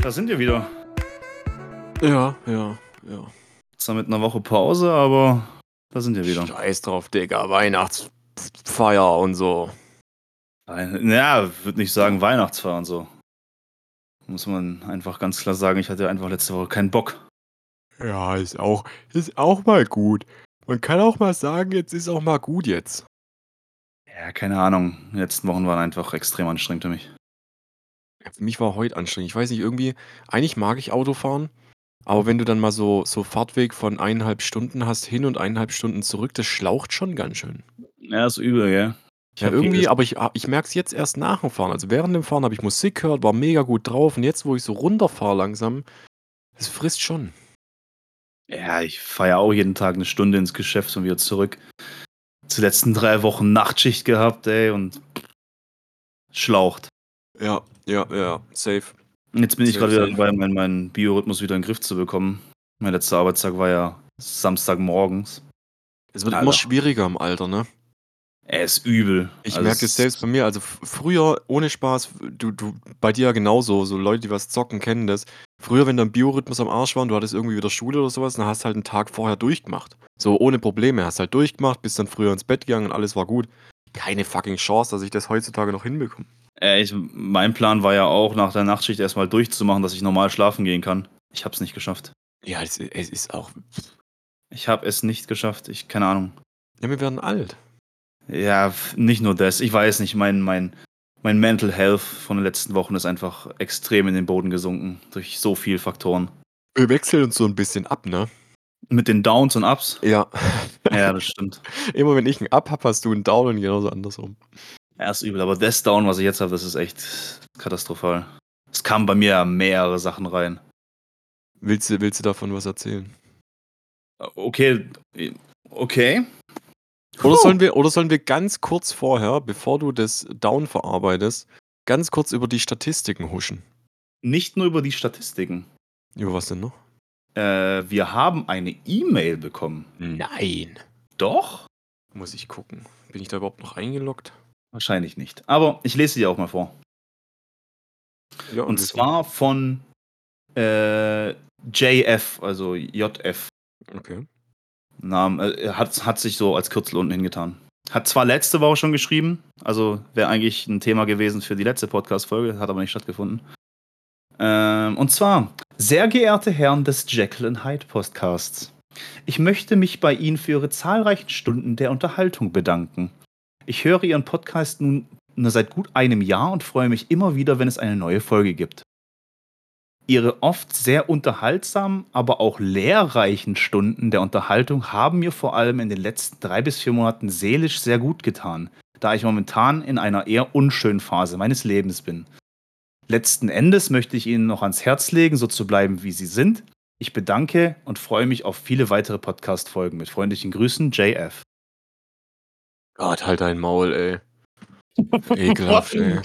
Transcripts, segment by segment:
Da sind wir wieder. Ja, ja, ja. Zwar mit einer Woche Pause, aber da sind wir wieder. Scheiß drauf, Digga. Weihnachtsfeier und so. Ein- Ja, würde nicht sagen Weihnachtsfeier und so. Muss man einfach ganz klar sagen, ich hatte einfach letzte Woche keinen Bock. Ja, ist auch, ist auch mal gut. Man kann auch mal sagen, jetzt ist auch mal gut jetzt. Ja, keine Ahnung. Die letzten Wochen waren einfach extrem anstrengend für mich. Ja, Für mich war heute anstrengend. Ich weiß nicht, irgendwie, eigentlich mag ich Autofahren, aber wenn du dann mal so, so Fahrtweg von eineinhalb Stunden hast, hin und eineinhalb Stunden zurück, das schlaucht schon ganz schön. Ja, ist übel, gell? Ich Ja, hab irgendwie, jedes- aber ich, ich merke es jetzt erst nach dem Fahren. Also während dem Fahren habe ich Musik gehört, war mega gut drauf und jetzt, wo ich so runterfahre langsam, es frisst schon. Ja, ich fahre ja auch jeden Tag eine Stunde ins Geschäft und wieder zurück. Die letzten drei Wochen Nachtschicht gehabt, ey, und schlaucht. Ja, ja, ja, safe. Jetzt bin ich Sehr, gerade wieder dabei, meinen, meinen Biorhythmus wieder in den Griff zu bekommen. Mein letzter Arbeitstag war ja Samstagmorgens. Es wird Alter. immer schwieriger im Alter, ne? Er ist übel. Ich Also merke es selbst bei mir, also früher, ohne Spaß, du, du, bei dir ja genauso, so Leute, die was zocken, kennen das. Früher, wenn dein Biorhythmus am Arsch war und du hattest irgendwie wieder Schule oder sowas, dann hast du halt einen Tag vorher durchgemacht. So ohne Probleme, hast halt durchgemacht, bist dann früher ins Bett gegangen und alles war gut. Keine fucking Chance, dass ich das heutzutage noch hinbekomme. Äh, ich, mein Plan war ja auch, nach der Nachtschicht erstmal durchzumachen, dass ich normal schlafen gehen kann. Ich habe es nicht geschafft. Ja, es, es ist auch. Ich habe es nicht geschafft. Ich, keine Ahnung. Ja, wir werden alt. Ja, nicht nur das. Ich weiß nicht, mein, mein, mein Mental Health von den letzten Wochen ist einfach extrem in den Boden gesunken. Durch so viele Faktoren. Wir wechseln uns so ein bisschen ab, ne? Mit den Downs und Ups. Ja. Ja, das stimmt. Immer wenn ich einen Up habe, hast du einen Down und genauso andersrum. Ja, ist übel. Aber das Down, was ich jetzt habe, das ist echt katastrophal. Es kamen bei mir mehrere Sachen rein. Willst du, willst du davon was erzählen? Okay. Okay. Oder Puh. sollen, wir, oder sollen wir ganz kurz vorher, bevor du das Down verarbeitest, ganz kurz über die Statistiken huschen? Nicht nur über die Statistiken. Über was denn noch? Äh, wir haben eine E-Mail bekommen. Nein. Doch? Muss ich gucken. Bin ich da überhaupt noch eingeloggt? Wahrscheinlich nicht. Aber ich lese sie auch mal vor. Ja, Und zwar von äh, JF, also JF. Okay. Namen, äh, hat, hat sich so als Kürzel unten hingetan. Hat zwar letzte Woche schon geschrieben, also wäre eigentlich ein Thema gewesen für die letzte Podcast-Folge, hat aber nicht stattgefunden. Ähm, und zwar, sehr geehrte Herren des Jekyll and Hyde Podcasts, ich möchte mich bei Ihnen für Ihre zahlreichen Stunden der Unterhaltung bedanken. Ich höre Ihren Podcast nun seit gut einem Jahr und freue mich immer wieder, wenn es eine neue Folge gibt. Ihre oft sehr unterhaltsamen, aber auch lehrreichen Stunden der Unterhaltung haben mir vor allem in den letzten drei bis vier Monaten seelisch sehr gut getan, da ich momentan in einer eher unschönen Phase meines Lebens bin. Letzten Endes möchte ich Ihnen noch ans Herz legen, so zu bleiben, wie Sie sind. Ich bedanke und freue mich auf viele weitere Podcast-Folgen. Mit freundlichen Grüßen, JF. Gott, halt dein Maul, ey. Ekelhaft, ey.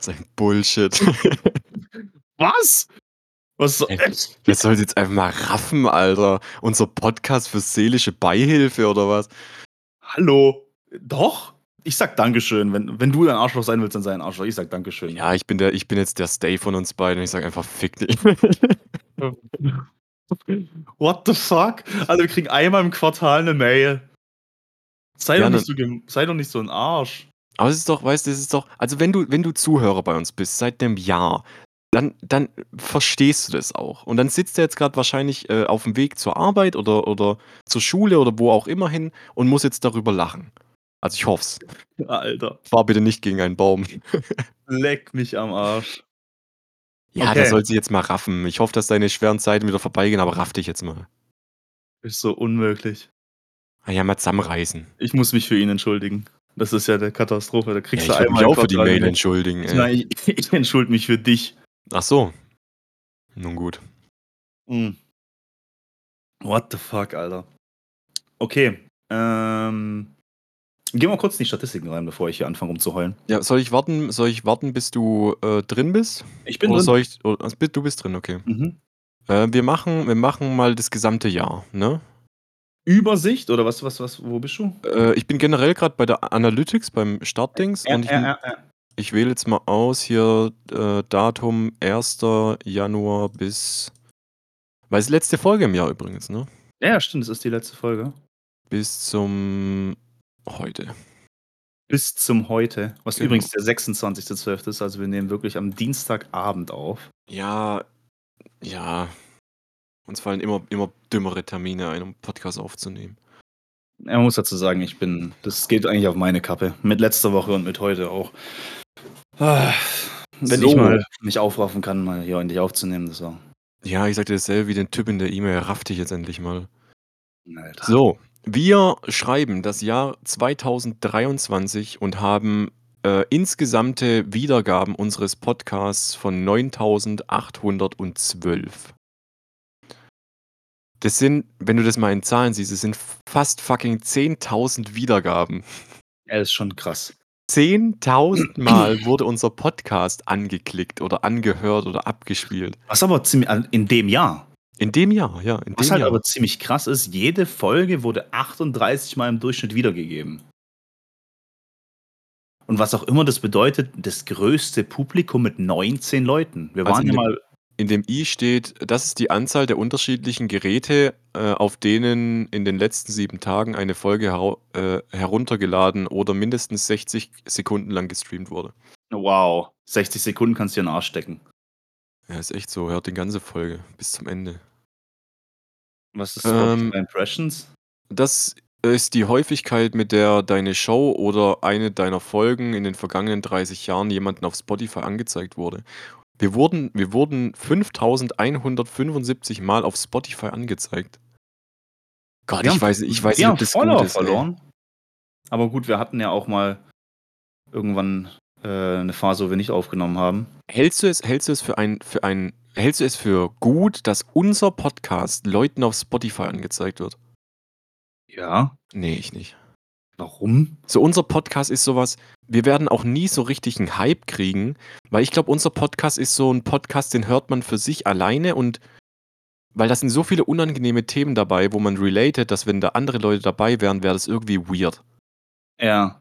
Sein Bullshit. Was? Was soll Ey, Das soll jetzt einfach mal raffen, Alter. Unser Podcast für seelische Beihilfe oder was? Hallo? Doch? Ich sag Dankeschön. Wenn, wenn du ein Arschloch sein willst, dann sei ein Arschloch. Ich sag Dankeschön. Ja, ich bin, der, ich bin jetzt der Stay von uns beiden und ich sag einfach fick dich. What the fuck? Also wir kriegen einmal im Quartal eine Mail. Sei, Ja, doch, ne- nicht so, sei doch nicht so ein Arsch. Aber es ist doch, weißt du, es ist doch, also wenn du, wenn du Zuhörer bei uns bist seit einem Jahr, dann, dann verstehst du das auch. Und dann sitzt er jetzt gerade wahrscheinlich äh, auf dem Weg zur Arbeit oder, oder zur Schule oder wo auch immer hin und muss jetzt darüber lachen. Also ich hoff's. Alter. Fahr bitte nicht gegen einen Baum. Leck mich am Arsch. Ja, Okay. da soll sie jetzt mal raffen. Ich hoffe, dass deine schweren Zeiten wieder vorbeigehen, aber raff dich jetzt mal. Ist so unmöglich. Ah ja, mal zusammenreißen. Ich muss mich für ihn entschuldigen. Das ist ja der Katastrophe. Da Ja, kriegst ich du einmal mich im auch für die Mail entschuldigen. Ich, meine, ich, ich entschuldige mich für dich. Ach so. Nun gut. Hm. What the fuck, Alter. Okay. Ähm, gehen wir kurz in die Statistiken rein, bevor ich hier anfange rumzuheulen. Ja, soll ich warten, soll ich warten, bis du äh, drin bist? Ich bin oder drin. soll ich. Oder, also, du bist drin, okay. Mhm. Äh, wir, machen, wir machen mal das gesamte Jahr, ne? Übersicht oder was, was, was, wo bist du? Äh, ich bin generell gerade bei der Analytics, beim Startdings und ich, ich wähle jetzt mal aus hier äh, Datum 1. Januar bis. Weil es letzte Folge im Jahr übrigens, ne? Ja, stimmt, es ist die letzte Folge. Bis zum heute. Bis zum heute, was Genau. übrigens der 26.12. ist, also wir nehmen wirklich am Dienstagabend auf. Ja, ja. Uns fallen immer, immer dümmere Termine ein, um Podcast aufzunehmen. Ja, Man muss dazu sagen, ich bin, das geht eigentlich auf meine Kappe. Mit letzter Woche und mit heute auch. Ah, Wenn So. ich mal mich aufraffen kann, mal hier endlich aufzunehmen, das war. Ja, ich sagte dasselbe wie den Typ in der E-Mail. Raff dich jetzt endlich mal. Alter. So, wir schreiben das Jahr 2023 und haben äh, insgesamte Wiedergaben unseres Podcasts von 9812. Das sind, wenn du das mal in Zahlen siehst, es sind fast fucking 10.000 Wiedergaben. Er ist schon krass. 10.000 Mal wurde unser Podcast angeklickt oder angehört oder abgespielt. Was aber ziemlich, in dem Jahr. In dem Jahr, ja. In Was halt Jahr. aber ziemlich krass ist, jede Folge wurde 38 Mal im Durchschnitt wiedergegeben. Und was auch immer das bedeutet, das größte Publikum mit 19 Leuten. Wir Also waren ja mal. In dem i steht, das ist die Anzahl der unterschiedlichen Geräte, äh, auf denen in den letzten sieben Tagen eine Folge herau- äh, heruntergeladen oder mindestens 60 Sekunden lang gestreamt wurde. Wow, 60 Sekunden kannst du dir in den Arsch stecken. Ja, ist echt so. Hört die ganze Folge bis zum Ende. Was ist Ähm, Spotify Impressions? Das ist die Häufigkeit, mit der deine Show oder eine deiner Folgen in den vergangenen 30 Jahren jemanden auf Spotify angezeigt wurde. Wir wurden, wir wurden 5175 Mal auf Spotify angezeigt. Gott, Wir ich haben- weiß, ich weiß wir nicht, ob das Follower gut ist. ey. verloren. Aber gut, wir hatten ja auch mal irgendwann äh, eine Phase, wo wir nicht aufgenommen haben. Hältst du es, hältst du es für ein, für ein, hältst du es für gut, dass unser Podcast Leuten auf Spotify angezeigt wird? Ja. Nee, ich nicht. Warum? So, unser Podcast ist sowas, wir werden auch nie so richtig einen Hype kriegen, weil ich glaube, unser Podcast ist so ein Podcast, den hört man für sich alleine und weil da sind so viele unangenehme Themen dabei, wo man related, dass wenn da andere Leute dabei wären, wäre das irgendwie weird. Ja.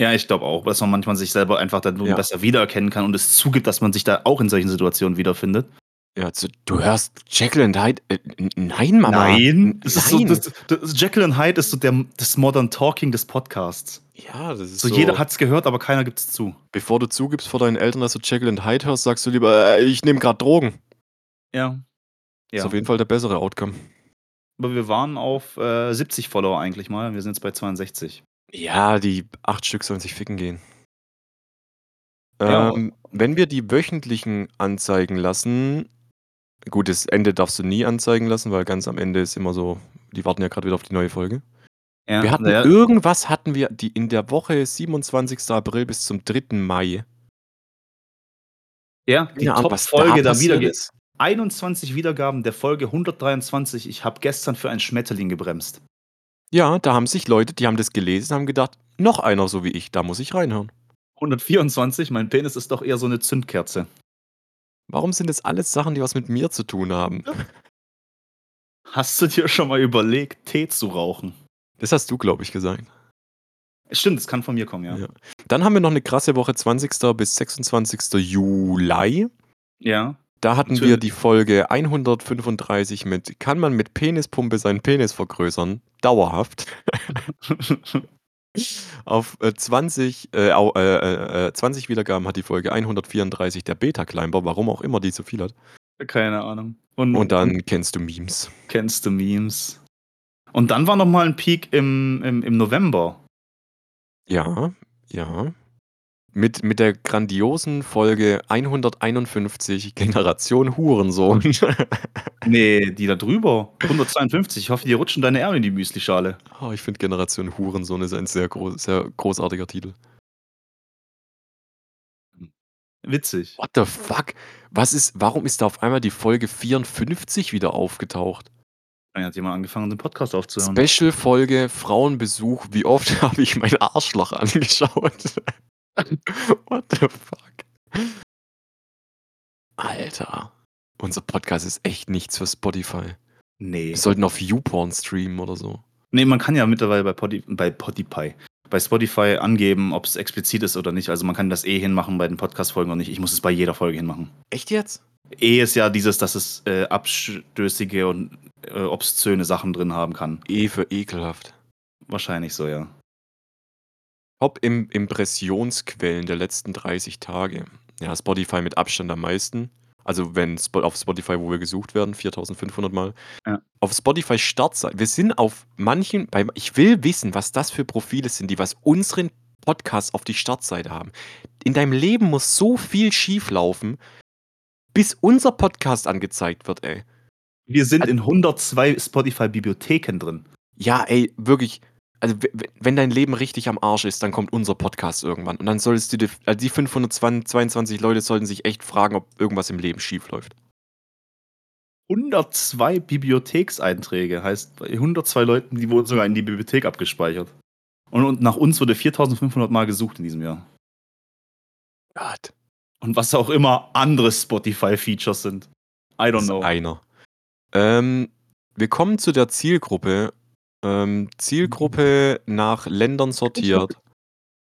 Ja, ich glaube auch, dass man manchmal sich selber einfach dann Ja. besser wiedererkennen kann und es zugibt, dass man sich da auch in solchen Situationen wiederfindet. Ja, so, du hörst Jekyll und Hyde. Äh, nein, Mama. Nein. Das ist so, Nein. das, das, Jekyll und Hyde ist so der, das Modern Talking des Podcasts. ja, das ist So, so. jeder hat's gehört, aber keiner gibt's zu. Bevor du zugibst vor deinen Eltern, dass du Jekyll und Hyde hörst, sagst du lieber, äh, ich nehme gerade Drogen. Ja. Ist Ja. auf jeden Fall der bessere Outcome. Aber wir waren auf äh, 70 Follower eigentlich mal. Wir sind jetzt bei 62. Ja, die acht Stück sollen sich ficken gehen. Ja. Ähm, wenn wir die wöchentlichen anzeigen lassen, gut, das Ende darfst du nie anzeigen lassen, weil ganz am Ende ist immer so, die warten ja gerade wieder auf die neue Folge. Ja, wir hatten naja, irgendwas hatten wir die in der Woche 27. April bis zum 3. Mai. ja die was Top-Folge da passiert wieder. ist. 21 Wiedergaben der Folge 123. Ich habe gestern für einen Schmetterling gebremst. Ja, da haben sich Leute, die haben das gelesen, haben gedacht, noch einer so wie ich, da muss ich reinhören. 124, mein Penis ist doch eher so eine Zündkerze. Warum sind das alles Sachen, die was mit mir zu tun haben? Hast du dir schon mal überlegt, Tee zu rauchen? Das hast du, glaube ich, gesagt. Stimmt, das kann von mir kommen, ja. Ja. Dann haben wir noch eine krasse Woche, 20. bis 26. Juli. Ja. Da hatten wir Natürlich. die Folge 135 mit Kann man mit Penispumpe seinen Penis vergrößern? Dauerhaft. Auf äh, 20, äh, äh, äh, 20 Wiedergaben hat die Folge 134 der Beta-Climber, warum auch immer die so viel hat. Keine Ahnung. Und, Und dann kennst du Memes. kennst du Memes. Und dann war noch mal ein Peak im, im, im November. Ja, ja. Mit, mit der grandiosen Folge 151 Generation Hurensohn. Nee, die da drüber. 152. Ich hoffe, die rutschen deine Ärmel in die Müslischale. oh, ich finde Generation Hurensohn ist ein sehr, groß, sehr großartiger Titel. Witzig. What the fuck? Was ist, warum ist da auf einmal die Folge 54 wieder aufgetaucht? Dann hat jemand angefangen, den Podcast aufzuhören. Special-Folge Frauenbesuch. Wie oft habe ich mein Arschloch angeschaut? What the fuck? Alter. Unser Podcast ist echt nichts für Spotify. Nee. Wir sollten auf YouPorn streamen oder so. Nee, man kann ja mittlerweile bei, Podi bei Podify, bei Spotify angeben, ob es explizit ist oder nicht. Also man kann das eh hinmachen bei den Podcast-Folgen oder nicht. Ich muss es bei jeder Folge hinmachen. Echt jetzt? Eh ist ja dieses, dass es äh, abstößige und äh, obszöne Sachen drin haben kann. E für ekelhaft. Wahrscheinlich so, ja. Top-Impressionsquellen der letzten 30 Tage. Ja, Spotify mit Abstand am meisten. Also wenn auf Spotify, wo wir gesucht werden, 4500 Mal. Ja. Auf Spotify Startseite. Wir sind auf manchen, bei, ich will wissen, was das für Profile sind, die was unseren Podcast auf die Startseite haben. In deinem Leben muss so viel schieflaufen, bis unser Podcast angezeigt wird, ey. Wir sind in 102 Spotify-Bibliotheken drin. Ja, ey, wirklich. Also, wenn dein Leben richtig am Arsch ist, dann kommt unser Podcast irgendwann. Und dann solltest du, dir, also die 522 Leute sollten sich echt fragen, ob irgendwas im Leben schief läuft. 102 Bibliothekseinträge, heißt bei 102 Leuten, die wurden sogar in die Bibliothek abgespeichert. Und, und nach uns wurde 4500 Mal gesucht in diesem Jahr. Gott. Und was auch immer andere Spotify-Features sind. I don't Das ist know. einer. Ähm, wir kommen zu der Zielgruppe. Ähm, Zielgruppe nach Ländern sortiert.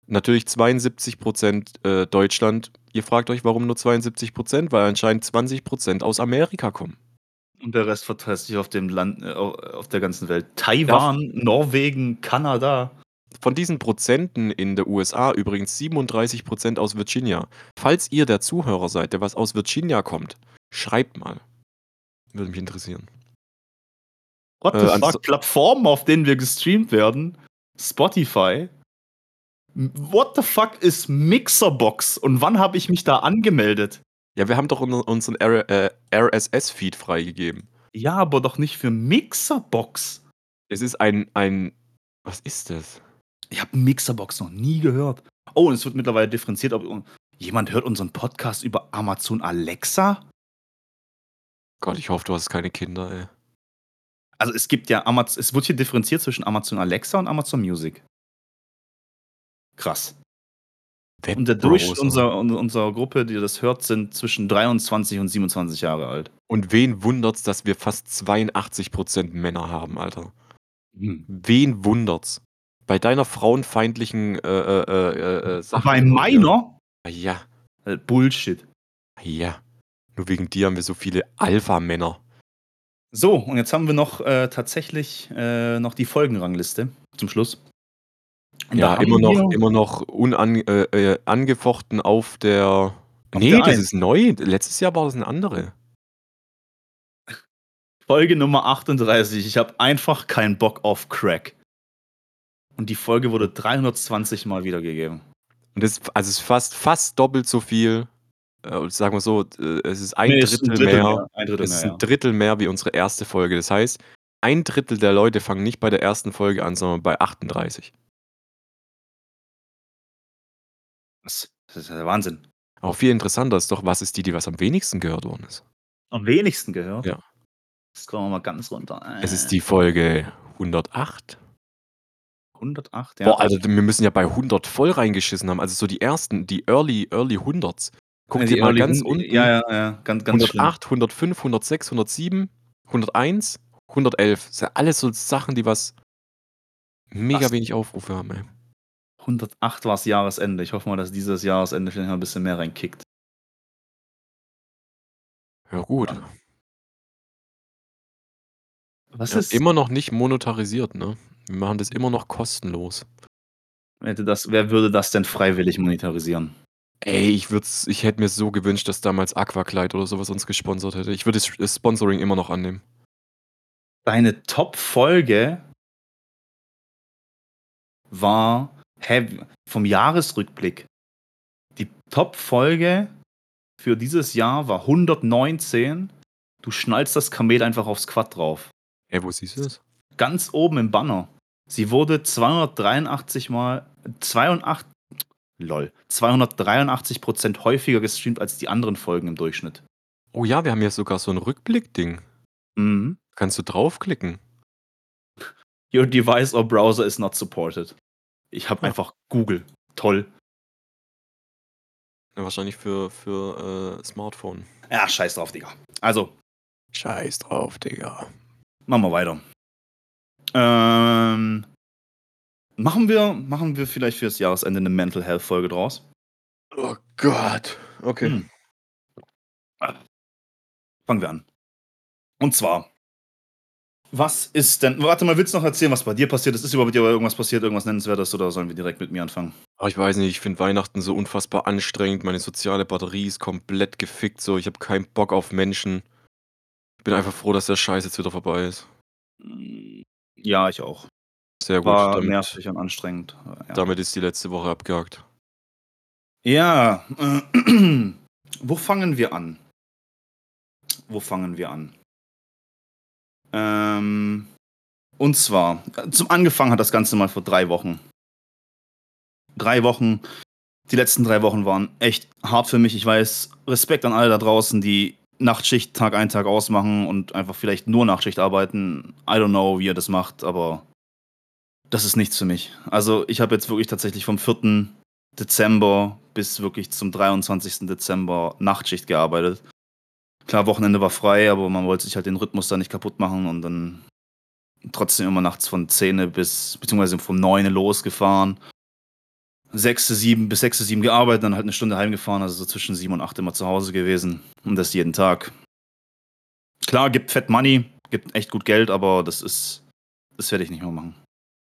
Natürlich 72% äh, Deutschland. Ihr fragt euch, warum nur 72%? Weil anscheinend 20% aus Amerika kommen. Und der Rest verteilt sich auf dem Land, äh, au- auf der ganzen Welt. Taiwan, Norwegen, Kanada. Von diesen Prozenten in der USA übrigens 37% aus Virginia. Falls ihr der Zuhörer seid, der was aus Virginia kommt, schreibt mal. Würde mich interessieren. What Äh, the anso- fuck? Plattformen, auf denen wir gestreamt werden. Spotify. What the fuck ist Mixerbox? Und wann habe ich mich da angemeldet? Ja, wir haben doch unser- unseren R äh, RSS-Feed freigegeben. Ja, aber doch nicht für Mixerbox. Es ist ein, ein. Was ist das? Ich habe Mixerbox noch nie gehört. Oh, und es wird mittlerweile differenziert, ob jemand hört unseren Podcast über Amazon Alexa. Gott, ich hoffe, du hast keine Kinder, ey. Also es gibt ja Amazon, es wird hier differenziert zwischen Amazon Alexa und Amazon Music. Krass. Und der Durchschnitt unserer, unserer, Gruppe, die das hört, sind zwischen 23 und 27 Jahre alt. Und wen wundert's, dass wir fast 82% Männer haben, Alter? Hm. Wen wundert's? Bei deiner frauenfeindlichen äh, äh, äh, äh, Sache. Bei meiner? Ja, Äh, Bullshit. ja. Nur wegen dir haben wir so viele Alpha-Männer. So, und jetzt haben wir noch äh, tatsächlich äh, noch die Folgenrangliste zum Schluss. Und Ja, immer noch, immer noch unan, äh, äh, angefochten auf der. Auf nee, der das Eins. ist neu. Letztes Jahr war das eine andere. Folge Nummer 38. Ich habe einfach keinen Bock auf Crack. Und die Folge wurde 320 Mal wiedergegeben. Und das also es ist fast, fast doppelt so viel. Äh, sagen wir so, äh, es ist ein Nee, es ist Drittel, mehr. Ein Drittel Es mehr, ist ein Drittel mehr wie unsere erste Folge. Das heißt, ein Drittel der Leute fangen nicht bei der ersten Folge an, sondern bei 38. Das, das ist ja der Wahnsinn. Aber viel interessanter ist doch, was ist die, die was am wenigsten gehört worden ist. Am wenigsten gehört. Ja. Scrollen wir mal ganz runter. Es ist die Folge 108. 108, ja. Boah, Alter, wir müssen ja bei 100 voll reingeschissen haben. Also so die ersten, die Early, Early 100s. Guck Ja, dir die mal ganz unten. Ja, ja, ja. Ganz, ganz schlimm. 108, 105, 106, 107, 101, 111. Das sind alles so Sachen, die was mega Was? wenig Aufrufe haben, ey. 108 war es Jahresende. Ich hoffe mal, dass dieses Jahresende vielleicht noch ein bisschen mehr reinkickt. Ja, gut. Was Ja, ist immer noch nicht monetarisiert, ne? Wir machen das immer noch kostenlos. das, wer würde das denn freiwillig monetarisieren? Ey, ich ich hätte mir so gewünscht, dass damals Aquakleid oder sowas uns gesponsert hätte. Ich würde das das Sponsoring immer noch annehmen. Deine Top-Folge war hä, vom Jahresrückblick. Die Top-Folge für dieses Jahr war 119. Du schnallst das Kamel einfach aufs Quad drauf. Ey, wo siehst du das? Ganz oben im Banner. Sie wurde 283 mal 82 lol, 283 Prozent häufiger gestreamt als die anderen Folgen im Durchschnitt. Oh ja, wir haben ja sogar so ein Rückblick-Ding. Mhm. Kannst du draufklicken? Your device or browser is not supported. Ich habe Ja. einfach Google. Toll. Ja, wahrscheinlich für, für äh, Smartphone. Ja, scheiß drauf, Digga. Also, Scheiß drauf, Digga. machen wir weiter. Ähm, machen wir, machen wir vielleicht fürs Jahresende eine Mental Health Folge draus? Oh Gott. Okay. Hm. Fangen wir an. Und zwar, was ist denn. Warte mal, willst du noch erzählen, was bei dir passiert ist? Ist überhaupt bei dir irgendwas passiert, irgendwas Nennenswertes oder sollen wir direkt mit mir anfangen? Aber ich weiß nicht, ich finde Weihnachten so unfassbar anstrengend. Meine soziale Batterie ist komplett gefickt. So, ich habe keinen Bock auf Menschen. Ich bin einfach froh, dass der Scheiß jetzt wieder vorbei ist. Ja, ich auch. Sehr gut. War damit, nervig und anstrengend. Ja. damit ist die letzte Woche abgehakt. Ja, äh, wo fangen wir an? Wo fangen wir an? Ähm, und zwar, zum angefangen hat das Ganze mal vor drei Wochen. Drei Wochen, die letzten drei Wochen waren echt hart für mich. Ich weiß, Respekt an alle da draußen, die Nachtschicht Tag ein, Tag ausmachen und einfach vielleicht nur Nachtschicht arbeiten. I don't know, wie ihr das macht, aber das ist nichts für mich. Also ich habe jetzt wirklich tatsächlich vom 4. Dezember bis wirklich zum 23. Dezember Nachtschicht gearbeitet. Klar, Wochenende war frei, aber man wollte sich halt den Rhythmus da nicht kaputt machen und dann trotzdem immer nachts von 10 bis, beziehungsweise vom 9 losgefahren. 6, 7 bis 6, 7 gearbeitet, dann halt eine Stunde heimgefahren, also so zwischen 7 und 8 immer zu Hause gewesen. Und das jeden Tag. Klar, gibt Fett Money, gibt echt gut Geld, aber das ist, das werde ich nicht mehr machen.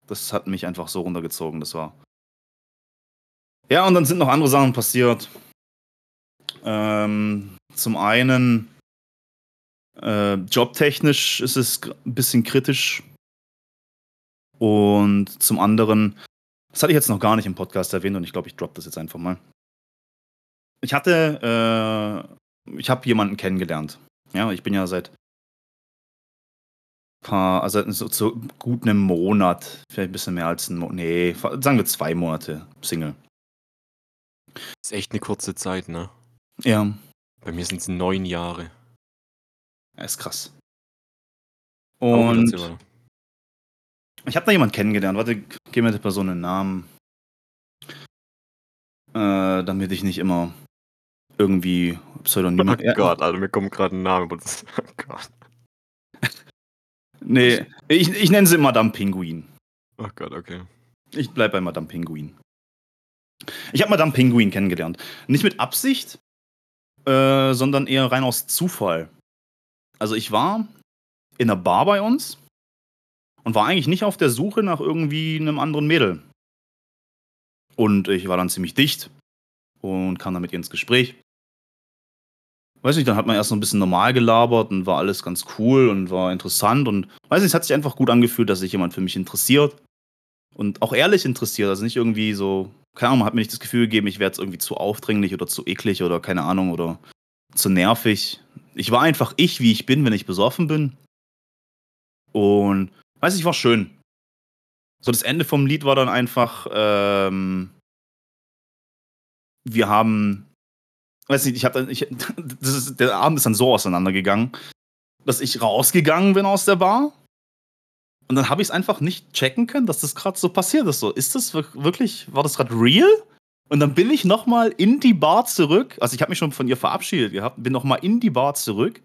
Das hat mich einfach so runtergezogen, das war. Ja, und dann sind noch andere Sachen passiert. Ähm, zum einen, äh, jobtechnisch ist es ein bisschen kritisch. Und zum anderen, das hatte ich jetzt noch gar nicht im Podcast erwähnt und ich glaube, ich droppe das jetzt einfach mal. Ich hatte, äh, ich habe jemanden kennengelernt. Ja, ich bin ja seit paar, also so, so gut einem Monat, vielleicht ein bisschen mehr als ein Monat, nee, sagen wir zwei Monate Single. Ist echt eine kurze Zeit, ne? Ja. Bei mir sind es neun Jahre. Ja, ist krass. Und ich habe da jemanden kennengelernt. Warte, gib mir der Person einen Namen. Äh, damit ich nicht immer irgendwie Pseudonyme. Oh Gott, Alter, mir kommt gerade ein Name. Oh Gott. Nee, ich, ich nenne sie Madame Pinguin. Oh Gott, okay. Ich bleib bei Madame Pinguin. Ich habe Madame Pinguin kennengelernt. Nicht mit Absicht, äh, sondern eher rein aus Zufall. Also ich war in einer Bar bei uns und war eigentlich nicht auf der Suche nach irgendwie einem anderen Mädel. Und ich war dann ziemlich dicht und kam dann mit ihr ins Gespräch. Weiß nicht, dann hat man erst so ein bisschen normal gelabert und war alles ganz cool und war interessant und weiß nicht, es hat sich einfach gut angefühlt, dass sich jemand für mich interessiert und auch ehrlich interessiert. Also nicht irgendwie so, keine Ahnung, man hat mir nicht das Gefühl gegeben, ich wäre jetzt irgendwie zu aufdringlich oder zu eklig oder keine Ahnung oder zu nervig. Ich war einfach ich, wie ich bin, wenn ich besoffen bin. Und weiß nicht, war schön. So, das Ende vom Lied war dann einfach, ähm, wir haben, weiß nicht, ich habe dann, ich, das ist, der Abend ist dann so auseinandergegangen, dass ich rausgegangen bin aus der Bar und dann habe ich es einfach nicht checken können, dass das gerade so passiert ist. So, ist das wir- wirklich, war das gerade real? Und dann bin ich nochmal in die Bar zurück. Also ich habe mich schon von ihr verabschiedet gehabt, bin nochmal in die Bar zurück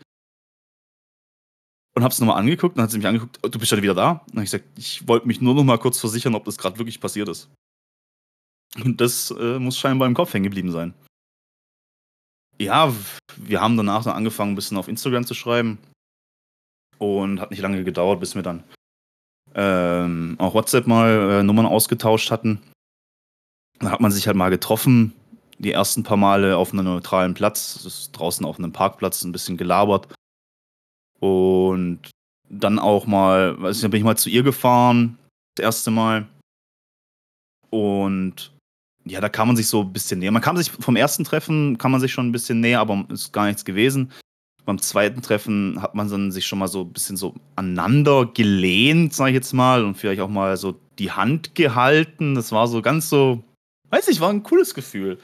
und habe es nochmal angeguckt. Dann hat sie mich angeguckt, "Oh, du bist schon wieder da. Und dann habe ich gesagt, ich wollte mich nur noch mal kurz versichern, ob das gerade wirklich passiert ist. Und das äh, muss scheinbar im Kopf hängen geblieben sein. Ja, wir haben danach dann angefangen, ein bisschen auf Instagram zu schreiben. Und hat nicht lange gedauert, bis wir dann ähm, auch WhatsApp mal äh, Nummern ausgetauscht hatten. Dann hat man sich halt mal getroffen, die ersten paar Male auf einem neutralen Platz, das ist draußen auf einem Parkplatz, ein bisschen gelabert. Und dann auch mal, weiß ich, dann bin ich mal zu ihr gefahren, das erste Mal. Und ja, da kann man sich so ein bisschen näher. Man kam sich vom ersten Treffen kann man sich schon ein bisschen näher, aber ist gar nichts gewesen. Beim zweiten Treffen hat man dann sich schon mal so ein bisschen so aneinander gelehnt, sag ich jetzt mal, und vielleicht auch mal so die Hand gehalten. Das war so ganz so, weiß ich, war ein cooles Gefühl.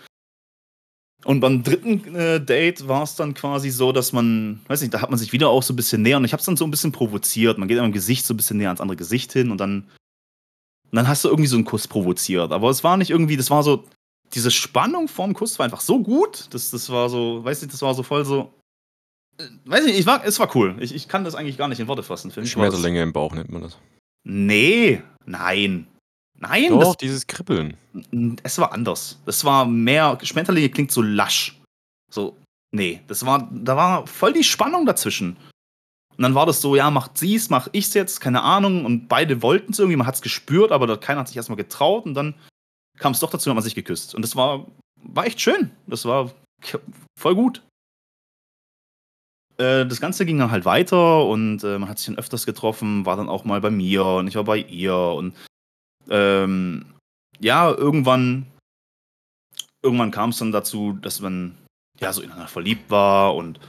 Und beim dritten äh, Date war es dann quasi so, dass man, weiß nicht, da hat man sich wieder auch so ein bisschen näher und ich habe es dann so ein bisschen provoziert. Man geht im Gesicht so ein bisschen näher ans andere Gesicht hin und dann, und dann hast du irgendwie so einen Kuss provoziert. Aber es war nicht irgendwie, das war so, diese Spannung vorm Kuss war einfach so gut. Das, das war so, weiß nicht, das war so voll so. äh, Weiß nicht, ich war, es war cool. Ich, ich kann das eigentlich gar nicht in Worte fassen. Für mich Schmetterlinge im Bauch nennt man das. Nee, nein. Nein, Doch, das, dieses Kribbeln. es war anders. Das war mehr, Schmetterlinge klingt so lasch. So, nee, das war, da war voll die Spannung dazwischen. Und dann war das so, ja, macht sie es, mach ich's jetzt, keine Ahnung. Und beide wollten es irgendwie, man hat es gespürt, aber keiner hat sich erstmal getraut. Und dann kam es doch dazu, hat man sich geküsst. Und das war, war echt schön. Das war voll gut. Äh, das Ganze ging dann halt weiter und äh, man hat sich dann öfters getroffen, war dann auch mal bei mir und ich war bei ihr und ähm, ja, irgendwann, irgendwann kam es dann dazu, dass man ja so ineinander verliebt war und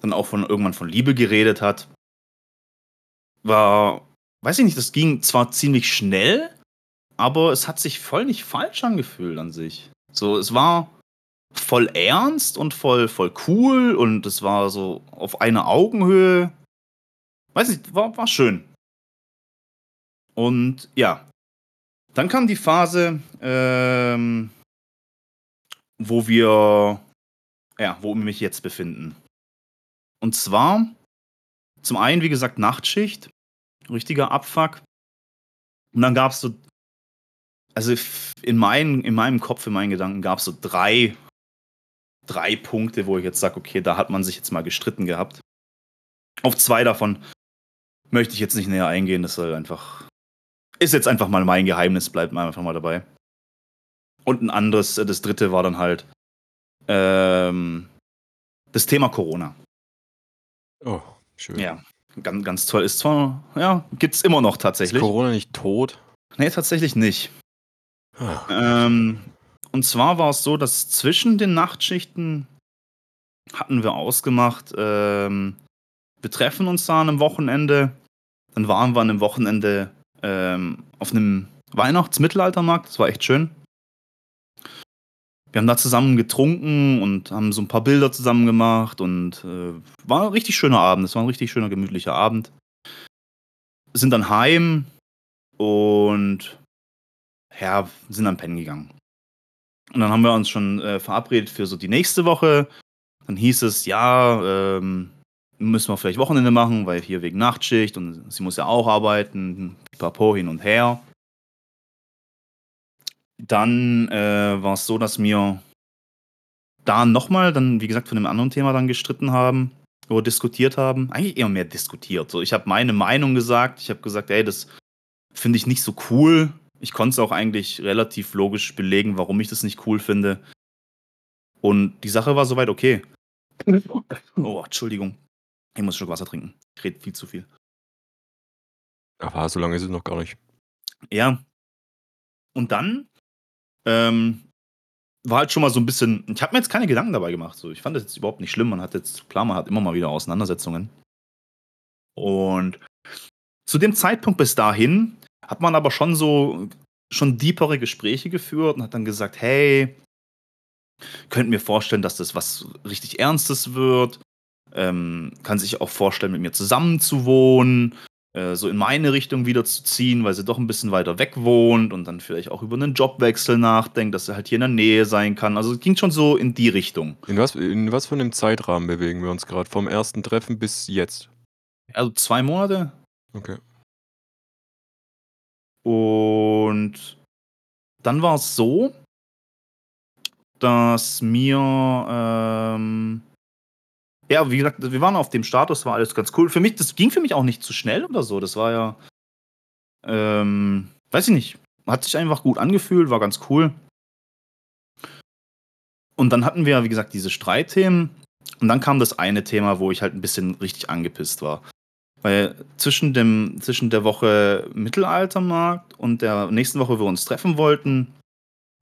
dann auch von irgendwann von Liebe geredet hat. War, weiß ich nicht, das ging zwar ziemlich schnell, aber es hat sich voll nicht falsch angefühlt an sich. So, es war voll ernst und voll, voll cool und es war so auf einer Augenhöhe. Weiß nicht, war, war schön. Und ja, dann kam die Phase, ähm, wo wir, ja, wo wir mich jetzt befinden. Und zwar zum einen, wie gesagt, Nachtschicht, richtiger Abfuck. Und dann gab es so, also in, mein, in meinem Kopf, in meinen Gedanken gab es so drei, drei Punkte, wo ich jetzt sage, okay, da hat man sich jetzt mal gestritten gehabt. Auf zwei davon möchte ich jetzt nicht näher eingehen, das soll einfach ist jetzt einfach mal mein Geheimnis, bleibt mal einfach mal dabei. Und ein anderes, äh, das dritte war dann halt ähm, das Thema Corona. Oh, schön. Ja, ganz, ganz toll. Ist zwar, ja, gibt's immer noch tatsächlich. Ist Corona nicht tot? Nee, tatsächlich nicht. Ah. Ähm, und zwar war es so, dass zwischen den Nachtschichten hatten wir ausgemacht, ähm, wir treffen uns da an einem Wochenende. Dann waren wir an einem Wochenende ähm, auf einem Weihnachtsmittelaltermarkt. Das war echt schön. Wir haben da zusammen getrunken und haben so ein paar Bilder zusammen gemacht und äh, war ein richtig schöner Abend. Es war ein richtig schöner, gemütlicher Abend. Sind dann heim und ja, sind dann pennen gegangen. Und dann haben wir uns schon äh, verabredet für so die nächste Woche. Dann hieß es, ja, ähm, müssen wir vielleicht Wochenende machen, weil hier wegen Nachtschicht und sie muss ja auch arbeiten, pipapo hin und her. Dann äh, war es so, dass wir da nochmal, dann wie gesagt, von einem anderen Thema dann gestritten haben oder diskutiert haben. Eigentlich eher mehr diskutiert. So, ich habe meine Meinung gesagt. Ich habe gesagt, ey, das finde ich nicht so cool. Ich konnte es auch eigentlich relativ logisch belegen, warum ich das nicht cool finde. Und die Sache war soweit okay. Oh, Entschuldigung. Ich muss schon Wasser trinken. Ich rede viel zu viel. Aber so lange ist es noch gar nicht. Ja. Und dann ähm, war halt schon mal so ein bisschen. Ich habe mir jetzt keine Gedanken dabei gemacht. So. Ich fand das jetzt überhaupt nicht schlimm. Man hat jetzt, klar, man hat immer mal wieder Auseinandersetzungen. Und zu dem Zeitpunkt bis dahin hat man aber schon so schon deepere Gespräche geführt und hat dann gesagt, hey, könnt mir vorstellen, dass das was richtig Ernstes wird ähm, kann sich auch vorstellen, mit mir zusammen zu wohnen, äh, so in meine Richtung wieder zu ziehen, weil sie doch ein bisschen weiter weg wohnt und dann vielleicht auch über einen Jobwechsel nachdenkt, dass sie halt hier in der Nähe sein kann. Also es ging schon so in die Richtung. In was, in was für einem Zeitrahmen bewegen wir uns gerade? Vom ersten Treffen bis jetzt? Also zwei Monate. Okay. Und dann war es so, dass mir ähm, ja, wie gesagt, wir waren auf dem Status, war alles ganz cool. Für mich, das ging für mich auch nicht zu schnell oder so. Das war ja, ähm, weiß ich nicht, hat sich einfach gut angefühlt, war ganz cool. Und dann hatten wir, wie gesagt, diese Streitthemen. Und dann kam das eine Thema, wo ich halt ein bisschen richtig angepisst war. Weil zwischen, dem, zwischen der Woche Mittelaltermarkt und der nächsten Woche, wo wir uns treffen wollten,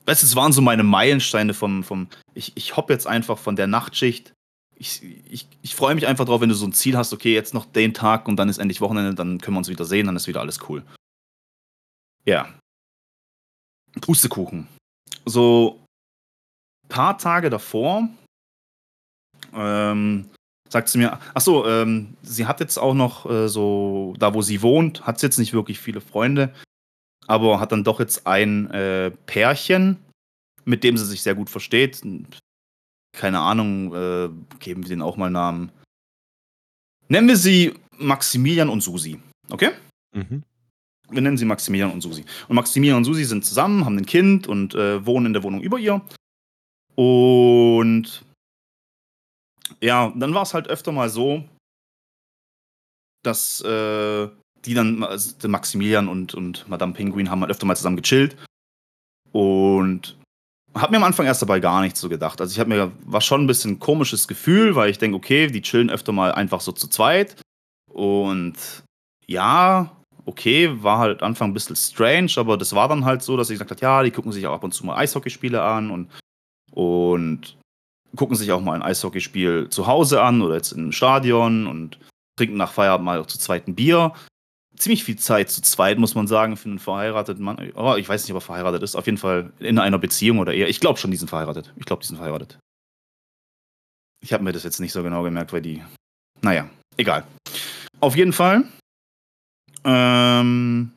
weißt du, es waren so meine Meilensteine vom, vom ich, ich hopp jetzt einfach von der Nachtschicht ich, ich, ich freue mich einfach drauf, wenn du so ein Ziel hast, okay, jetzt noch den Tag und dann ist endlich Wochenende, dann können wir uns wieder sehen, dann ist wieder alles cool. Ja. Pustekuchen. So paar Tage davor ähm, sagt sie mir, ach so, ähm, sie hat jetzt auch noch äh, so, da wo sie wohnt, hat sie jetzt nicht wirklich viele Freunde, aber hat dann doch jetzt ein äh, Pärchen, mit dem sie sich sehr gut versteht keine Ahnung, äh, geben wir denen auch mal Namen. Nennen wir sie Maximilian und Susi, okay? Mhm. Wir nennen sie Maximilian und Susi. Und Maximilian und Susi sind zusammen, haben ein Kind und äh, wohnen in der Wohnung über ihr. Und ja, dann war es halt öfter mal so, dass äh, die dann, also Maximilian und, und Madame Penguin haben halt öfter mal zusammen gechillt. Und hab mir am Anfang erst dabei gar nichts so gedacht. Also ich habe mir, war schon ein bisschen ein komisches Gefühl, weil ich denke, okay, die chillen öfter mal einfach so zu zweit. Und ja, okay, war halt Anfang ein bisschen strange, aber das war dann halt so, dass ich gesagt habe, ja, die gucken sich auch ab und zu mal Eishockeyspiele an und, und gucken sich auch mal ein Eishockeyspiel zu Hause an oder jetzt im Stadion und trinken nach Feierabend mal auch zu zweiten Bier. Ziemlich viel Zeit zu zweit, muss man sagen, für einen verheirateten Mann. Oh, ich weiß nicht, ob er verheiratet ist. Auf jeden Fall in einer Beziehung oder eher. Ich glaube schon, die sind verheiratet. Ich glaube, die sind verheiratet. Ich habe mir das jetzt nicht so genau gemerkt, weil die. Naja, egal. Auf jeden Fall ähm,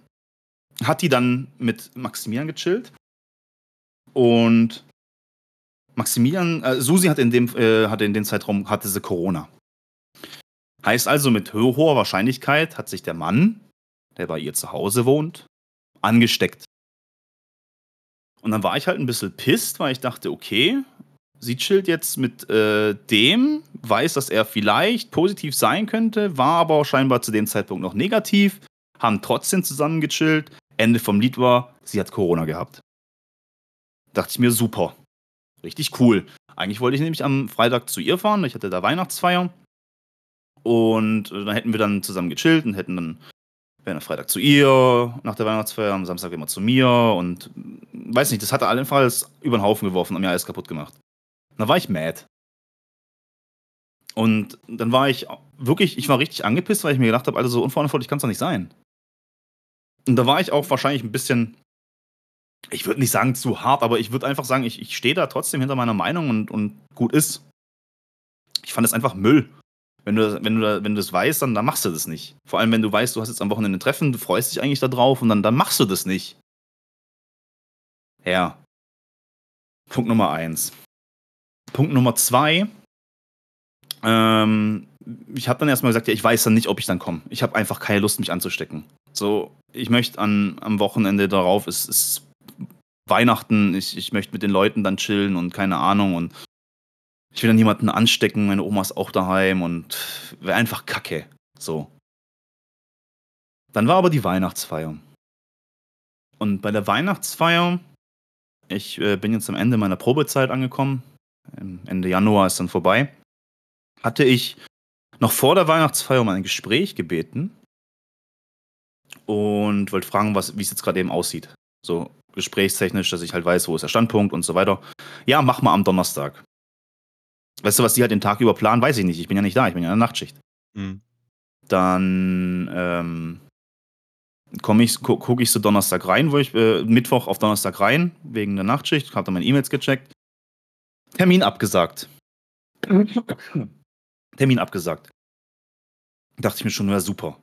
hat die dann mit Maximilian gechillt. Und Maximilian, äh, Susi hat in dem, äh, hatte in dem Zeitraum hatte sie Corona. Heißt also, mit ho hoher Wahrscheinlichkeit hat sich der Mann, der bei ihr zu Hause wohnt, angesteckt. Und dann war ich halt ein bisschen pisst, weil ich dachte, okay, sie chillt jetzt mit äh, dem, weiß, dass er vielleicht positiv sein könnte, war aber scheinbar zu dem Zeitpunkt noch negativ, haben trotzdem zusammen gechillt. Ende vom Lied war, sie hat Corona gehabt. Dachte ich mir, super. Richtig cool. Eigentlich wollte ich nämlich am Freitag zu ihr fahren. Ich hatte da Weihnachtsfeier. Und äh, dann hätten wir dann zusammen gechillt und hätten dann wären am Freitag zu ihr, nach der Weihnachtsfeier, am Samstag immer zu mir und mm, weiß nicht, das hat er allenfalls über den Haufen geworfen und mir alles kaputt gemacht. Dann war ich mad. Und dann war ich wirklich, ich war richtig angepisst, weil ich mir gedacht habe, also so unverantwortlich kann es doch nicht sein. Und da war ich auch wahrscheinlich ein bisschen, ich würde nicht sagen zu hart, aber ich würde einfach sagen, ich, ich stehe da trotzdem hinter meiner Meinung und, und gut ist. Ich fand es einfach Müll. Wenn du, wenn, du, wenn du das weißt, dann, dann machst du das nicht. Vor allem, wenn du weißt, du hast jetzt am Wochenende ein Treffen, du freust dich eigentlich darauf und dann, dann machst du das nicht. Ja. Punkt Nummer eins. Punkt Nummer zwei. Ähm, ich habe dann erstmal gesagt, ja, ich weiß dann nicht, ob ich dann komme. Ich habe einfach keine Lust, mich anzustecken. So, ich möchte an, am Wochenende darauf, es ist Weihnachten, ich, ich möchte mit den Leuten dann chillen und keine Ahnung und ich will dann niemanden anstecken, meine Oma ist auch daheim und wäre einfach kacke. So. Dann war aber die Weihnachtsfeier. Und bei der Weihnachtsfeier, ich äh, bin jetzt am Ende meiner Probezeit angekommen, Ende Januar ist dann vorbei, hatte ich noch vor der Weihnachtsfeier um ein Gespräch gebeten und wollte fragen, wie es jetzt gerade eben aussieht. So gesprächstechnisch, dass ich halt weiß, wo ist der Standpunkt und so weiter. Ja, mach mal am Donnerstag. Weißt du, was die halt den Tag über planen, weiß ich nicht. Ich bin ja nicht da, ich bin ja in der Nachtschicht. Mhm. Dann ähm, komme ich, gu gucke ich so Donnerstag rein, wo ich äh, Mittwoch auf Donnerstag rein, wegen der Nachtschicht, habe dann meine E-Mails gecheckt. Termin abgesagt. Termin abgesagt. Dachte ich mir schon, ja super.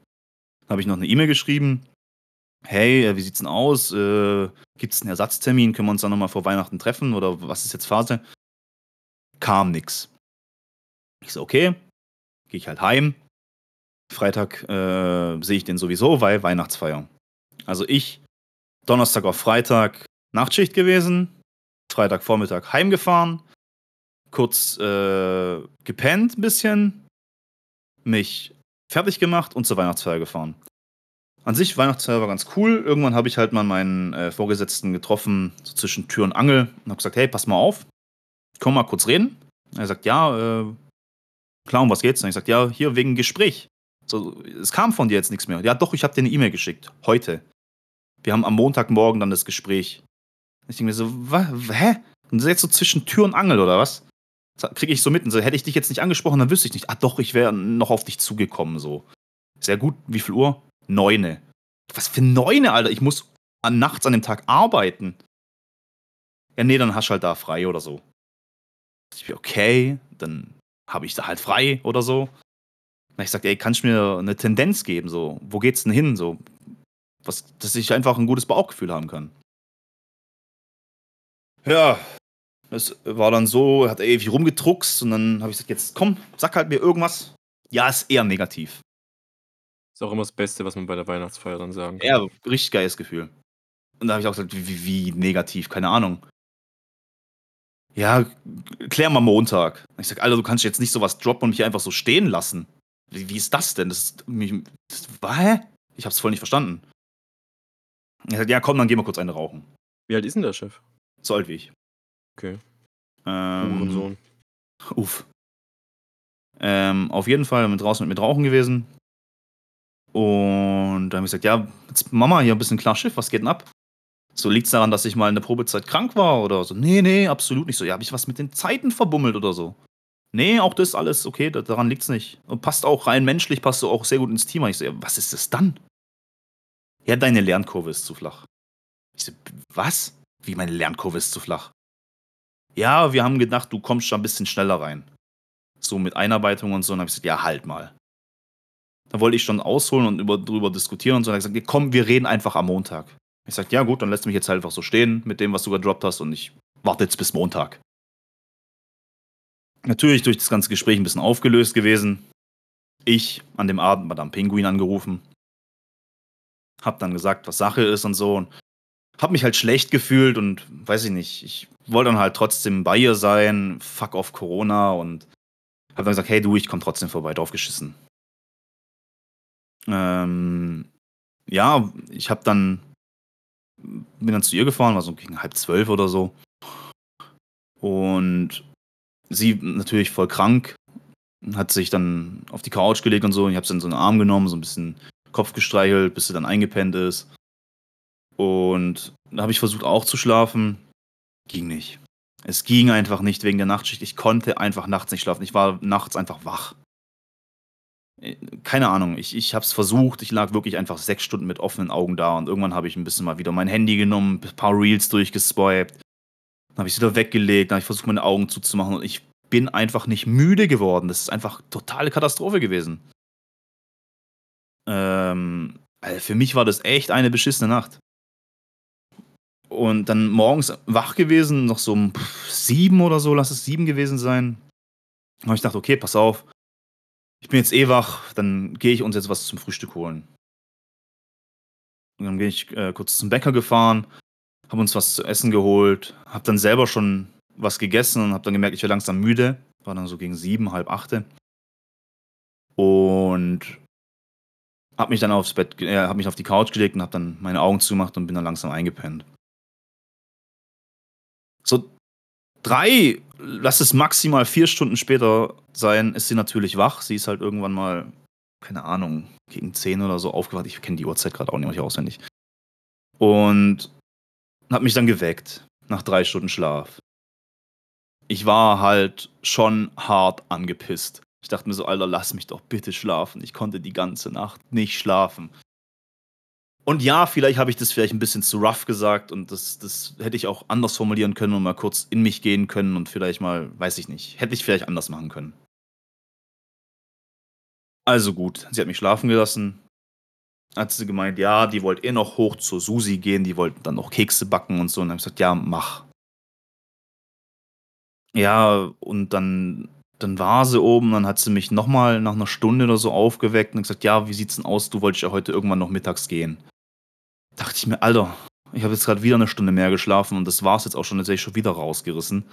Dann habe ich noch eine E-Mail geschrieben. Hey, äh, wie sieht's denn aus? Äh, Gibt es einen Ersatztermin? Können wir uns dann nochmal vor Weihnachten treffen? Oder was ist jetzt Phase? Kam nichts. Ich so, okay, gehe ich halt heim. Freitag äh, sehe ich den sowieso, weil Weihnachtsfeier. Also ich, Donnerstag auf Freitag Nachtschicht gewesen, Freitagvormittag heimgefahren, kurz äh, gepennt ein bisschen, mich fertig gemacht und zur Weihnachtsfeier gefahren. An sich, Weihnachtsfeier war ganz cool. Irgendwann habe ich halt mal meinen äh, Vorgesetzten getroffen, so zwischen Tür und Angel, und habe gesagt, hey, pass mal auf, wir mal kurz reden? Er sagt, ja, äh, klar, um was geht's? Und ich sag, ja, hier wegen Gespräch. So, es kam von dir jetzt nichts mehr. Ja, doch, ich habe dir eine E-Mail geschickt. Heute. Wir haben am Montagmorgen dann das Gespräch. Ich denke mir so, was, hä? Und jetzt so zwischen Tür und Angel, oder was? Kriege ich so mitten. So, hätte ich dich jetzt nicht angesprochen, dann wüsste ich nicht. Ah, doch, ich wäre noch auf dich zugekommen, so. Sehr gut. Wie viel Uhr? Neune. Was für Neune, Alter? Ich muss an, nachts an dem Tag arbeiten. Ja, nee, dann hast du halt da frei oder so. Ich bin okay, dann habe ich da halt frei oder so. Und ich sagte, ey, kannst du mir eine Tendenz geben? So, wo geht's denn hin? So, was, dass ich einfach ein gutes Bauchgefühl haben kann. Ja, es war dann so, er hat ewig rumgedruckst und dann habe ich gesagt, jetzt komm, sag halt mir irgendwas. Ja, ist eher negativ. Ist auch immer das Beste, was man bei der Weihnachtsfeier dann sagen kann. Ja, richtig geiles Gefühl. Und da habe ich auch gesagt: „Wie wie wie negativ? Keine Ahnung.“ „Ja, klär mal Montag.“ Ich sage: „Alter, du kannst jetzt nicht so was droppen und mich einfach so stehen lassen. Wie wie ist das denn? Das ist mich das hä? Ich habe es voll nicht verstanden.“ Er sagt: „Ja, komm, dann gehen wir kurz eine rauchen.“ Wie alt ist denn der Chef? So alt wie ich. Okay. Ähm, Hurensohn. Uff. Ähm, auf jeden Fall mit draußen mit mir rauchen gewesen. Und dann habe ich gesagt: „Ja, jetzt Mama hier ein bisschen klar Schiff, was geht denn ab?“ So: „Liegt's daran, dass ich mal in der Probezeit krank war oder so?“ „Ne, ne, absolut nicht.“ So: „Ja, habe ich was mit den Zeiten verbummelt oder so?“ „Ne, auch das alles okay, da daran liegt's nicht. Und passt auch rein menschlich passt du auch sehr gut ins Team.“ Ich so: „Ja, was ist das dann?“ „Ja, deine Lernkurve ist zu flach.“ Ich so: „B was? Wie meine Lernkurve ist zu flach?“ „Ja, wir haben gedacht, du kommst da 'n bisschen schneller rein.“ So mit Einarbeitung und so. Und dann habe ich gesagt: „Ja, halt mal.“ Da wollte ich schon ausholen und über drüber diskutieren und so. Dann hat er gesagt: „Ne, komm, wir reden einfach am Montag.“ Ich sage: „Ja gut, dann lässt du mich jetzt halt einfach so stehen mit dem, was du gedroppt hast und ich warte jetzt bis Montag.“ Natürlich durch das ganze Gespräch 'n bisschen aufgelöst gewesen. Ich an dem Abend Madame Pinguin angerufen. Habe dann gesagt, was Sache ist und so und habe mich halt schlecht gefühlt und weiß ich nicht, ich wollte dann halt trotzdem bei ihr sein, fuck off Corona und habe dann gesagt: „Hey du, ich komme trotzdem vorbei, drauf geschissen.“ Ähm, ja, ich habe dann bin dann zu ihr gefahren, war so gegen 11:30 oder so. Und sie natürlich voll krank, hat sich dann auf die Couch gelegt und so und ich habe sie in so 'n Arm genommen, so 'n bisschen Kopf gestreichelt, bis sie dann eingepennt ist. Und dann habe ich versucht auch zu schlafen, ging nicht. Es ging einfach nicht wegen der Nachtschicht. Ich konnte einfach nachts nicht schlafen. Ich war nachts einfach wach. Keine Ahnung, ich ich habe es versucht. Ich lag wirklich einfach 6 Stunden mit offenen Augen da und irgendwann habe ich 'n bisschen mal wieder mein Handy genommen, p paar Reels durchgeswiped. Dann habe ich's wieder weggelegt, dann habe ich versucht, meine Augen zuzumachen und ich bin einfach nicht müde geworden. Das ist einfach totale Katastrophe gewesen. Ähm, äh, für mich war das echt eine beschissene Nacht. Und dann morgens wach gewesen, noch so um 7 oder so, lass es 7 gewesen sein. Habe ich gedacht: „Okay, pass auf. Ich bin jetzt eh wach, dann gehe ich uns jetzt was zum Frühstück holen.“ Und dann bin ich, äh, kurz zum Bäcker gefahren, habe uns was zu essen geholt, habe dann selber schon was gegessen und habe dann gemerkt, ich werde langsam müde. War dann so gegen 7, 7:30. Und habe mich dann aufs Bett äh, habe mich auf die Couch gelegt und habe dann meine Augen zugemacht und bin dann langsam eingepennt. So 3, lass es maximal 4 Stunden später sein, ist sie natürlich wach. Sie ist halt irgendwann mal, keine Ahnung, gegen 10 oder so aufgewacht. Ich kenne die Uhrzeit grad auch nicht auswendig. Und hat mich dann geweckt nach 3 Stunden Schlaf. Ich war halt schon hart angepisst. Ich dachte mir so: „Alter, lass mich doch bitte schlafen.“ Ich konnte die ganze Nacht nicht schlafen. Und ja, vielleicht habe ich das vielleicht 'n bisschen zu rough gesagt und das das hätte ich auch anders formulieren können und mal kurz in mich gehen können und vielleicht mal weiß ich nicht, hätte ich vielleicht anders machen können. Also gut, sie hat mich schlafen gelassen. Hat sie gemeint, ja, die wollte eh noch hoch zur Susi gehen, die wollten dann noch Kekse backen und so. Und dann habe ich gesagt: „Ja, mach.“ Ja, und dann dann war sie oben, dann hat sie mich noch mal nach 'ner Stunde oder so aufgeweckt und gesagt: „Ja, wie sieht's denn aus? Du wolltest ja heute irgendwann noch mittags gehen.“ Dachte ich mir: „Alter, ich habe jetzt grad wieder 'ne Stunde mehr geschlafen und das war's jetzt auch schon, jetzt ich schon wieder rausgerissen.“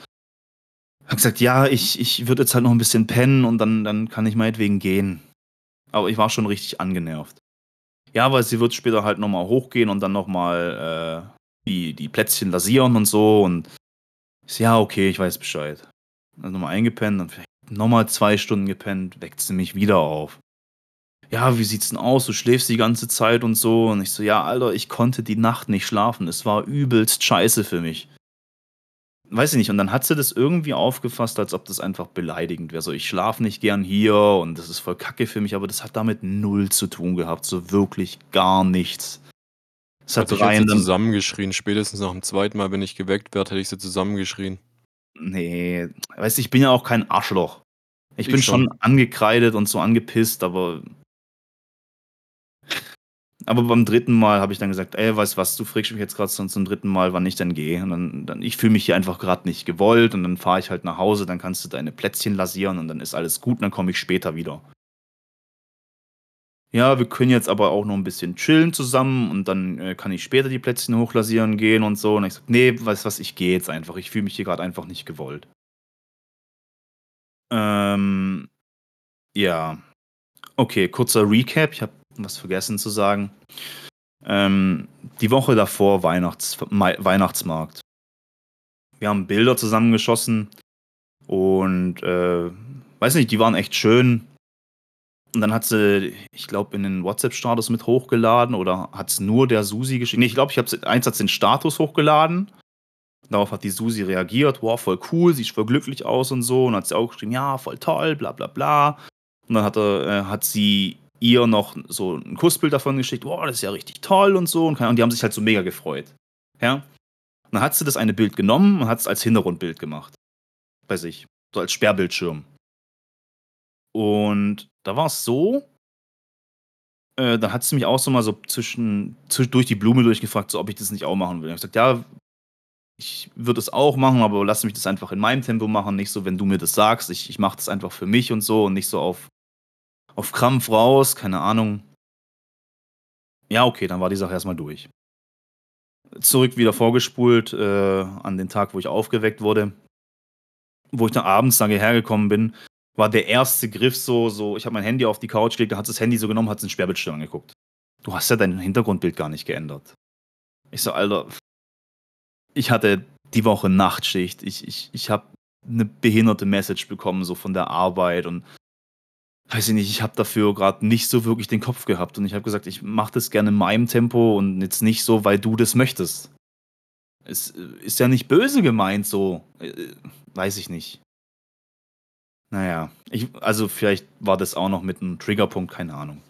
Habe gesagt: „Ja, ich ich würde jetzt halt noch 'n bisschen pennen und dann dann kann ich meinetwegen gehen.“ Aber ich war schon richtig angenervt. Ja, weil sie wird später halt noch mal hochgehen und dann noch mal, äh, die die Plätzchen lasieren und so und ich „Ja, okay, ich weiß Bescheid.“ Dann noch mal eingepennt, dann vielleicht noch mal 2 Stunden gepennt, weckt sie mich wieder auf. „Ja, wie sieht's denn aus? Du schläfst die ganze Zeit und so.“ Und ich so: „Ja, Alter, ich konnte die Nacht nicht schlafen. Es war übelst scheiße für mich.“ Weiß ich nicht. Und dann hat sie das irgendwie aufgefasst, als ob das einfach beleidigend wäre. So: „Ich schlafe nicht gern hier und das ist voll Kacke für mich“, aber das hat damit 0 zu tun gehabt, so wirklich gar nichts. Es Hat hat dich hat sie rein dann zusammengeschrien. Spätestens nach dem 2. Mal, wenn ich geweckt werde, hätte ich sie zusammengeschrien. Ne, weißt du, ich bin ja auch kein Arschloch. Ich bin Ich schon. schon angekreidet und so angepisst, aber aber beim 3. Mal habe ich dann gesagt: „Ey, weißt was, du fragst mich jetzt grad schon zum 3. Mal, wann ich denn gehe und dann dann ich fühle mich hier einfach grad nicht gewollt und dann fahre ich halt nach Hause, dann kannst du deine Plätzchen lasieren und dann ist alles gut und dann komme ich später wieder.“ ja, wir können jetzt aber auch noch ein bisschen chillen zusammen und dann äh, kann ich später die Plätzchen hochlasieren gehen und so. Und ich sag, nee, weißt was, ich gehe jetzt einfach. Ich fühle mich hier gerade einfach nicht gewollt. Ähm, ja. Okay, kurzer Recap. Ich habe was vergessen zu sagen. Ähm, die Woche davor Weihnachts Weihnachtsmarkt. Wir haben Bilder zusammengeschossen und äh, weiß nicht, die waren echt schön. Und dann hat sie, ich glaube, in den WhatsApp-Status mit hochgeladen oder hat es nur der Susi geschickt. Nee, ich glaube, ich habe eins hat den Status hochgeladen. Darauf hat die Susi reagiert, wow, voll cool, sieht voll glücklich aus und so. Und hat sie auch geschrieben, ja, voll toll, bla bla bla. Und dann hat, er, äh, hat sie ihr noch so ein Kussbild davon geschickt, wow, das ist ja richtig toll und so. Und, die haben sich halt so mega gefreut. Ja. Und dann hat sie das eine Bild genommen und hat es als Hintergrundbild gemacht. Bei sich. So als Sperrbildschirm. Und da war es so, äh, da hat sie mich auch so mal so zwischen, zwischen durch die Blume durchgefragt, so ob ich das nicht auch machen will. Ich habe gesagt, ja, ich würde es auch machen, aber lass mich das einfach in meinem Tempo machen, nicht so, wenn du mir das sagst. Ich, ich mache das einfach für mich und so und nicht so auf, auf Krampf raus, keine Ahnung. Ja, okay, dann war die Sache erstmal durch. Zurück wieder vorgespult äh, an den Tag, wo ich aufgeweckt wurde. Wo ich dann abends dann hergekommen bin, war der erste Griff so, so ich habe mein Handy auf die Couch gelegt, da hat das Handy so genommen, hat es in Sperrbildschirm angeguckt. Du hast ja dein Hintergrundbild gar nicht geändert. Ich so, Alter, ich hatte die Woche Nachtschicht. Ich, ich, ich habe eine behinderte Message bekommen, so von der Arbeit und weiß ich nicht, ich habe dafür gerade nicht so wirklich den Kopf gehabt und ich habe gesagt, ich mache das gerne in meinem Tempo und jetzt nicht so, weil du das möchtest. Es ist ja nicht böse gemeint so, äh, weiß ich nicht. Naja, ich, also vielleicht war das auch noch mit einem Triggerpunkt, keine Ahnung.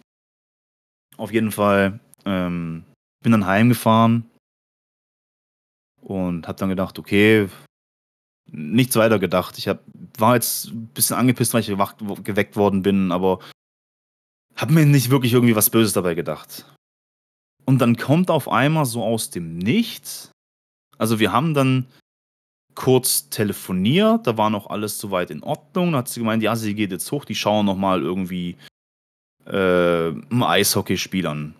Auf jeden Fall ähm, bin dann heimgefahren und habe dann gedacht, okay, nichts weiter gedacht. Ich hab, war jetzt ein bisschen angepisst, weil ich gewacht, geweckt worden bin, aber habe mir nicht wirklich irgendwie was Böses dabei gedacht. Und dann kommt auf einmal so aus dem Nichts, also wir haben dann kurz telefoniert, da war noch alles soweit in Ordnung. Da hat sie gemeint, ja, sie geht jetzt hoch, die schauen noch mal irgendwie äh, ein Eishockeyspiel an.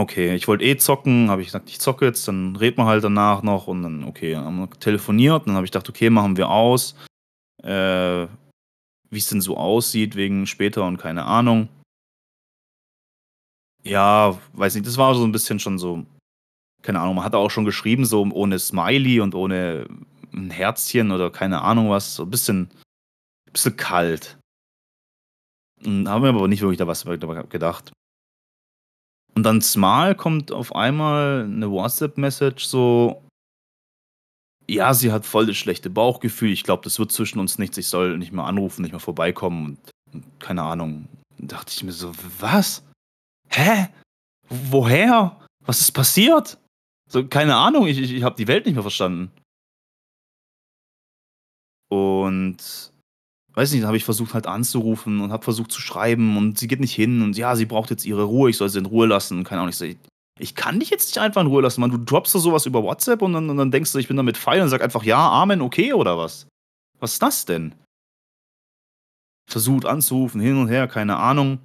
Okay, ich wollte eh zocken, habe ich gesagt, ich zocke jetzt, dann reden wir halt danach noch und dann, okay, haben wir telefoniert, dann habe ich gedacht, okay, machen wir aus, äh, wie es denn so aussieht wegen später und keine Ahnung. Ja, weiß nicht, das war so ein bisschen schon so keine Ahnung, man hat auch schon geschrieben, so ohne Smiley und ohne ein Herzchen oder keine Ahnung was, so ein bisschen, bisschen kalt. Und haben wir aber nicht wirklich da was gedacht. Und dann mal kommt auf einmal eine WhatsApp-Message so, ja, sie hat voll das schlechte Bauchgefühl, ich glaube, das wird zwischen uns nichts, ich soll nicht mehr anrufen, nicht mehr vorbeikommen und keine Ahnung. Da dachte ich mir so, was? Hä? Woher? Was ist passiert? So, keine Ahnung, ich, ich, ich habe die Welt nicht mehr verstanden. Und weiß nicht, habe ich versucht halt anzurufen und habe versucht zu schreiben und sie geht nicht hin und ja, sie braucht jetzt ihre Ruhe, ich soll sie in Ruhe lassen. Keine Ahnung, ich sage, ich kann dich jetzt nicht einfach in Ruhe lassen, man. Du droppst da sowas über WhatsApp und dann, und dann denkst du, ich bin damit feil und sag einfach ja, Amen, okay oder was? Was ist das denn? Versucht anzurufen, hin und her, keine Ahnung.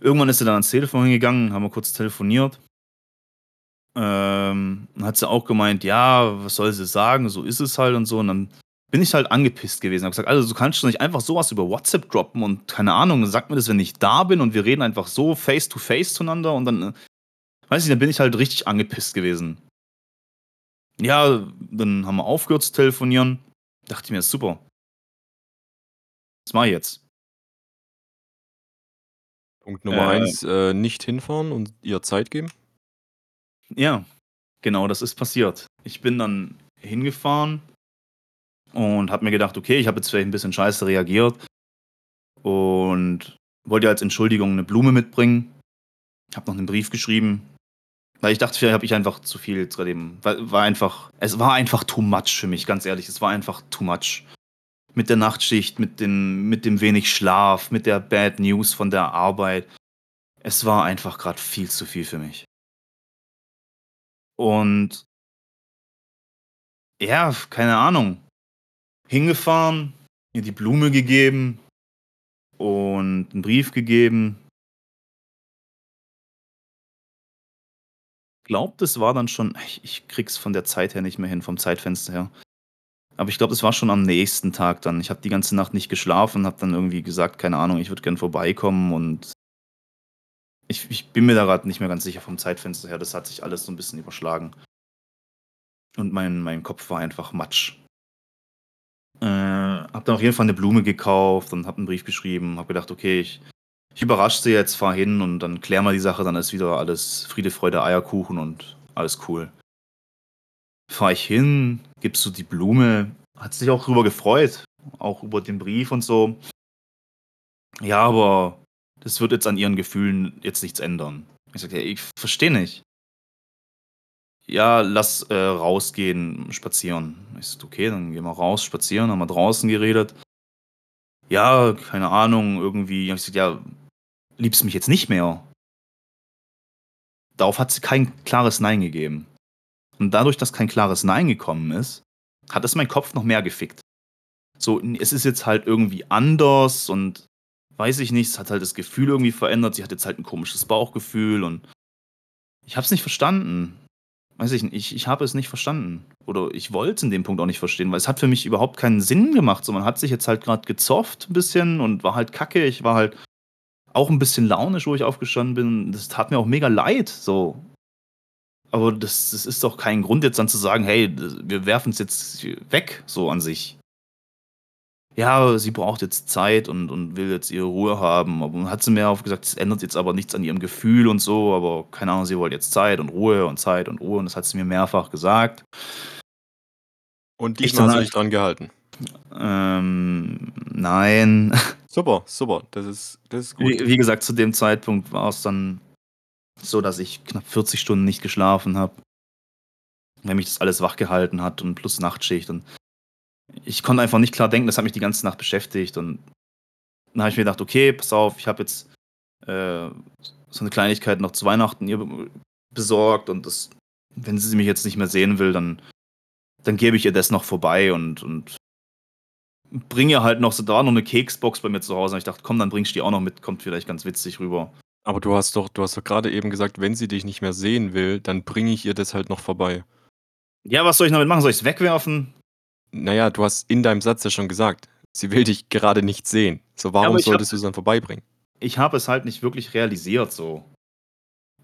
Irgendwann ist sie dann ans Telefon hingegangen, haben wir kurz telefoniert. Ähm, hat sie auch gemeint, ja, was soll sie sagen, so ist es halt und so. Und dann bin ich halt angepisst gewesen. Hab gesagt, also du kannst doch nicht einfach sowas über WhatsApp droppen und keine Ahnung, sag mir das, wenn ich da bin und wir reden einfach so face to face zueinander und dann, äh, weiß ich, dann bin ich halt richtig angepisst gewesen. Ja, dann haben wir aufgehört zu telefonieren. Dachte ich mir, super. Was mach ich jetzt? Punkt Nummer äh, eins, äh, nicht hinfahren und ihr Zeit geben. Ja, genau, das ist passiert. Ich bin dann hingefahren und habe mir gedacht, okay, ich habe jetzt vielleicht ein bisschen scheiße reagiert und wollte als Entschuldigung eine Blume mitbringen. Habe noch einen Brief geschrieben, weil ich dachte, vielleicht habe ich einfach zu viel zu dem. War, einfach, es war einfach too much für mich, ganz ehrlich. Es war einfach too much. Mit der Nachtschicht, mit, den, mit dem wenig Schlaf, mit der Bad News von der Arbeit. Es war einfach gerade viel zu viel für mich. Und ja, keine Ahnung hingefahren, ihr die Blume gegeben und einen Brief gegeben. Glaubt, es war dann schon, ich, ich krieg's von der Zeit her nicht mehr hin, vom Zeitfenster her. Aber ich glaube, es war schon am nächsten Tag dann. Ich habe die ganze Nacht nicht geschlafen, habe dann irgendwie gesagt, keine Ahnung, ich würde gern vorbeikommen und ich, ich bin mir da gerade nicht mehr ganz sicher vom Zeitfenster her. Das hat sich alles so ein bisschen überschlagen. Und mein, mein Kopf war einfach matsch. Äh, hab dann auf jeden Fall eine Blume gekauft und hab einen Brief geschrieben. Hab gedacht, okay, ich, ich überrasche sie jetzt, fahr hin und dann klären wir die Sache, dann ist wieder alles Friede, Freude, Eierkuchen und alles cool. Fahr ich hin, gibst du die Blume, hat sich auch drüber gefreut, auch über den Brief und so. Ja, aber das wird jetzt an ihren Gefühlen jetzt nichts ändern. Ich sag, ja, ich verstehe nicht. Ja, lass äh, rausgehen, spazieren. Ich sag, okay, dann gehen wir raus, spazieren, haben wir draußen geredet. Ja, keine Ahnung, irgendwie. Ich sag, ja, liebst mich jetzt nicht mehr. Darauf hat sie kein klares Nein gegeben. Und dadurch, dass kein klares Nein gekommen ist, hat es mein Kopf noch mehr gefickt. So, es ist jetzt halt irgendwie anders und weiß ich nicht, es hat halt das Gefühl irgendwie verändert. Sie hat jetzt halt ein komisches Bauchgefühl und ich habe es nicht verstanden. Weiß ich nicht, ich, ich habe es nicht verstanden. Oder ich wollte es in dem Punkt auch nicht verstehen, weil es hat für mich überhaupt keinen Sinn gemacht. So, man hat sich jetzt halt gerade gezofft ein bisschen und war halt kacke. Ich war halt auch ein bisschen launisch, wo ich aufgestanden bin. Das tat mir auch mega leid. So. Aber das, das ist doch kein Grund, jetzt dann zu sagen, hey, wir werfen es jetzt weg, so an sich ja, sie braucht jetzt Zeit und, und will jetzt ihre Ruhe haben. Aber hat sie mir auch gesagt, es ändert jetzt aber nichts an ihrem Gefühl und so, aber keine Ahnung, sie wollte jetzt Zeit und Ruhe und Zeit und Ruhe und das hat sie mir mehrfach gesagt. Und diesmal hast du dich dran gehalten. Ähm, nein. Super, super, das ist, das ist gut. Wie, wie gesagt, zu dem Zeitpunkt war es dann so, dass ich knapp 40 Stunden nicht geschlafen habe. Wenn mich das alles wach gehalten hat und plus Nachtschicht und ich konnte einfach nicht klar denken, das hat mich die ganze Nacht beschäftigt. Und dann habe ich mir gedacht, okay, pass auf, ich habe jetzt äh, so eine Kleinigkeit noch zu Weihnachten ihr besorgt und das, wenn sie mich jetzt nicht mehr sehen will, dann, dann gebe ich ihr das noch vorbei und, und bringe ihr halt noch so da noch eine Keksbox bei mir zu Hause. Und ich dachte, komm, dann bringst du die auch noch mit, kommt vielleicht ganz witzig rüber. Aber du hast doch, du hast doch gerade eben gesagt, wenn sie dich nicht mehr sehen will, dann bringe ich ihr das halt noch vorbei. Ja, was soll ich damit machen? Soll ich es wegwerfen? Naja, du hast in deinem Satz ja schon gesagt, sie will dich gerade nicht sehen. So, warum ja, solltest du es dann vorbeibringen? Ich habe es halt nicht wirklich realisiert so.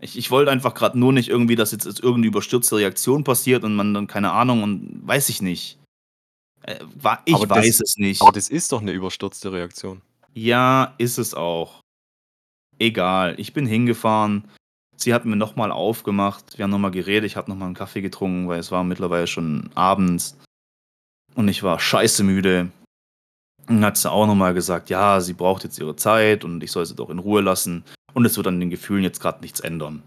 Ich, ich wollte einfach gerade nur nicht irgendwie, dass jetzt, jetzt irgendeine überstürzte Reaktion passiert und man dann keine Ahnung und weiß ich nicht. Äh, war, ich aber weiß das, es nicht. Aber das ist doch eine überstürzte Reaktion. Ja, ist es auch. Egal, ich bin hingefahren. Sie hat mir nochmal aufgemacht. Wir haben nochmal geredet. Ich habe nochmal einen Kaffee getrunken, weil es war mittlerweile schon abends. Und ich war scheiße müde. Dann hat sie auch nochmal gesagt, ja, sie braucht jetzt ihre Zeit und ich soll sie doch in Ruhe lassen. Und es wird an den Gefühlen jetzt gerade nichts ändern.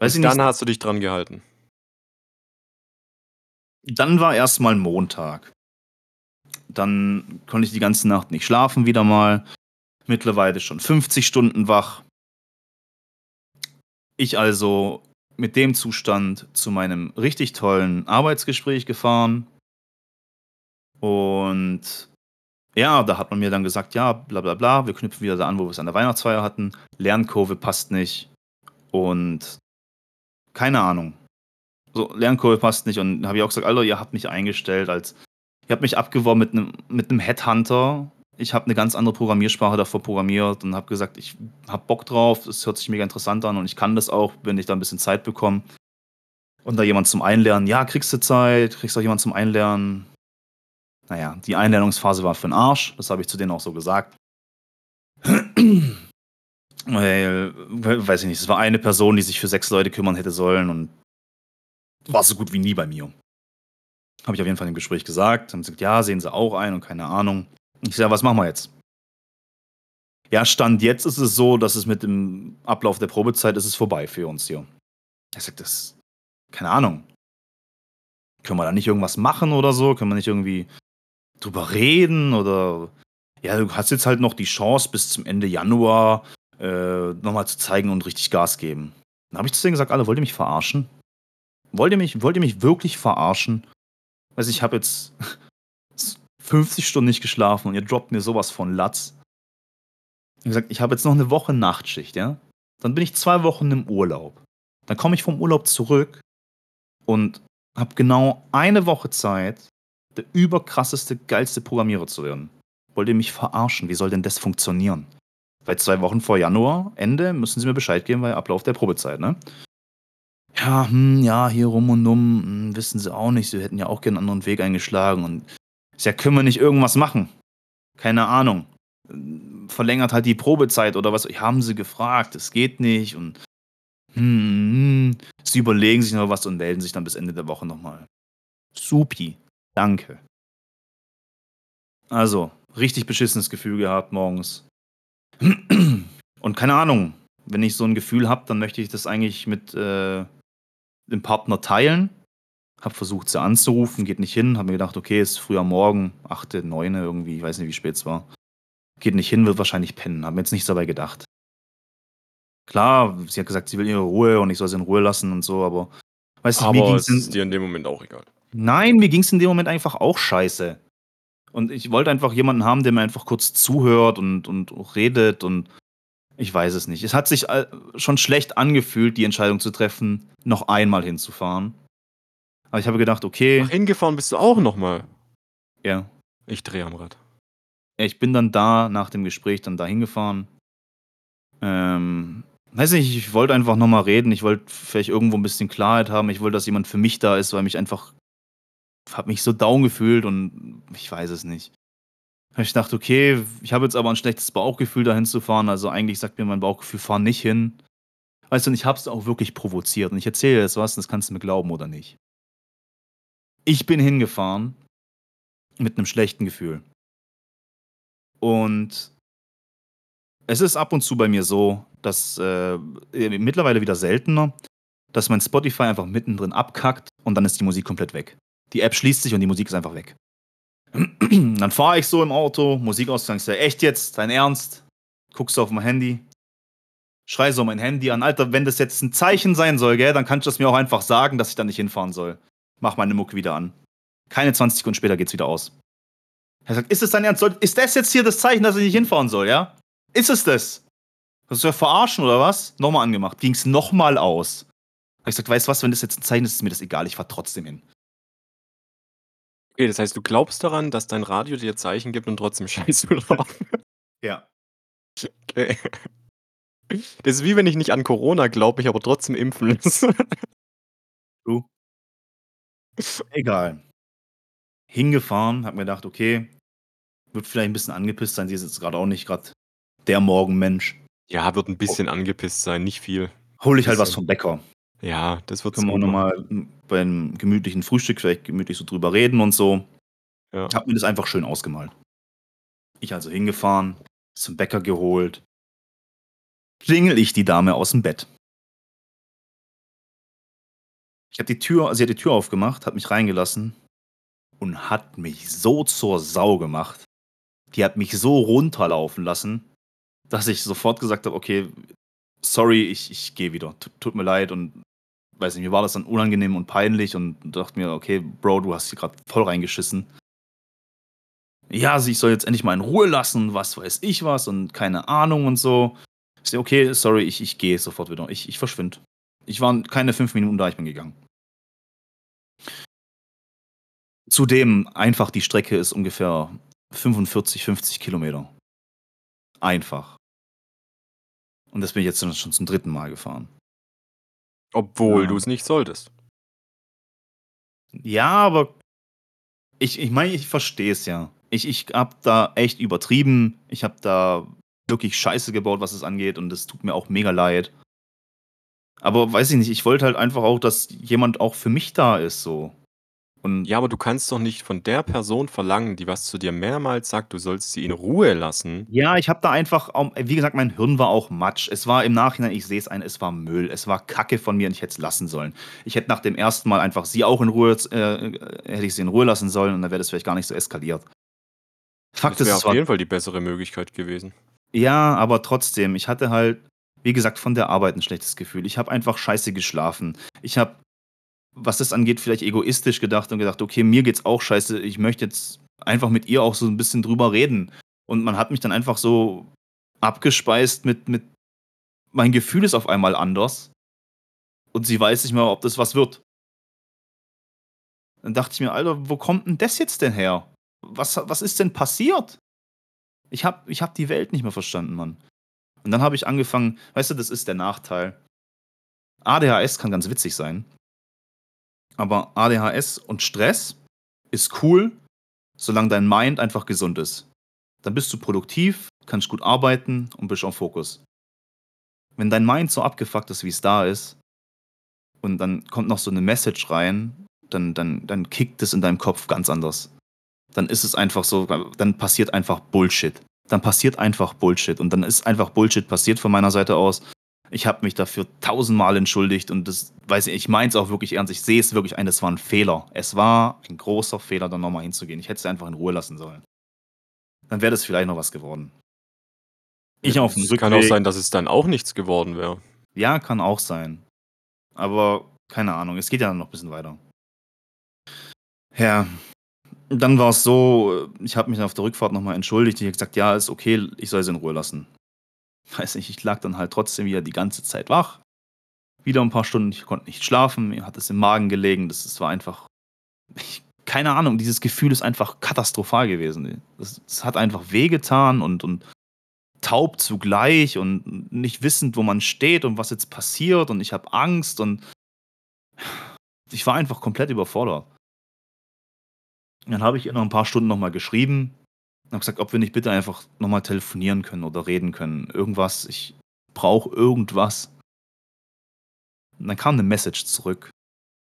Weiß und dann nicht, hast du dich dran gehalten. Dann war erstmal Montag. Dann konnte ich die ganze Nacht nicht schlafen wieder mal. Mittlerweile schon 50 Stunden wach. Ich also mit dem Zustand zu meinem richtig tollen Arbeitsgespräch gefahren. Und ja, da hat man mir dann gesagt, ja, bla bla bla, wir knüpfen wieder da an, wo wir es an der Weihnachtsfeier hatten. Lernkurve passt nicht. Und keine Ahnung. So, Lernkurve passt nicht. Und habe ich auch gesagt, Alter, ihr habt mich eingestellt als. Ihr habt mich abgeworben mit einem mit Headhunter. Ich habe eine ganz andere Programmiersprache davor programmiert und habe gesagt, ich habe Bock drauf, es hört sich mega interessant an und ich kann das auch, wenn ich da ein bisschen Zeit bekomme. Und da jemand zum Einlernen, ja, kriegst du Zeit, kriegst auch jemand zum Einlernen, naja, die Einlernungsphase war für den Arsch, das habe ich zu denen auch so gesagt. Weil, weiß ich nicht, es war eine Person, die sich für sechs Leute kümmern hätte sollen und war so gut wie nie bei mir. Habe ich auf jeden Fall im Gespräch gesagt. Haben gesagt, ja, sehen sie auch ein und keine Ahnung. Ich sage, was machen wir jetzt? Ja, Stand jetzt ist es so, dass es mit dem Ablauf der Probezeit ist es vorbei für uns hier. Ich sage, das, keine Ahnung. Können wir da nicht irgendwas machen oder so? Können wir nicht irgendwie drüber reden oder ja, du hast jetzt halt noch die Chance bis zum Ende Januar äh, nochmal zu zeigen und richtig Gas geben. Dann habe ich zu denen gesagt, alle, wollt ihr mich verarschen? Wollt ihr mich, wollt ihr mich wirklich verarschen? Weiß ich habe jetzt 50 Stunden nicht geschlafen und ihr droppt mir sowas von Latz. Ich habe gesagt, ich habe jetzt noch eine Woche Nachtschicht, ja? Dann bin ich zwei Wochen im Urlaub. Dann komme ich vom Urlaub zurück und habe genau eine Woche Zeit, der überkrasseste, geilste Programmierer zu werden. Wollt ihr mich verarschen? Wie soll denn das funktionieren? Weil zwei Wochen vor Januar, Ende, müssen sie mir Bescheid geben, weil Ablauf der Probezeit, ne? Ja, hm, ja, hier rum und um, hm, wissen sie auch nicht, sie hätten ja auch gerne einen anderen Weg eingeschlagen und ja, können wir nicht irgendwas machen? Keine Ahnung. Verlängert halt die Probezeit oder was? Haben sie gefragt, es geht nicht und hm, hm, sie überlegen sich noch was und melden sich dann bis Ende der Woche nochmal. Supi. Danke. Also, richtig beschissenes Gefühl gehabt morgens. Und keine Ahnung, wenn ich so ein Gefühl habe, dann möchte ich das eigentlich mit äh, dem Partner teilen. Hab versucht, sie anzurufen, geht nicht hin. Hab mir gedacht, okay, ist früher Morgen, 8., 9. irgendwie, ich weiß nicht, wie spät es war. Geht nicht hin, wird wahrscheinlich pennen. Hab mir jetzt nichts dabei gedacht. Klar, sie hat gesagt, sie will ihre Ruhe und ich soll sie in Ruhe lassen und so, aber weißt du, aber mir ging's es ist dir in dem Moment auch egal. Nein, mir ging es in dem Moment einfach auch scheiße. Und ich wollte einfach jemanden haben, der mir einfach kurz zuhört und, und redet und ich weiß es nicht. Es hat sich schon schlecht angefühlt, die Entscheidung zu treffen, noch einmal hinzufahren. Aber ich habe gedacht, okay. Ach, hingefahren bist du auch nochmal? Ja. Ich drehe am Rad. Ich bin dann da nach dem Gespräch dann da hingefahren. Ähm, weiß nicht, ich wollte einfach nochmal reden. Ich wollte vielleicht irgendwo ein bisschen Klarheit haben. Ich wollte, dass jemand für mich da ist, weil mich einfach habe mich so down gefühlt und ich weiß es nicht. Ich dachte, okay, ich habe jetzt aber ein schlechtes Bauchgefühl, dahin zu fahren. Also eigentlich sagt mir mein Bauchgefühl, fahr nicht hin. Weißt du, und ich habe es auch wirklich provoziert. Und ich erzähle jetzt was, das kannst du mir glauben oder nicht. Ich bin hingefahren mit einem schlechten Gefühl. Und es ist ab und zu bei mir so, dass äh, mittlerweile wieder seltener, dass mein Spotify einfach mittendrin abkackt und dann ist die Musik komplett weg. Die App schließt sich und die Musik ist einfach weg. Dann fahre ich so im Auto, Musikausgang, ist ja echt jetzt, dein Ernst? Guckst du auf mein Handy, schrei so mein Handy an, Alter, wenn das jetzt ein Zeichen sein soll, gell, dann kannst du das mir auch einfach sagen, dass ich da nicht hinfahren soll. Mach meine Mucke wieder an. Keine 20 Sekunden später geht's wieder aus. Er sagt, ist es dein Ernst? Ist das jetzt hier das Zeichen, dass ich nicht hinfahren soll, ja? Ist es das? Das ist ja verarschen oder was? Nochmal angemacht. Ging's nochmal aus. Hab ich gesagt, weißt du was, wenn das jetzt ein Zeichen ist, ist mir das egal, ich fahr trotzdem hin. Okay, das heißt, du glaubst daran, dass dein Radio dir Zeichen gibt und trotzdem scheißt du drauf? Ja. Okay. Das ist wie wenn ich nicht an Corona glaube, mich aber trotzdem impfen lasse. Du? Egal. Hingefahren, hab mir gedacht, okay, wird vielleicht ein bisschen angepisst sein. Sie ist jetzt gerade auch nicht gerade der Morgenmensch. Ja, wird ein bisschen angepisst sein, nicht viel. Hol ich halt was vom Bäcker. Ja, das wird Können wir auch nochmal beim gemütlichen Frühstück vielleicht gemütlich so drüber reden und so. Ja. Hab mir das einfach schön ausgemalt. Ich also hingefahren, zum Bäcker geholt. Klingel ich die Dame aus dem Bett. Ich habe die Tür, sie hat die Tür aufgemacht, hat mich reingelassen und hat mich so zur Sau gemacht. Die hat mich so runterlaufen lassen, dass ich sofort gesagt habe, okay, sorry, ich, ich gehe wieder. Tut mir leid und weiß nicht, mir war das dann unangenehm und peinlich und dachte mir, okay, Bro, du hast hier gerade voll reingeschissen. Ja, also ich soll jetzt endlich mal in Ruhe lassen, was weiß ich was und keine Ahnung und so. Ich sehe, okay, sorry, ich, ich gehe sofort wieder. Ich, ich verschwinde. Ich war keine fünf Minuten da, ich bin gegangen. Zudem einfach die Strecke ist ungefähr 45, 50 Kilometer. Einfach. Und das bin ich jetzt schon zum dritten Mal gefahren. Obwohl ja. du es nicht solltest. Ja, aber ich, ich meine, ich verstehe es ja. Ich, ich habe da echt übertrieben. Ich habe da wirklich Scheiße gebaut, was es angeht, und es tut mir auch mega leid. Aber weiß ich nicht, ich wollte halt einfach auch, dass jemand auch für mich da ist, so. Und Ja, aber du kannst doch nicht von der Person verlangen, die was zu dir mehrmals sagt, du sollst sie in Ruhe lassen. Ja, ich habe da einfach, wie gesagt, mein Hirn war auch Matsch. Es war im Nachhinein, ich sehe es ein, es war Müll. Es war Kacke von mir und ich hätte es lassen sollen. Ich hätte nach dem ersten Mal einfach sie auch in Ruhe, äh, hätte ich sie in Ruhe lassen sollen und dann wäre das vielleicht gar nicht so eskaliert. Fakt Das ist, wäre auf jeden Fall die bessere Möglichkeit gewesen. ja, aber trotzdem, ich hatte halt, wie gesagt, von der Arbeit ein schlechtes Gefühl. Ich habe einfach scheiße geschlafen. Ich habe was das angeht, vielleicht egoistisch gedacht und gedacht, okay, mir geht's auch scheiße, ich möchte jetzt einfach mit ihr auch so ein bisschen drüber reden. Und man hat mich dann einfach so abgespeist mit, mit mein Gefühl ist auf einmal anders. Und sie weiß nicht mehr, ob das was wird. Dann dachte ich mir, Alter, wo kommt denn das jetzt denn her? Was, was ist denn passiert? Ich hab, ich hab die Welt nicht mehr verstanden, Mann. Und dann habe ich angefangen, weißt du, das ist der Nachteil. ADHS kann ganz witzig sein. Aber ADHS und Stress ist cool, solange dein Mind einfach gesund ist. Dann bist du produktiv, kannst gut arbeiten und bist auf Fokus. Wenn dein Mind so abgefuckt ist, wie es da ist, und dann kommt noch so eine Message rein, dann, dann, dann kickt es in deinem Kopf ganz anders. Dann ist es einfach so, dann passiert einfach Bullshit. Dann passiert einfach Bullshit. Und dann ist einfach Bullshit passiert von meiner Seite aus. Ich habe mich dafür tausendmal entschuldigt und das weiß ich, ich meine es auch wirklich ernst. Ich sehe es wirklich ein, es war ein Fehler. Es war ein großer Fehler, da nochmal hinzugehen. Ich hätte es einfach in Ruhe lassen sollen. Dann wäre das vielleicht noch was geworden. Ich ja, auf dem Rückweg. Kann auch sein, dass es dann auch nichts geworden wäre. Ja, kann auch sein. Aber keine Ahnung, es geht ja noch ein bisschen weiter. Ja, dann war es so, ich habe mich auf der Rückfahrt nochmal entschuldigt. Ich habe gesagt, ja, ist okay, ich soll sie in Ruhe lassen. Weiß nicht, ich lag dann halt trotzdem wieder die ganze Zeit wach. Wieder ein paar Stunden, ich konnte nicht schlafen, mir hat es im Magen gelegen. Das, das war einfach, ich, keine Ahnung, dieses Gefühl ist einfach katastrophal gewesen. Es hat einfach wehgetan und, und taub zugleich und nicht wissend, wo man steht und was jetzt passiert und ich habe Angst und ich war einfach komplett überfordert. Dann habe ich ihr noch ein paar Stunden nochmal geschrieben habe gesagt, ob wir nicht bitte einfach nochmal telefonieren können oder reden können. Irgendwas, ich brauche irgendwas. Und dann kam eine Message zurück,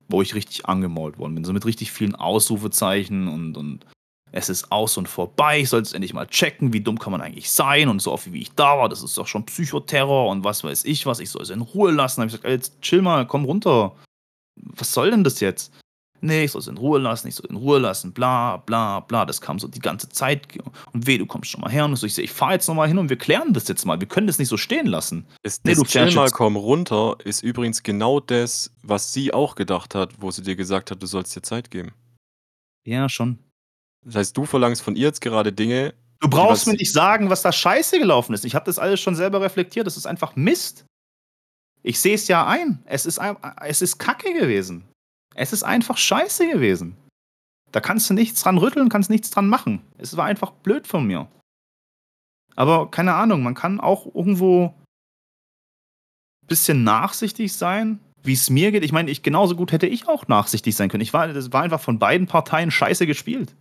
wo ich richtig angemalt worden bin. So mit richtig vielen Ausrufezeichen und, und es ist aus und vorbei, ich sollte es endlich mal checken, wie dumm kann man eigentlich sein und so oft wie ich da war, das ist doch schon Psychoterror und was weiß ich was, ich soll es in Ruhe lassen. Dann habe ich gesagt, jetzt chill mal, komm runter. Was soll denn das jetzt? Nee, ich soll es in Ruhe lassen, ich soll es in Ruhe lassen, bla, bla, bla. Das kam so die ganze Zeit. Und weh, du kommst schon mal her. Und so, ich, ich fahre jetzt nochmal hin und wir klären das jetzt mal. Wir können das nicht so stehen lassen. Das, nee, du chill mal, komm runter, ist übrigens genau das, was sie auch gedacht hat, wo sie dir gesagt hat, du sollst dir Zeit geben. Ja, schon. Das heißt, du verlangst von ihr jetzt gerade Dinge. Du brauchst mir nicht sagen, was da scheiße gelaufen ist. Ich habe das alles schon selber reflektiert. Das ist einfach Mist. Ich sehe es ja ein. Es ist, es ist Kacke gewesen. Es ist einfach scheiße gewesen. Da kannst du nichts dran rütteln, kannst nichts dran machen. Es war einfach blöd von mir. Aber keine Ahnung, man kann auch irgendwo ein bisschen nachsichtig sein, wie es mir geht. Ich meine, ich genauso gut hätte ich auch nachsichtig sein können. Ich war, das war einfach von beiden Parteien scheiße gespielt.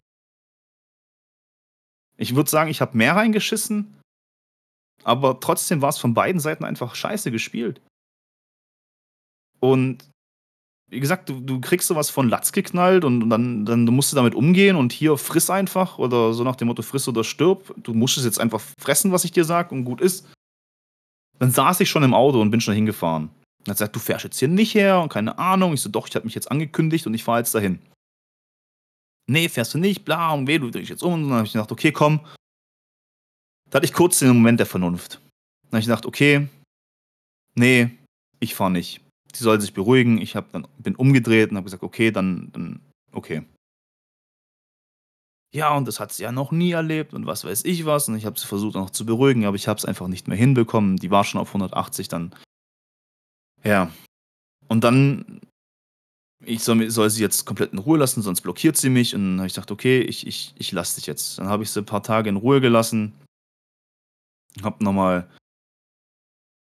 Ich würde sagen, ich habe mehr reingeschissen, aber trotzdem war es von beiden Seiten einfach scheiße gespielt. Und wie gesagt, du, du kriegst sowas von Latz geknallt und, dann, dann musst du damit umgehen und hier friss einfach oder so nach dem Motto friss oder stirb. Du musst es jetzt einfach fressen, was ich dir sag und gut ist. Dann saß ich schon im Auto und bin schon hingefahren. Er hat gesagt, du fährst jetzt hier nicht her und keine Ahnung. Ich so, doch, ich habe mich jetzt angekündigt und ich fahre jetzt dahin nee, fährst du nicht, bla, und weh, du drehst jetzt um. Und dann habe ich gedacht, okay, komm. Da hatte ich kurz den Moment der Vernunft. Dann habe ich gedacht, okay, nee, ich fahre nicht. Die soll sich beruhigen. Ich hab dann, bin umgedreht und habe gesagt, okay, dann, dann, okay. Ja, und das hat sie ja noch nie erlebt und was weiß ich was. Und ich habe sie versucht noch zu beruhigen, aber ich habe es einfach nicht mehr hinbekommen. Die war schon auf 180 dann. Ja. Und dann ich soll, soll, sie jetzt komplett in Ruhe lassen, sonst blockiert sie mich. Und dann habe ich gedacht, okay, ich, ich, ich lasse dich jetzt. Dann habe ich sie ein paar Tage in Ruhe gelassen. Hab nochmal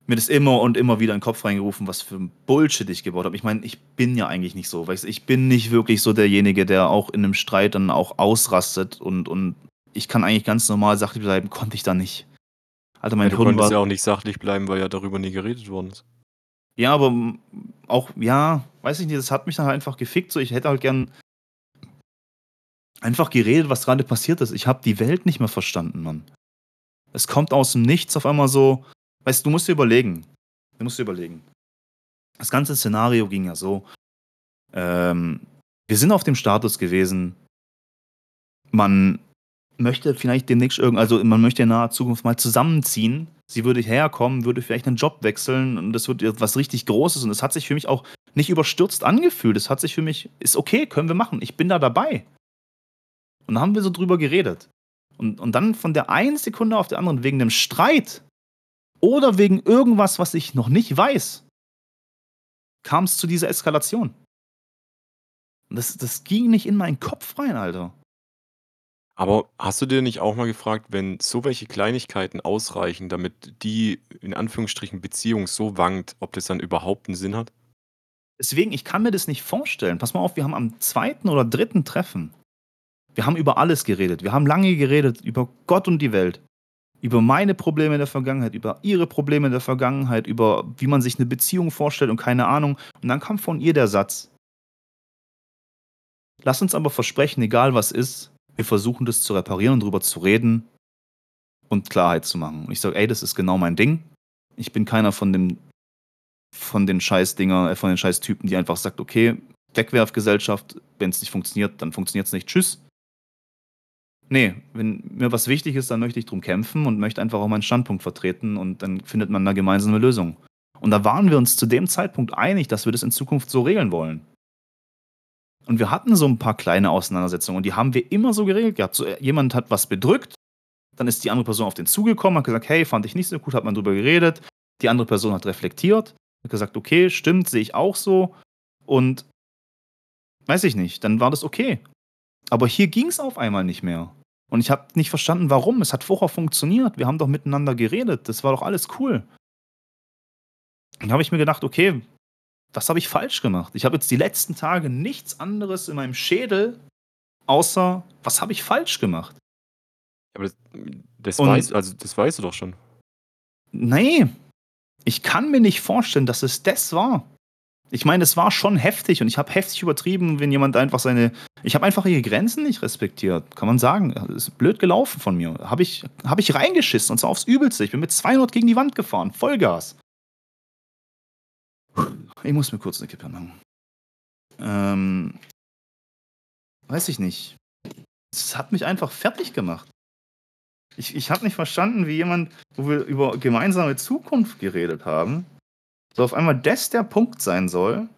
mir das immer und immer wieder in den Kopf reingerufen, was für ein Bullshit ich gebaut habe. Ich meine, ich bin ja eigentlich nicht so. Weißt, ich bin nicht wirklich so derjenige, der auch in einem Streit dann auch ausrastet und, und ich kann eigentlich ganz normal sachlich bleiben, konnte ich da nicht. Alter, mein ja, du konntest war, ja auch nicht sachlich bleiben, weil ja darüber nie geredet worden ist. Ja, aber auch, ja, weiß ich nicht, das hat mich dann halt einfach gefickt. So, ich hätte halt gern einfach geredet, was gerade passiert ist. Ich habe die Welt nicht mehr verstanden, Mann. Es kommt aus dem Nichts auf einmal so. Weißt du, musst dir überlegen. Du musst dir überlegen. Das ganze Szenario ging ja so. Ähm, wir sind auf dem Status gewesen. Man möchte vielleicht demnächst irgend, also man möchte in naher Zukunft mal zusammenziehen sie würde herkommen, würde vielleicht einen Job wechseln und das wird was richtig Großes und es hat sich für mich auch nicht überstürzt angefühlt. Es hat sich für mich, ist okay, können wir machen, ich bin da dabei. Und dann haben wir so drüber geredet. Und, und dann von der einen Sekunde auf der anderen wegen dem Streit oder wegen irgendwas, was ich noch nicht weiß, kam es zu dieser Eskalation. Das, das ging nicht in meinen Kopf rein, Alter. Aber hast du dir nicht auch mal gefragt, wenn so welche Kleinigkeiten ausreichen, damit die in Anführungsstrichen Beziehung so wankt, ob das dann überhaupt einen Sinn hat? Deswegen, ich kann mir das nicht vorstellen. Pass mal auf, wir haben am zweiten oder dritten Treffen, wir haben über alles geredet. Wir haben lange geredet über Gott und die Welt. Über meine Probleme in der Vergangenheit, über ihre Probleme in der Vergangenheit, über wie man sich eine Beziehung vorstellt und keine Ahnung. Und dann kam von ihr der Satz. Lass uns aber versprechen, egal was ist, wir versuchen das zu reparieren und drüber zu reden und Klarheit zu machen. Und ich sage, ey, das ist genau mein Ding. Ich bin keiner von dem von den Scheißdinger, äh, von den Scheißtypen, die einfach sagt, okay, Wegwerfgesellschaft, wenn es nicht funktioniert, dann funktioniert es nicht. Tschüss. Nee, wenn mir was wichtig ist, dann möchte ich drum kämpfen und möchte einfach auch meinen Standpunkt vertreten und dann findet man eine gemeinsame Lösung. Und da waren wir uns zu dem Zeitpunkt einig, dass wir das in Zukunft so regeln wollen. Und wir hatten so ein paar kleine Auseinandersetzungen und die haben wir immer so geregelt gehabt. So, äh, jemand hat was bedrückt, dann ist die andere Person auf den zugekommen, hat gesagt, hey, fand ich nicht so gut, hat man drüber geredet. Die andere Person hat reflektiert, hat gesagt, okay, stimmt, sehe ich auch so. Und weiß ich nicht, dann war das okay. Aber hier ging es auf einmal nicht mehr. Und ich habe nicht verstanden, warum. Es hat vorher funktioniert. Wir haben doch miteinander geredet. Das war doch alles cool. Dann habe ich mir gedacht, okay, was habe ich falsch gemacht? Ich habe jetzt die letzten Tage nichts anderes in meinem Schädel, außer was habe ich falsch gemacht? Aber das, das, weiß, also das weißt du doch schon. Nee, ich kann mir nicht vorstellen, dass es das war. Ich meine, es war schon heftig und ich habe heftig übertrieben, wenn jemand einfach seine. Ich habe einfach ihre Grenzen nicht respektiert, kann man sagen. Das ist blöd gelaufen von mir. Habe ich, hab ich reingeschissen und zwar aufs Übelste. Ich bin mit 200 gegen die Wand gefahren, Vollgas. Ich muss mir kurz eine Kippe machen. Ähm, weiß ich nicht. Es hat mich einfach fertig gemacht. Ich, ich habe nicht verstanden, wie jemand, wo wir über gemeinsame Zukunft geredet haben, so auf einmal das der Punkt sein soll,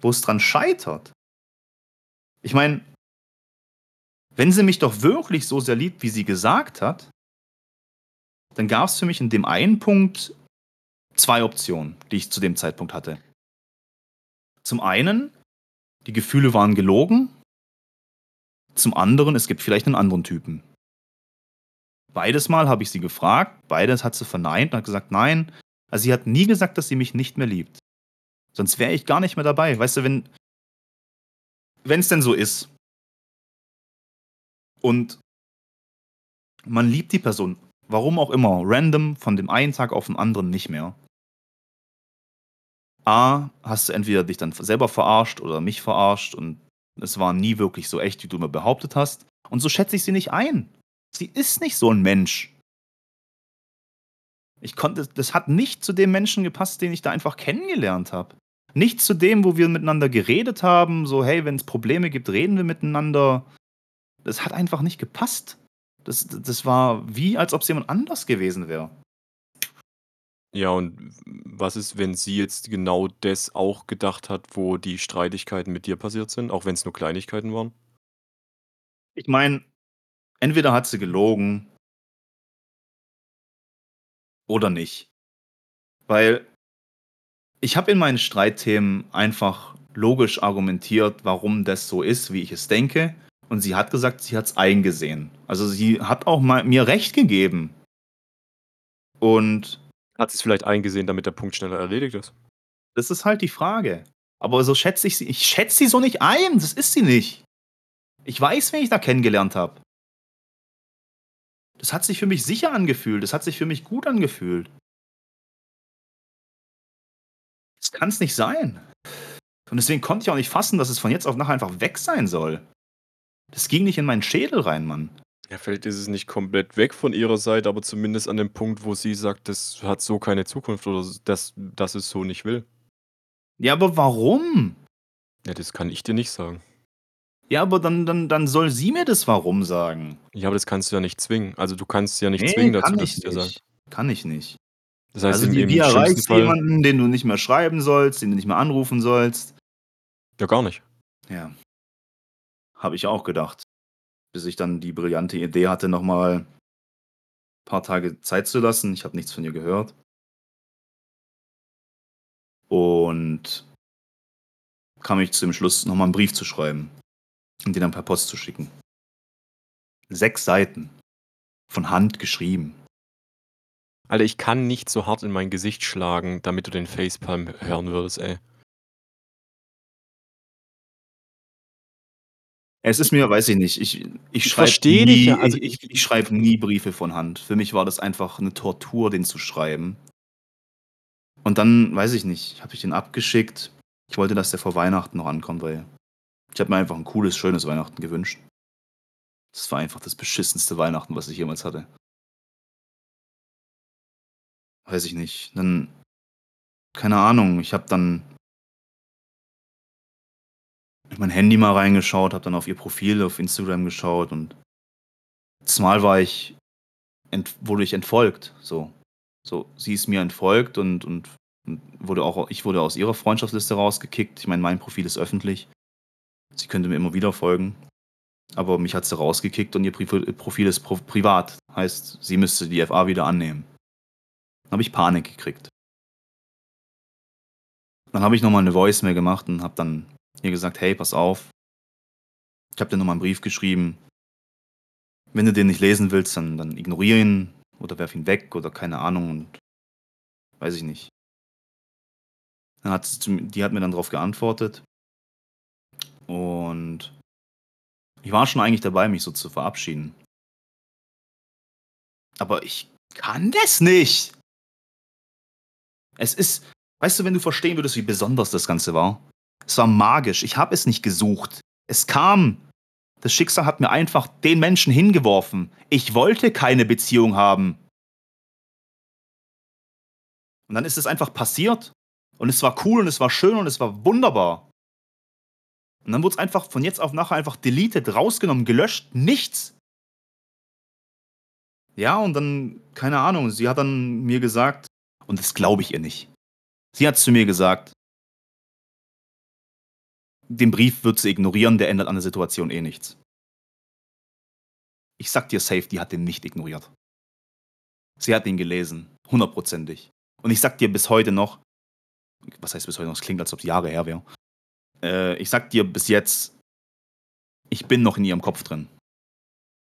wo es dran scheitert. Ich meine, wenn sie mich doch wirklich so sehr liebt, wie sie gesagt hat, dann gab es für mich in dem einen Punkt zwei Optionen, die ich zu dem Zeitpunkt hatte. Zum einen, die Gefühle waren gelogen. Zum anderen, es gibt vielleicht einen anderen Typen. Beides Mal habe ich sie gefragt, beides hat sie verneint und hat gesagt, nein, also sie hat nie gesagt, dass sie mich nicht mehr liebt. Sonst wäre ich gar nicht mehr dabei. Weißt du, wenn wenn es denn so ist und man liebt die Person, warum auch immer, random von dem einen Tag auf den anderen nicht mehr. A, hast du entweder dich dann selber verarscht oder mich verarscht und es war nie wirklich so echt, wie du mir behauptet hast. Und so schätze ich sie nicht ein. Sie ist nicht so ein Mensch. Ich konnte, das hat nicht zu dem Menschen gepasst, den ich da einfach kennengelernt habe. Nicht zu dem, wo wir miteinander geredet haben, so, hey, wenn es Probleme gibt, reden wir miteinander. Das hat einfach nicht gepasst. Das, das war wie, als ob es jemand anders gewesen wäre. Ja, und was ist, wenn sie jetzt genau das auch gedacht hat, wo die Streitigkeiten mit dir passiert sind, auch wenn es nur Kleinigkeiten waren? Ich meine, entweder hat sie gelogen oder nicht. Weil ich habe in meinen Streitthemen einfach logisch argumentiert, warum das so ist, wie ich es denke. Und sie hat gesagt, sie hat es eingesehen. Also sie hat auch mal mir recht gegeben. Und hat sie es vielleicht eingesehen, damit der Punkt schneller erledigt ist? Das ist halt die Frage. Aber so schätze ich sie. Ich schätze sie so nicht ein. Das ist sie nicht. Ich weiß, wen ich da kennengelernt habe. Das hat sich für mich sicher angefühlt. Das hat sich für mich gut angefühlt. Das kann es nicht sein. Und deswegen konnte ich auch nicht fassen, dass es von jetzt auf nachher einfach weg sein soll. Das ging nicht in meinen Schädel rein, Mann. Ja, vielleicht ist es nicht komplett weg von ihrer Seite, aber zumindest an dem Punkt, wo sie sagt, das hat so keine Zukunft oder das, das es so nicht will. Ja, aber warum? Ja, das kann ich dir nicht sagen. Ja, aber dann, dann, dann soll sie mir das Warum sagen. Ja, aber das kannst du ja nicht zwingen. Also du kannst ja nicht nee, zwingen dazu, dass sie dir sagt. Kann ich nicht. Das heißt, also, wie, wie erreichst du jemanden, den du nicht mehr schreiben sollst, den du nicht mehr anrufen sollst? Ja, gar nicht. Ja. Habe ich auch gedacht. Bis ich dann die brillante Idee hatte, nochmal ein paar Tage Zeit zu lassen. Ich habe nichts von ihr gehört. Und kam ich zu dem Schluss, nochmal einen Brief zu schreiben und den dann per Post zu schicken. Sechs Seiten. Von Hand geschrieben. Alter, ich kann nicht so hart in mein Gesicht schlagen, damit du den Facepalm hören würdest, ey. Es ist mir, weiß ich nicht, ich, ich Ich schreibe verstehe dich nie, ja, also ich, ich, ich schreibe nie Briefe von Hand. Für mich war das einfach eine Tortur, den zu schreiben. Und dann, weiß ich nicht, habe ich den abgeschickt. Ich wollte, dass der vor Weihnachten noch ankommt, weil ich habe mir einfach ein cooles, schönes Weihnachten gewünscht. Das war einfach das beschissenste Weihnachten, was ich jemals hatte. Weiß ich nicht. Dann, keine Ahnung, ich habe dann in mein Handy mal reingeschaut, habe dann auf ihr Profil auf Instagram geschaut und zumal war ich, ent, wurde ich entfolgt. So, so, sie ist mir entfolgt und, und, und wurde auch, ich wurde aus ihrer Freundschaftsliste rausgekickt. Ich meine, mein Profil ist öffentlich. Sie könnte mir immer wieder folgen. Aber mich hat sie rausgekickt und ihr Profil ist privat. Heißt, sie müsste die FA wieder annehmen. Dann habe ich Panik gekriegt. Dann habe ich nochmal eine Voice-Mail gemacht und habe dann ihr gesagt, hey, pass auf. Ich habe dir nochmal einen Brief geschrieben. Wenn du den nicht lesen willst, dann, dann ignoriere ihn oder werf ihn weg oder keine Ahnung und weiß ich nicht. Dann hat sie, die hat mir dann darauf geantwortet und ich war schon eigentlich dabei, mich so zu verabschieden. Aber ich kann das nicht. Es ist, weißt du, wenn du verstehen würdest, wie besonders das Ganze war. Es war magisch. Ich habe es nicht gesucht. Es kam. Das Schicksal hat mir einfach den Menschen hingeworfen. Ich wollte keine Beziehung haben. Und dann ist es einfach passiert. Und es war cool und es war schön und es war wunderbar. Und dann wurde es einfach von jetzt auf nachher einfach deleted, rausgenommen, gelöscht, nichts. Ja, und dann, keine Ahnung, sie hat dann mir gesagt, und das glaube ich ihr nicht. Sie hat zu mir gesagt, den Brief wird sie ignorieren, der ändert an der Situation eh nichts. Ich sag dir safe, die hat den nicht ignoriert. Sie hat ihn gelesen, hundertprozentig. Und ich sag dir bis heute noch, was heißt bis heute noch, es klingt, als ob es Jahre her wäre. Äh, ich sag dir bis jetzt, ich bin noch in ihrem Kopf drin.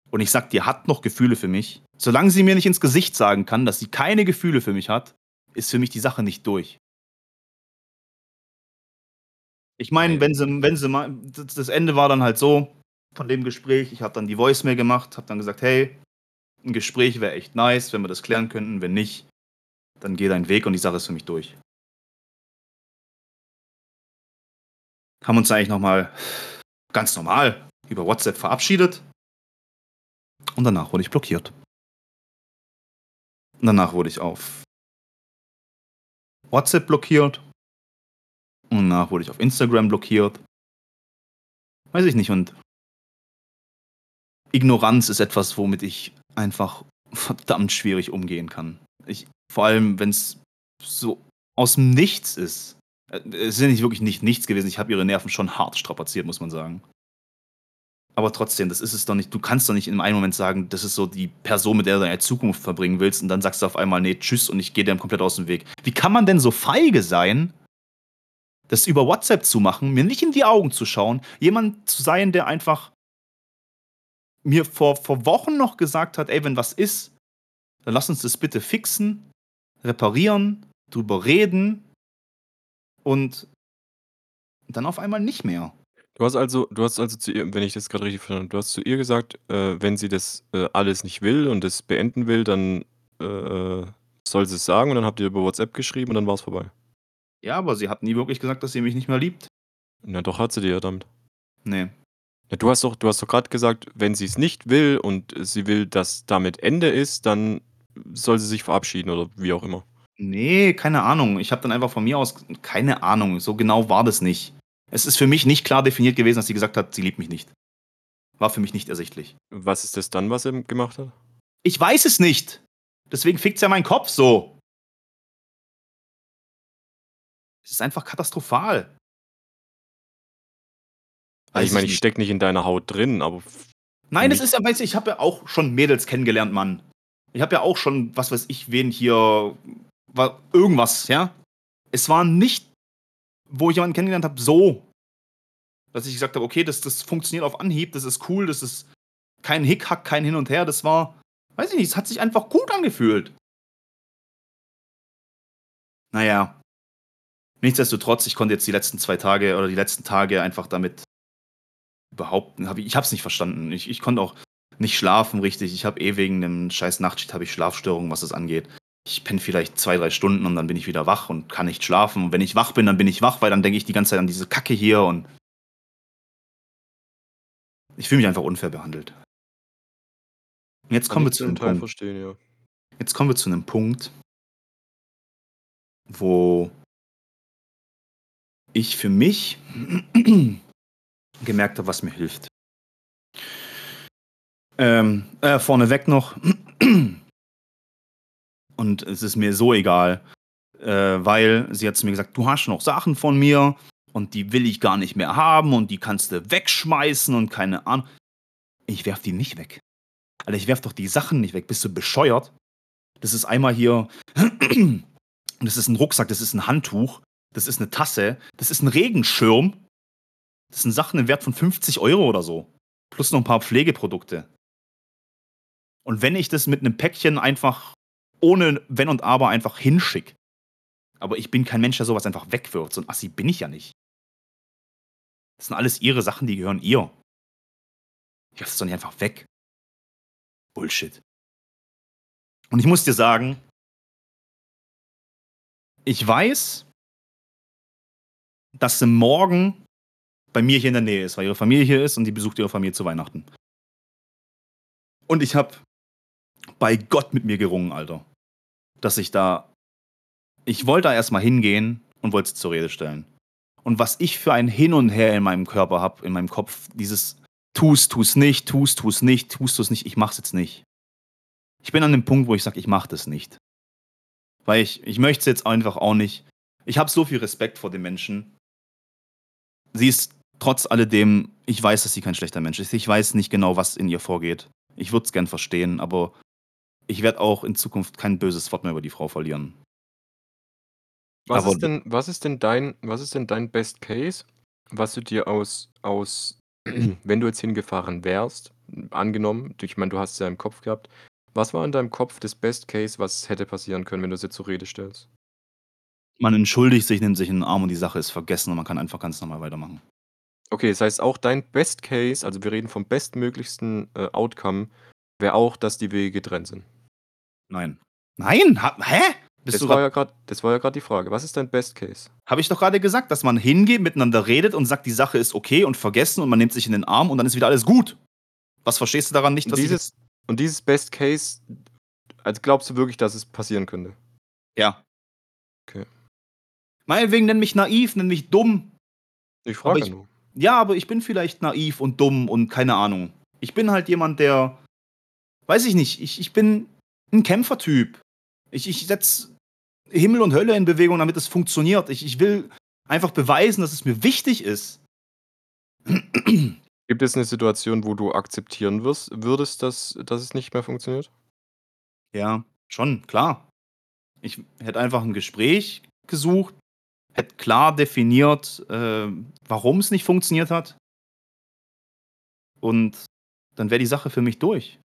Und ich sag dir, hat noch Gefühle für mich. Solange sie mir nicht ins Gesicht sagen kann, dass sie keine Gefühle für mich hat, ist für mich die Sache nicht durch. Ich meine, wenn sie, wenn sie mal, das Ende war dann halt so von dem Gespräch. Ich habe dann die Voicemail gemacht, habe dann gesagt, hey, ein Gespräch wäre echt nice, wenn wir das klären könnten. Wenn nicht, dann geh deinen Weg und die Sache ist für mich durch. Haben uns eigentlich nochmal ganz normal über WhatsApp verabschiedet. Und danach wurde ich blockiert. Und danach wurde ich auf WhatsApp blockiert. Und danach wurde ich auf Instagram blockiert. Weiß ich nicht. Und Ignoranz ist etwas, womit ich einfach verdammt schwierig umgehen kann. Ich, vor allem, wenn es so aus dem Nichts ist. Äh, Es ist nicht wirklich nicht nichts gewesen. Ich habe ihre Nerven schon hart strapaziert, muss man sagen. Aber trotzdem, das ist es doch nicht. Du kannst doch nicht in einem Moment sagen, das ist so die Person, mit der du deine Zukunft verbringen willst, und dann sagst du auf einmal, nee, tschüss, und ich gehe dir komplett aus dem Weg. Wie kann man denn so feige sein, das über WhatsApp zu machen, mir nicht in die Augen zu schauen, jemand zu sein, der einfach mir vor, vor Wochen noch gesagt hat, ey, wenn was ist, dann lass uns das bitte fixen, reparieren, drüber reden und dann auf einmal nicht mehr. Du hast also, du hast also zu ihr, wenn ich das gerade richtig verstanden habe, du hast zu ihr gesagt, äh, wenn sie das äh, alles nicht will und das beenden will, dann äh, soll sie es sagen und dann habt ihr über WhatsApp geschrieben und dann war es vorbei. Ja, aber sie hat nie wirklich gesagt, dass sie mich nicht mehr liebt. Na doch, hat sie dir ja damit. Nee. Ja, du hast doch, du hast doch gerade gesagt, wenn sie es nicht will und sie will, dass damit Ende ist, dann soll sie sich verabschieden oder wie auch immer. Nee, keine Ahnung. Ich habe dann einfach von mir aus keine Ahnung. So genau war das nicht. Es ist für mich nicht klar definiert gewesen, dass sie gesagt hat, sie liebt mich nicht. War für mich nicht ersichtlich. Was ist das dann, was er gemacht hat? Ich weiß es nicht. Deswegen fickt's ja meinen Kopf so. Es ist einfach katastrophal. Also ich meine, ich ich nicht. stecke nicht in deiner Haut drin, aber Nein, das nicht- ist ja, weißt du, ich habe ja auch schon Mädels kennengelernt, Mann. Ich habe ja auch schon, was weiß ich, wen hier, war irgendwas, ja. Es war nicht, wo ich jemanden kennengelernt habe, so. Dass ich gesagt habe, okay, das, das funktioniert auf Anhieb, das ist cool, das ist kein Hickhack, kein Hin und Her, das war, weiß ich nicht, es hat sich einfach gut angefühlt. Naja. Nichtsdestotrotz, ich konnte jetzt die letzten zwei Tage oder die letzten Tage einfach damit überhaupt, hab ich, ich habe es nicht verstanden. Ich, ich konnte auch nicht schlafen richtig. Ich habe eh wegen einem scheiß Nachtschicht habe ich Schlafstörungen, was das angeht. Ich penne vielleicht zwei, drei Stunden und dann bin ich wieder wach und kann nicht schlafen. Und wenn ich wach bin, dann bin ich wach, weil dann denke ich die ganze Zeit an diese Kacke hier und ich fühle mich einfach unfair behandelt. Und jetzt kommen wir zu einem Punkt. Verstehen, ja. Jetzt kommen wir zu einem Punkt, wo ich für mich gemerkt habe, was mir hilft. Ähm, äh, vorneweg noch. Und es ist mir so egal, äh, weil sie hat zu mir gesagt, du hast noch Sachen von mir und die will ich gar nicht mehr haben und die kannst du wegschmeißen und keine Ahnung. Ich werf die nicht weg. Alter, ich werf doch die Sachen nicht weg. Bist du bescheuert? Das ist einmal hier, das ist ein Rucksack, das ist ein Handtuch, das ist eine Tasse, das ist ein Regenschirm. Das sind Sachen im Wert von 50 Euro oder so. Plus noch ein paar Pflegeprodukte. Und wenn ich das mit einem Päckchen einfach ohne Wenn und Aber einfach hinschicke, aber ich bin kein Mensch, der sowas einfach wegwirft. So ein Assi bin ich ja nicht. Das sind alles ihre Sachen, die gehören ihr. Ich lasse es doch nicht einfach weg. Bullshit. Und ich muss dir sagen, ich weiß, dass sie morgen bei mir hier in der Nähe ist, weil ihre Familie hier ist und die besucht ihre Familie zu Weihnachten. Und ich habe bei Gott mit mir gerungen, Alter. Dass ich da. Ich wollte da erstmal hingehen und wollte es zur Rede stellen. Und was ich für ein Hin und Her in meinem Körper habe, in meinem Kopf, dieses tust, tust nicht, tust, tust nicht, tust, tust nicht, ich mach's jetzt nicht. Ich bin an dem Punkt, wo ich sage, ich mach das nicht. Weil ich, ich möchte es jetzt einfach auch nicht. Ich habe so viel Respekt vor dem Menschen. Sie ist trotz alledem, ich weiß, dass sie kein schlechter Mensch ist. Ich weiß nicht genau, was in ihr vorgeht. Ich würde es gern verstehen, aber ich werde auch in Zukunft kein böses Wort mehr über die Frau verlieren. Was Aber- ist denn, was ist denn dein, was ist denn dein Best Case, was du dir aus, aus, wenn du jetzt hingefahren wärst, angenommen, ich meine, du hast es ja im Kopf gehabt, was war in deinem Kopf das Best Case, was hätte passieren können, wenn du es jetzt zur Rede stellst? Man entschuldigt sich, nimmt sich in den Arm und die Sache ist vergessen und man kann einfach ganz normal weitermachen. Okay, das heißt auch dein Best Case, also wir reden vom bestmöglichsten äh, Outcome, wäre auch, dass die Wege getrennt sind. Nein. Nein? Ha hä? Bist Das war, ja grad, das war ja gerade die Frage. Was ist dein Best Case? Habe ich doch gerade gesagt, dass man hingeht, miteinander redet und sagt, die Sache ist okay und vergessen und man nimmt sich in den Arm und dann ist wieder alles gut. Was verstehst du daran nicht, Und dass dieses, und dieses Best Case, also glaubst du wirklich, dass es passieren könnte? Ja. Okay. Meinetwegen nenn mich naiv, nenn mich dumm. Ich frage ja nur. Ja, aber ich bin vielleicht naiv und dumm und keine Ahnung. Ich bin halt jemand, der. Weiß ich nicht, ich, ich bin ein Kämpfertyp. Ich, ich setze Himmel und Hölle in Bewegung, damit es funktioniert. Ich, ich will einfach beweisen, dass es mir wichtig ist. Gibt es eine Situation, wo du akzeptieren wirst, würdest, dass, dass es nicht mehr funktioniert? Ja, schon, klar. Ich hätte einfach ein Gespräch gesucht, hätte klar definiert, äh, warum es nicht funktioniert hat. Und dann wäre die Sache für mich durch.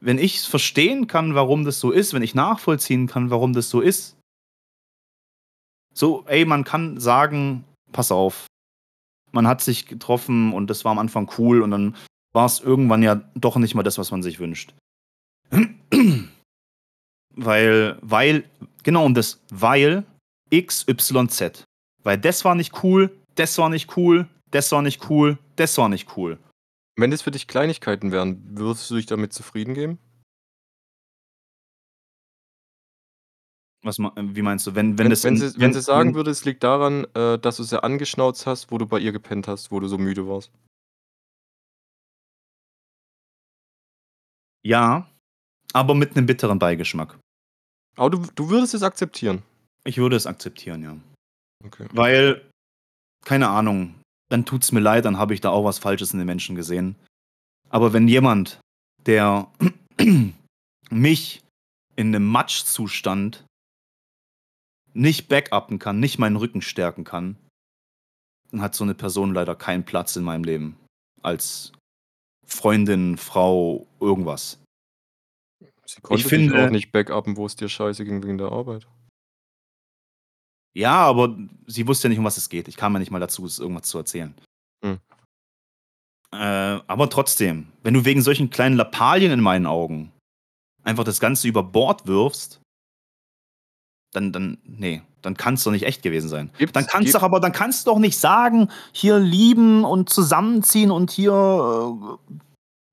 Wenn ich verstehen kann, warum das so ist, wenn ich nachvollziehen kann, warum das so ist. So, ey, man kann sagen, pass auf, man hat sich getroffen und das war am Anfang cool und dann war es irgendwann ja doch nicht mal das, was man sich wünscht. weil, weil, genau, und das, weil XYZ. Weil das war nicht cool, das war nicht cool, das war nicht cool, das war nicht cool. Wenn das für dich Kleinigkeiten wären, würdest du dich damit zufrieden geben? Was, ma- wie meinst du? Wenn, wenn, Wenn, das wenn, in- sie, wenn sie sagen wenn- würde, es liegt daran, äh, dass du sie angeschnauzt hast, wo du bei ihr gepennt hast, wo du so müde warst. Ja, aber mit einem bitteren Beigeschmack. Aber du, du würdest es akzeptieren. Ich würde es akzeptieren, ja. Okay. Weil, keine Ahnung, dann tut's mir leid, dann habe ich da auch was Falsches in den Menschen gesehen. Aber wenn jemand, der mich in einem Matschzustand nicht backuppen kann, nicht meinen Rücken stärken kann, dann hat so eine Person leider keinen Platz in meinem Leben. Als Freundin, Frau, irgendwas. Sie konnte Ich dich finde- auch nicht backuppen, wo es dir scheiße ging wegen der Arbeit. Ja, aber sie wusste ja nicht, um was es geht. Ich kam ja nicht mal dazu, es irgendwas zu erzählen. Hm. Äh, aber trotzdem, wenn du wegen solchen kleinen Lappalien in meinen Augen einfach das Ganze über Bord wirfst, dann, dann, nee, dann kann es doch nicht echt gewesen sein. Gibt's- dann kannst doch aber, dann kannst du doch nicht sagen, hier lieben und zusammenziehen und hier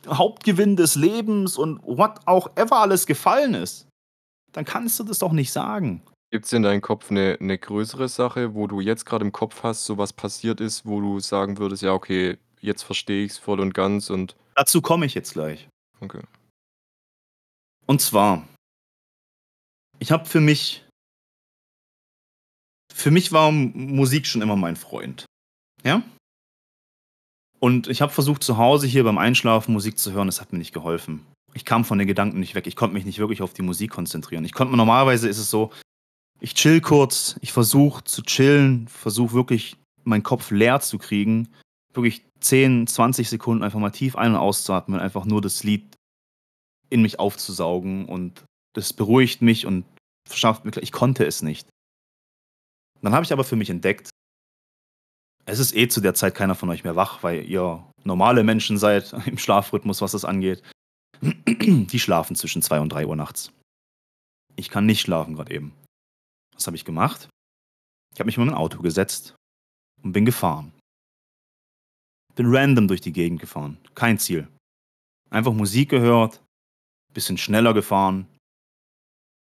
äh, Hauptgewinn des Lebens und what auch ever alles gefallen ist. Dann kannst du das doch nicht sagen. Gibt es in deinem Kopf eine, eine größere Sache, wo du jetzt gerade im Kopf hast, so was passiert ist, wo du sagen würdest, ja, okay, jetzt verstehe ich es voll und ganz und Dazu komme ich jetzt gleich. okay. Und zwar, ich habe für mich, für mich war Musik schon immer mein Freund. Ja? Und ich habe versucht, zu Hause hier beim Einschlafen Musik zu hören, es hat mir nicht geholfen. Ich kam von den Gedanken nicht weg. Ich konnte mich nicht wirklich auf die Musik konzentrieren. Ich konnte normalerweise ist es so, ich chill kurz, ich versuche zu chillen, versuche wirklich meinen Kopf leer zu kriegen, wirklich 10, 20 Sekunden einfach mal tief ein- und auszuatmen, einfach nur das Lied in mich aufzusaugen und das beruhigt mich und verschafft mir, ich konnte es nicht. Dann habe ich aber für mich entdeckt, es ist eh zu der Zeit keiner von euch mehr wach, weil ihr normale Menschen seid im Schlafrhythmus, was das angeht. Die schlafen zwischen 2 und 3 Uhr nachts. Ich kann nicht schlafen gerade eben. Was habe ich gemacht? Ich habe mich in mein Auto gesetzt und bin gefahren. Bin random durch die Gegend gefahren. Kein Ziel. Einfach Musik gehört, bisschen schneller gefahren.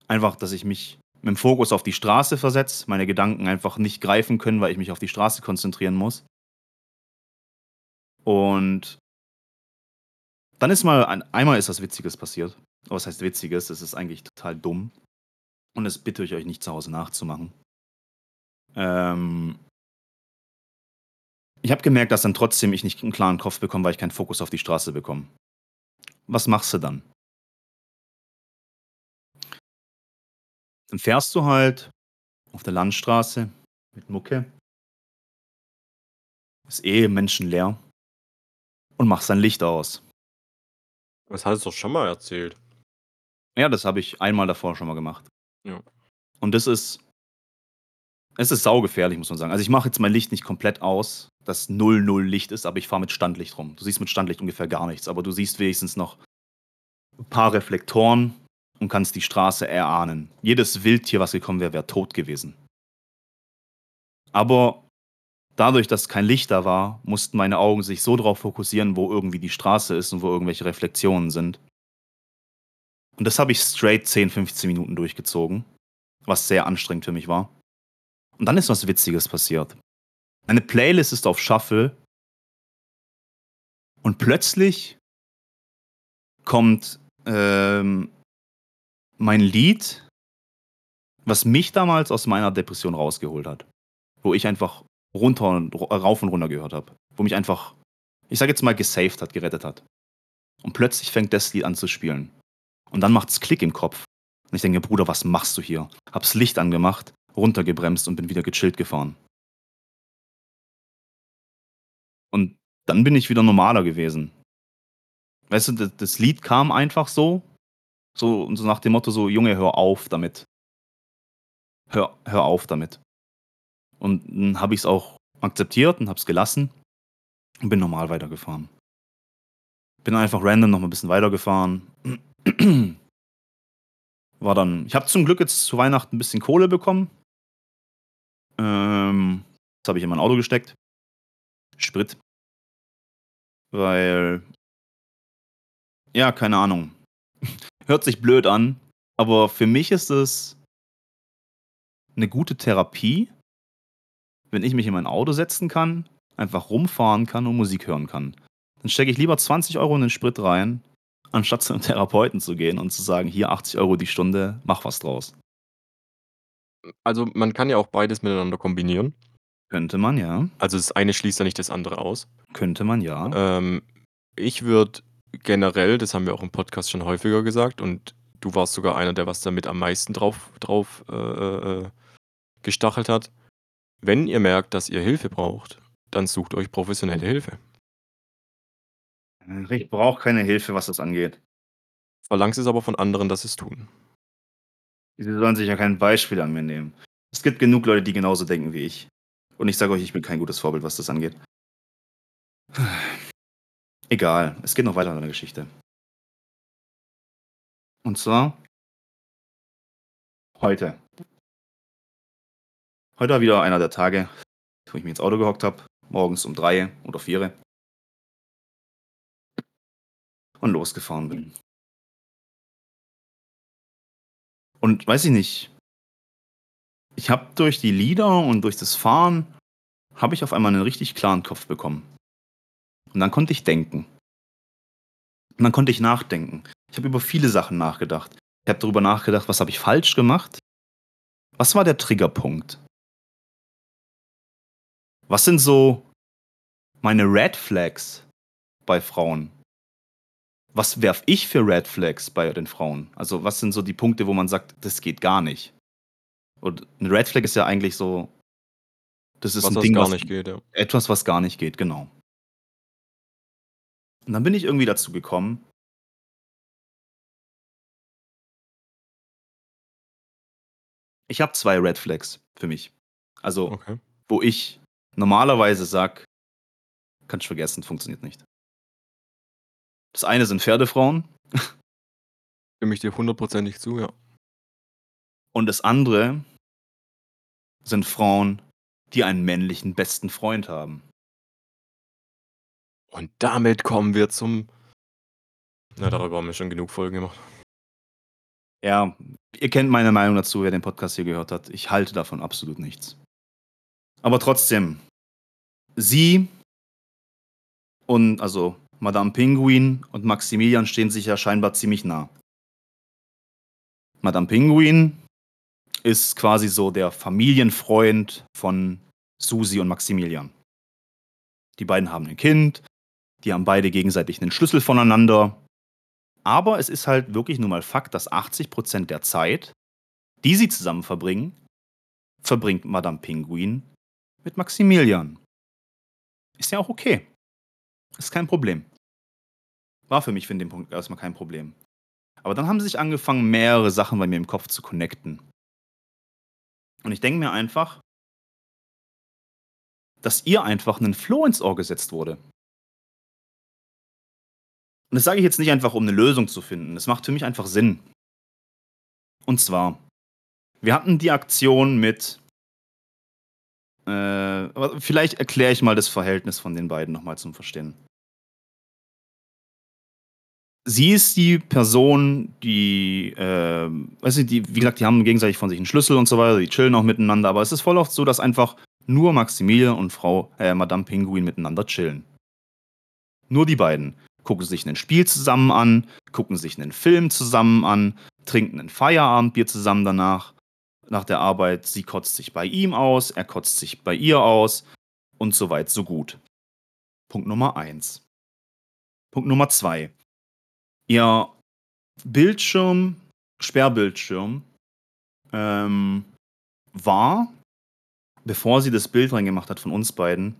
Einfach, dass ich mich mit dem Fokus auf die Straße versetze, meine Gedanken einfach nicht greifen können, weil ich mich auf die Straße konzentrieren muss. Und dann ist mal, ein, einmal ist was Witziges passiert. Aber was heißt Witziges? Es ist eigentlich total dumm. Und das bitte ich euch nicht zu Hause nachzumachen. Ähm, ich habe gemerkt, dass dann trotzdem ich nicht einen klaren Kopf bekomme, weil ich keinen Fokus auf die Straße bekomme. Was machst du dann? Dann fährst du halt auf der Landstraße mit Mucke. Ist eh menschenleer. Und machst dein Licht aus. Das hast du doch schon mal erzählt. Ja, das habe ich einmal davor schon mal gemacht. Ja. Und das ist. Es ist saugefährlich, muss man sagen. Also ich mache jetzt mein Licht nicht komplett aus, dass 0-0 Licht ist, aber ich fahre mit Standlicht rum. Du siehst mit Standlicht ungefähr gar nichts, aber du siehst wenigstens noch ein paar Reflektoren und kannst die Straße erahnen. Jedes Wildtier, was gekommen wäre, wäre tot gewesen. Aber dadurch, dass kein Licht da war, mussten meine Augen sich so darauf fokussieren, wo irgendwie die Straße ist und wo irgendwelche Reflexionen sind. Und das habe ich straight 10, 15 Minuten durchgezogen, was sehr anstrengend für mich war. Und dann ist was Witziges passiert. Eine Playlist ist auf Shuffle und plötzlich kommt ähm, mein Lied, was mich damals aus meiner Depression rausgeholt hat. Wo ich einfach runter und rauf und runter gehört habe. Wo mich einfach, ich sag jetzt mal, gesaved hat, gerettet hat. Und plötzlich fängt das Lied an zu spielen. Und dann macht's Klick im Kopf. Und ich denke, Bruder, was machst du hier? Hab's Licht angemacht, runtergebremst und bin wieder gechillt gefahren. Und dann bin ich wieder normaler gewesen. Weißt du, das, Lied kam einfach so, so, so nach dem Motto so, Junge, hör auf damit. Hör, hör auf damit. Und dann habe ich es auch akzeptiert und habe es gelassen und bin normal weitergefahren. Bin einfach random noch mal ein bisschen weitergefahren. War dann, ich habe zum Glück jetzt zu Weihnachten ein bisschen Kohle bekommen. Ähm, das habe ich in mein Auto gesteckt. Sprit. Weil, ja, keine Ahnung. Hört sich blöd an, aber für mich ist es eine gute Therapie, wenn ich mich in mein Auto setzen kann, einfach rumfahren kann und Musik hören kann. Dann stecke ich lieber 20 Euro in den Sprit rein, anstatt zu einem Therapeuten zu gehen und zu sagen, hier 80 Euro die Stunde, mach was draus. Also man kann ja auch beides miteinander kombinieren. Könnte man ja. Also das eine schließt ja nicht das andere aus. Könnte man ja. Ähm, ich würde generell, das haben wir auch im Podcast schon häufiger gesagt, und du warst sogar einer, der was damit am meisten drauf, drauf äh, äh, gestachelt hat. Wenn ihr merkt, dass ihr Hilfe braucht, Dann sucht euch professionelle Hilfe. Ich brauche keine Hilfe, was das angeht. Verlangst es aber von anderen, dass sie es tun. Sie sollen sich ja kein Beispiel an mir nehmen. Es gibt genug Leute, die genauso denken wie ich. Und ich sage euch, ich bin kein gutes Vorbild, was das angeht. Egal, es geht noch weiter in der Geschichte. Und zwar heute. Heute war wieder einer der Tage, wo ich mich ins Auto gehockt habe, morgens um drei oder vier und losgefahren bin. Und weiß ich nicht, ich habe durch die Lieder und durch das Fahren, habe ich auf einmal einen richtig klaren Kopf bekommen. Und dann konnte ich denken. Und dann konnte ich nachdenken. Ich habe über viele Sachen nachgedacht. Ich habe darüber nachgedacht, was habe ich falsch gemacht? Was war der Triggerpunkt? Was sind so meine Red Flags bei Frauen? Was werf ich für Red Flags bei den Frauen? Also, was sind so die Punkte, wo man sagt, das geht gar nicht? Und eine Red Flag ist ja eigentlich so, das ist Was ein Ding, gar was, nicht geht, ja. etwas, was gar nicht geht, genau. Und dann bin ich irgendwie dazu gekommen, ich habe zwei Red Flags für mich. Also, Okay. wo ich normalerweise sag, kannst du vergessen, funktioniert nicht. Das eine sind Pferdefrauen Stimme ich dir hundertprozentig zu, ja. und das andere sind Frauen, die einen männlichen besten Freund haben. Und damit kommen wir zum. Na, darüber haben wir schon genug Folgen gemacht. Ja, ihr kennt meine Meinung dazu, wer den Podcast hier gehört hat. Ich halte davon absolut nichts. Aber trotzdem, sie und also Madame Pinguin und Maximilian stehen sich ja scheinbar ziemlich nah. Madame Pinguin ist quasi so der Familienfreund von Susi und Maximilian. Die beiden haben ein Kind, die haben beide gegenseitig einen Schlüssel voneinander. Aber es ist halt wirklich nun mal Fakt, dass 80% der Zeit, die sie zusammen verbringen, verbringt Madame Pinguin mit Maximilian. Ist ja auch okay. Ist kein Problem. War für mich für den Punkt erstmal kein Problem. Aber dann haben sich angefangen, mehrere Sachen bei mir im Kopf zu connecten. Und ich denke mir einfach, dass ihr einfach einen Floh ins Ohr gesetzt wurde. Und das sage ich jetzt nicht einfach, um eine Lösung zu finden. Das macht für mich einfach Sinn. Und zwar, wir hatten die Aktion mit. Äh, aber vielleicht erkläre ich mal das Verhältnis von den beiden nochmal zum Verstehen. Sie ist die Person, die, äh, weiß nicht, die, wie gesagt, die haben gegenseitig von sich einen Schlüssel und so weiter, die chillen auch miteinander, aber es ist voll oft so, dass einfach nur Maximilian und Frau, äh, Madame Pinguin miteinander chillen. Nur die beiden gucken sich ein Spiel zusammen an, gucken sich einen Film zusammen an, trinken ein Feierabendbier zusammen danach. Nach der Arbeit, sie kotzt sich bei ihm aus, er kotzt sich bei ihr aus und so weit, so gut. Punkt Nummer eins. Punkt Nummer zwei. Ihr Bildschirm, Sperrbildschirm, ähm, war, bevor sie das Bild reingemacht hat von uns beiden,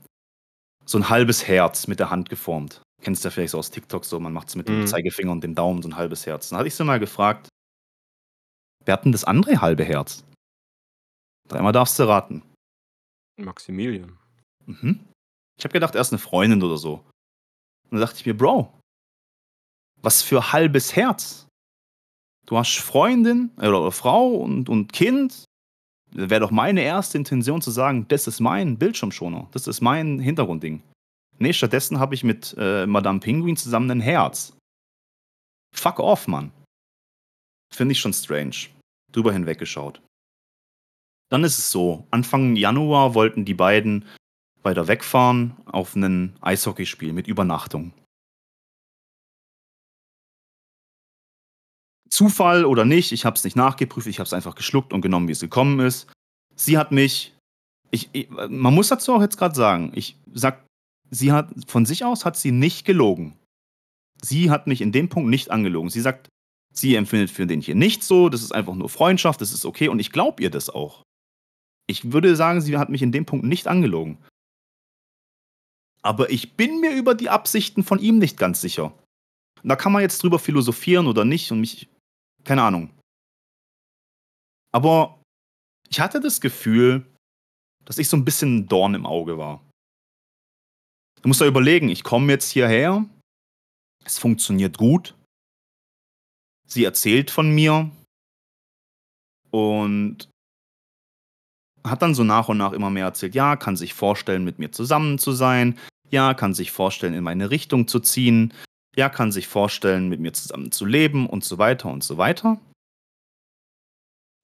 so ein halbes Herz mit der Hand geformt. Kennst du ja vielleicht so aus TikTok so, man macht es mit dem Mhm. Zeigefinger und dem Daumen so ein halbes Herz. Dann hatte ich sie mal gefragt, wer hat denn das andere halbe Herz? Dreimal darfst du raten. Maximilian. Mhm. Ich habe gedacht, er ist eine Freundin oder so. Und dann dachte ich mir, Bro, was für halbes Herz? Du hast Freundin oder Frau und, und Kind. Wäre doch meine erste Intention zu sagen, das ist mein Bildschirmschoner, das ist mein Hintergrundding. Nee, stattdessen habe ich mit äh, Madame Pinguin zusammen ein Herz. Fuck off, Mann. Finde ich schon strange. Drüber hinweggeschaut. Dann ist es so, Anfang Januar wollten die beiden weiter wegfahren auf ein Eishockeyspiel mit Übernachtung. Zufall oder nicht, ich habe es nicht nachgeprüft, ich habe es einfach geschluckt und genommen, wie es gekommen ist. Sie hat mich, ich, ich, man muss dazu auch jetzt gerade sagen, ich sag, sie hat von sich aus hat sie nicht gelogen. Sie hat mich in dem Punkt nicht angelogen. Sie sagt, sie empfindet für den hier nicht so, das ist einfach nur Freundschaft, das ist okay und ich glaube ihr das auch. Ich würde sagen, sie hat mich in dem Punkt nicht angelogen. Aber ich bin mir über die Absichten von ihm nicht ganz sicher. Da kann man jetzt drüber philosophieren oder nicht und mich. Keine Ahnung. Aber ich hatte das Gefühl, dass ich so ein bisschen ein Dorn im Auge war. Du musst da überlegen, ich komme jetzt hierher, es funktioniert gut, sie erzählt von mir und hat dann so nach und nach immer mehr erzählt, ja, kann sich vorstellen, mit mir zusammen zu sein, ja, kann sich vorstellen, in meine Richtung zu ziehen, ja, kann sich vorstellen, mit mir zusammen zu leben und so weiter und so weiter.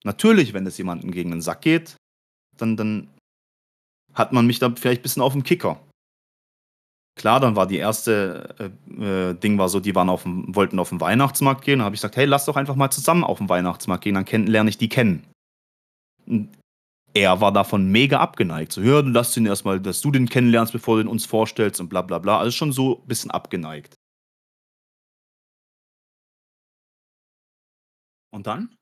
Natürlich, wenn es jemandem gegen den Sack geht, dann, dann hat man mich da vielleicht ein bisschen auf dem Kicker. Klar, dann war die erste äh, äh, Ding war so, die waren auf dem, wollten auf den Weihnachtsmarkt gehen. Da habe ich gesagt, hey, lass doch einfach mal zusammen auf den Weihnachtsmarkt gehen, dann kenn, lerne ich die kennen. Und er war davon mega abgeneigt. So, ja, lass ihn erstmal, dass du den kennenlernst, bevor du ihn uns vorstellst und bla bla bla. Also schon so ein bisschen abgeneigt. Und dann?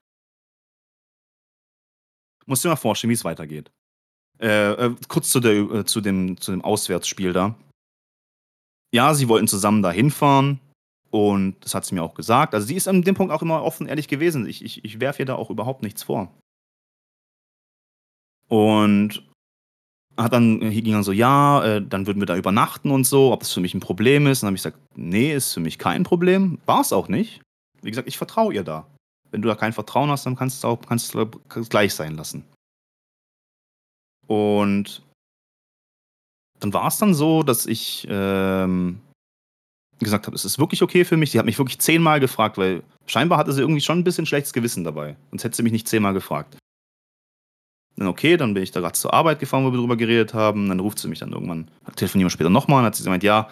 Musst du dir mal vorstellen, wie es weitergeht. Äh, äh, kurz zu, der, äh, zu, dem, zu dem Auswärtsspiel da. Ja, sie wollten zusammen da hinfahren und das hat sie mir auch gesagt. Also sie ist an dem Punkt auch immer offen ehrlich gewesen. Ich, ich, ich werfe ihr da auch überhaupt nichts vor. Und hat dann, hier ging dann so, ja, äh, dann würden wir da übernachten und so, ob das für mich ein Problem ist. Und dann habe ich gesagt, nee, ist für mich kein Problem. War es auch nicht. Wie gesagt, ich vertraue ihr da. Wenn du da kein Vertrauen hast, dann kannst du es auch gleich sein lassen. Und dann war es dann so, dass ich ähm, gesagt habe, es ist wirklich okay für mich. Sie hat mich wirklich zehnmal gefragt, weil scheinbar hatte sie irgendwie schon ein bisschen schlechtes Gewissen dabei. Sonst hätte sie mich nicht zehnmal gefragt. Dann okay, dann bin ich da gerade zur Arbeit gefahren, wo wir drüber geredet haben. Dann ruft sie mich dann irgendwann, telefonieren wir später nochmal und hat sie gemeint, ja,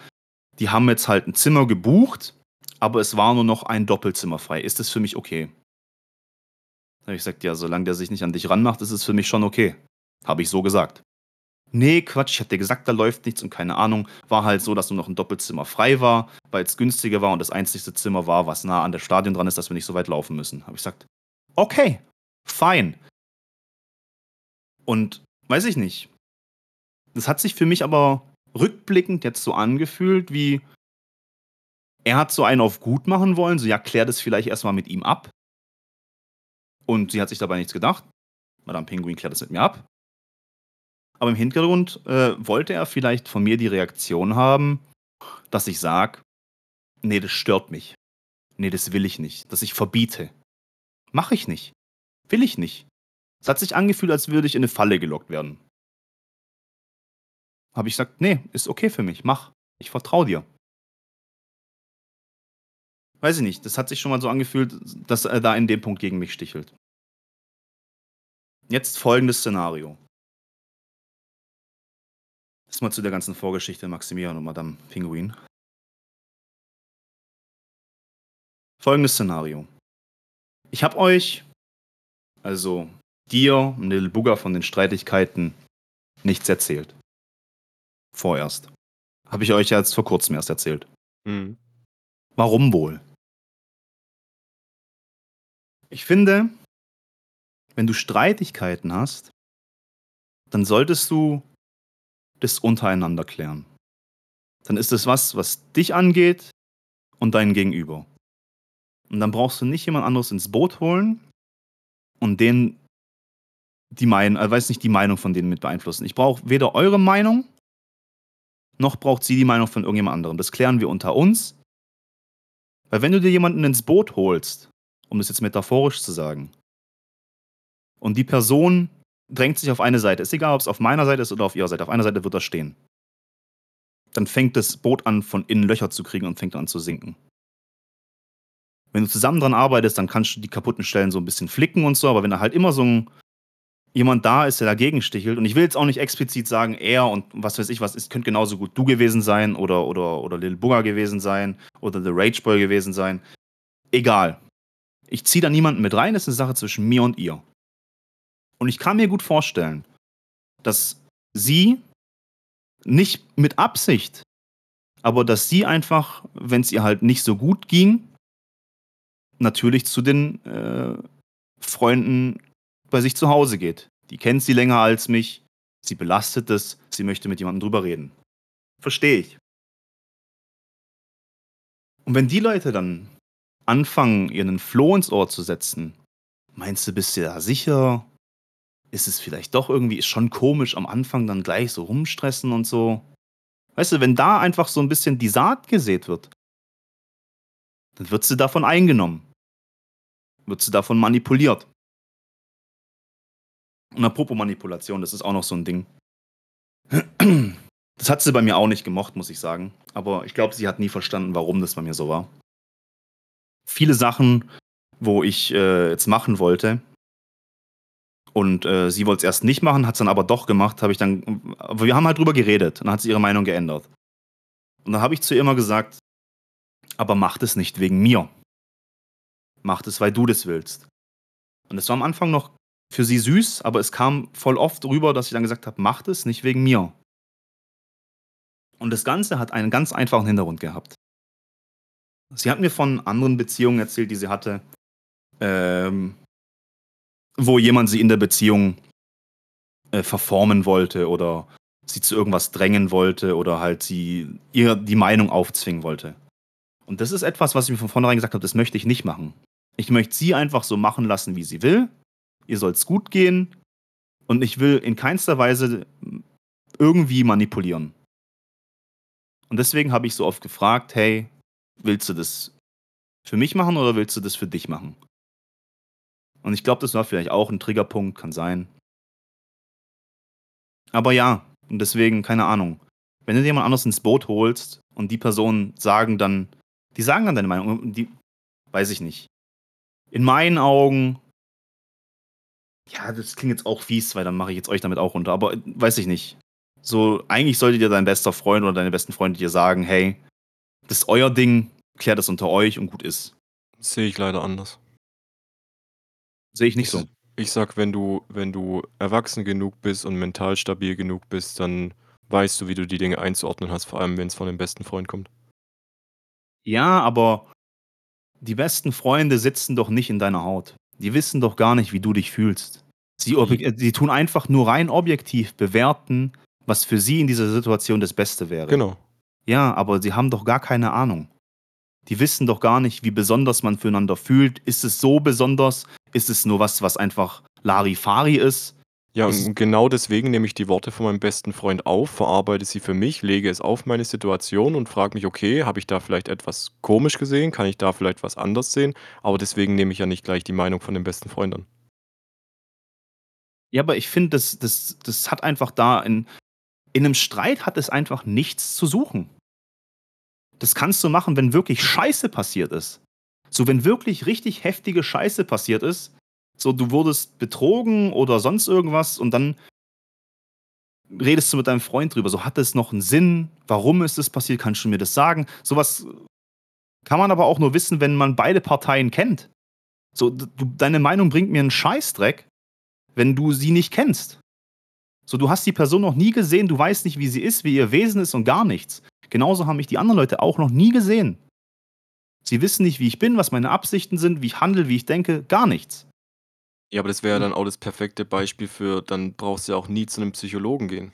die haben jetzt halt ein Zimmer gebucht, aber es war nur noch ein Doppelzimmer frei. Ist das für mich okay? Da habe ich gesagt, ja, solange der sich nicht an dich ranmacht, ist es für mich schon okay. Habe ich so gesagt. Nee, Quatsch, ich dir gesagt, da läuft nichts und keine Ahnung. War halt so, dass nur noch ein Doppelzimmer frei war, weil es günstiger war und das einzigste Zimmer war, was nah an der Stadion dran ist, dass wir nicht so weit laufen müssen. Habe ich gesagt, okay, fein. Und weiß ich nicht. Das hat sich für mich aber rückblickend jetzt so angefühlt, wie er hat so einen auf gut machen wollen, so ja, klär das vielleicht erstmal mit ihm ab. Und sie hat sich dabei nichts gedacht. Madame Pinguin klärt das mit mir ab. Aber im Hintergrund äh, wollte er vielleicht von mir die Reaktion haben, dass ich sage, nee, das stört mich. Nee, das will ich nicht. Dass ich verbiete. Mache ich nicht. Will ich nicht. Es hat sich angefühlt, als würde ich in eine Falle gelockt werden. Habe ich gesagt, nee, ist okay für mich, mach. Ich vertraue dir. Weiß ich nicht, das hat sich schon mal so angefühlt, dass er da in dem Punkt gegen mich stichelt. Jetzt folgendes Szenario. Erstmal zu der ganzen Vorgeschichte Maximilian und Madame Pinguin. Folgendes Szenario. Ich habe euch, also dir und Little Booger von den Streitigkeiten nichts erzählt. Vorerst. Habe ich euch jetzt vor kurzem erst erzählt. Mhm. Warum wohl? Ich finde, wenn du Streitigkeiten hast, dann solltest du das untereinander klären. Dann ist es was, was dich angeht und dein Gegenüber. Und dann brauchst du nicht jemand anderes ins Boot holen und den die Meinung, äh, weiß nicht, die Meinung von denen mit beeinflussen. Ich brauche weder eure Meinung, noch braucht sie die Meinung von irgendjemand anderem. Das klären wir unter uns. Weil wenn du dir jemanden ins Boot holst, um das jetzt metaphorisch zu sagen, und die Person drängt sich auf eine Seite. Ist egal, ob es auf meiner Seite ist oder auf ihrer Seite. Auf einer Seite wird er stehen. Dann fängt das Boot an, von innen Löcher zu kriegen und fängt an zu sinken. Wenn du zusammen dran arbeitest, dann kannst du die kaputten Stellen so ein bisschen flicken und so, aber wenn da halt immer so ein jemand da ist, der dagegen stichelt, und ich will jetzt auch nicht explizit sagen, er und was weiß ich was, es könnte genauso gut du gewesen sein oder, oder, oder Lil Booger gewesen sein oder The Rage Boy gewesen sein. Egal. Ich ziehe da niemanden mit rein, das ist eine Sache zwischen mir und ihr. Und ich kann mir gut vorstellen, dass sie nicht mit Absicht, aber dass sie einfach, wenn es ihr halt nicht so gut ging, natürlich zu den äh, Freunden bei sich zu Hause geht. Die kennt sie länger als mich, sie belastet es, sie möchte mit jemandem drüber reden. Verstehe ich. Und wenn die Leute dann anfangen, ihren Floh ins Ohr zu setzen, meinst du, bist du da sicher? Ist es vielleicht doch irgendwie, ist schon komisch am Anfang dann gleich so rumstressen und so? Weißt du, wenn da einfach so ein bisschen die Saat gesät wird, dann wird sie davon eingenommen. Wird sie davon manipuliert. Und apropos Manipulation, das ist auch noch so ein Ding. Das hat sie bei mir auch nicht gemocht, muss ich sagen. Aber ich glaube, sie hat nie verstanden, warum das bei mir so war. Viele Sachen, wo ich äh, jetzt machen wollte, und äh, sie wollte es erst nicht machen, hat es dann aber doch gemacht, habe ich dann. Wir haben halt drüber geredet und dann hat sie ihre Meinung geändert. Und dann habe ich zu ihr immer gesagt, aber mach es nicht wegen mir. Mach es, weil du das willst. Und es war am Anfang noch für sie süß, aber es kam voll oft rüber, dass ich dann gesagt habe, mach es nicht wegen mir. Und das Ganze hat einen ganz einfachen Hintergrund gehabt. Sie hat mir von anderen Beziehungen erzählt, die sie hatte, ähm, wo jemand sie in der Beziehung äh, verformen wollte oder sie zu irgendwas drängen wollte oder halt sie ihr die Meinung aufzwingen wollte. Und das ist etwas, was ich mir von vornherein gesagt habe, das möchte ich nicht machen. Ich möchte sie einfach so machen lassen, wie sie will. Ihr soll es gut gehen. Und ich will in keinster Weise irgendwie manipulieren. Und deswegen habe ich so oft gefragt, hey, willst du das für mich machen oder willst du das für dich machen? Und ich glaube, das war vielleicht auch ein Triggerpunkt, kann sein. Aber ja, und deswegen, keine Ahnung. Wenn du jemand anderes ins Boot holst und die Personen sagen dann, die sagen dann deine Meinung, die, weiß ich nicht. In meinen Augen, ja, das klingt jetzt auch fies, weil dann mache ich jetzt euch damit auch runter, aber weiß ich nicht. So, eigentlich sollte dir dein bester Freund oder deine besten Freunde dir sagen, hey, das ist euer Ding, klärt das unter euch und gut ist. Sehe ich leider anders. Sehe ich nicht so. Ich sag, wenn du, wenn du erwachsen genug bist und mental stabil genug bist, dann weißt du, wie du die Dinge einzuordnen hast, vor allem wenn es von dem besten Freund kommt. Ja, aber die besten Freunde sitzen doch nicht in deiner Haut. Die wissen doch gar nicht, wie du dich fühlst. Sie, sie tun einfach nur rein objektiv bewerten, was für sie in dieser Situation das Beste wäre. Genau. Ja, aber sie haben doch gar keine Ahnung. Die wissen doch gar nicht, wie besonders man füreinander fühlt. Ist es so besonders? Ist es nur was, was einfach Larifari ist? Ja, und genau deswegen nehme ich die Worte von meinem besten Freund auf, verarbeite sie für mich, lege es auf meine Situation und frage mich, okay, habe ich da vielleicht etwas komisch gesehen? Kann ich da vielleicht was anders sehen? Aber deswegen nehme ich ja nicht gleich die Meinung von dem besten Freund an. Ja, aber ich finde, das, das, das hat einfach da in, in einem Streit hat es einfach nichts zu suchen. Das kannst du machen, wenn wirklich Scheiße passiert ist. So, wenn wirklich richtig heftige Scheiße passiert ist, so du wurdest betrogen oder sonst irgendwas und dann redest du mit deinem Freund drüber. So, hat es noch einen Sinn? Warum ist es passiert? Kannst du mir das sagen? Sowas kann man aber auch nur wissen, wenn man beide Parteien kennt. So, du, deine Meinung bringt mir einen Scheißdreck, wenn du sie nicht kennst. So, du hast die Person noch nie gesehen, du weißt nicht, wie sie ist, wie ihr Wesen ist und gar nichts. Genauso haben mich die anderen Leute auch noch nie gesehen. Sie wissen nicht, wie ich bin, was meine Absichten sind, wie ich handle, wie ich denke, gar nichts. Ja, aber das wäre ja dann auch das perfekte Beispiel für, dann brauchst du ja auch nie zu einem Psychologen gehen.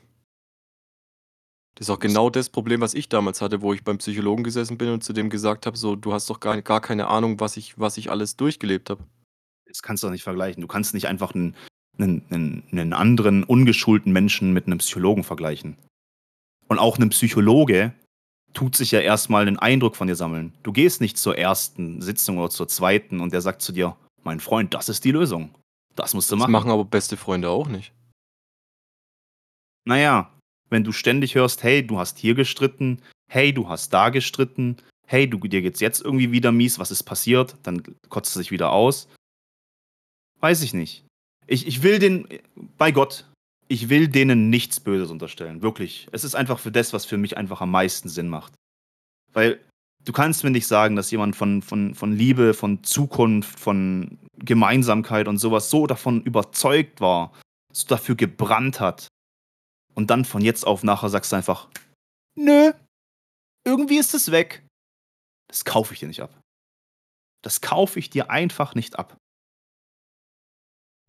Das ist auch genau das Problem, was ich damals hatte, wo ich beim Psychologen gesessen bin und zu dem gesagt habe, so, du hast doch gar, gar keine Ahnung, was ich, was ich alles durchgelebt habe. Das kannst du doch nicht vergleichen. Du kannst nicht einfach einen einen, einen, einen anderen ungeschulten Menschen mit einem Psychologen vergleichen. Und auch ein Psychologe tut sich ja erstmal einen Eindruck von dir sammeln. Du gehst nicht zur ersten Sitzung oder zur zweiten und der sagt zu dir, mein Freund, das ist die Lösung. Das musst du machen. Das machen aber beste Freunde auch nicht. Naja, wenn du ständig hörst, hey, du hast hier gestritten, hey, du hast da gestritten, hey, du, dir geht's jetzt irgendwie wieder mies, was ist passiert, dann kotzt du sich wieder aus. Weiß ich nicht. Ich, ich will den, bei Gott, ich will denen nichts Böses unterstellen. Wirklich. Es ist einfach für das, was für mich einfach am meisten Sinn macht. Weil du kannst mir nicht sagen, dass jemand von, von, von Liebe, von Zukunft, von Gemeinsamkeit und sowas so davon überzeugt war, so dafür gebrannt hat. Und dann von jetzt auf nachher sagst du einfach, nö, irgendwie ist es weg. Das kaufe ich dir nicht ab. Das kaufe ich dir einfach nicht ab.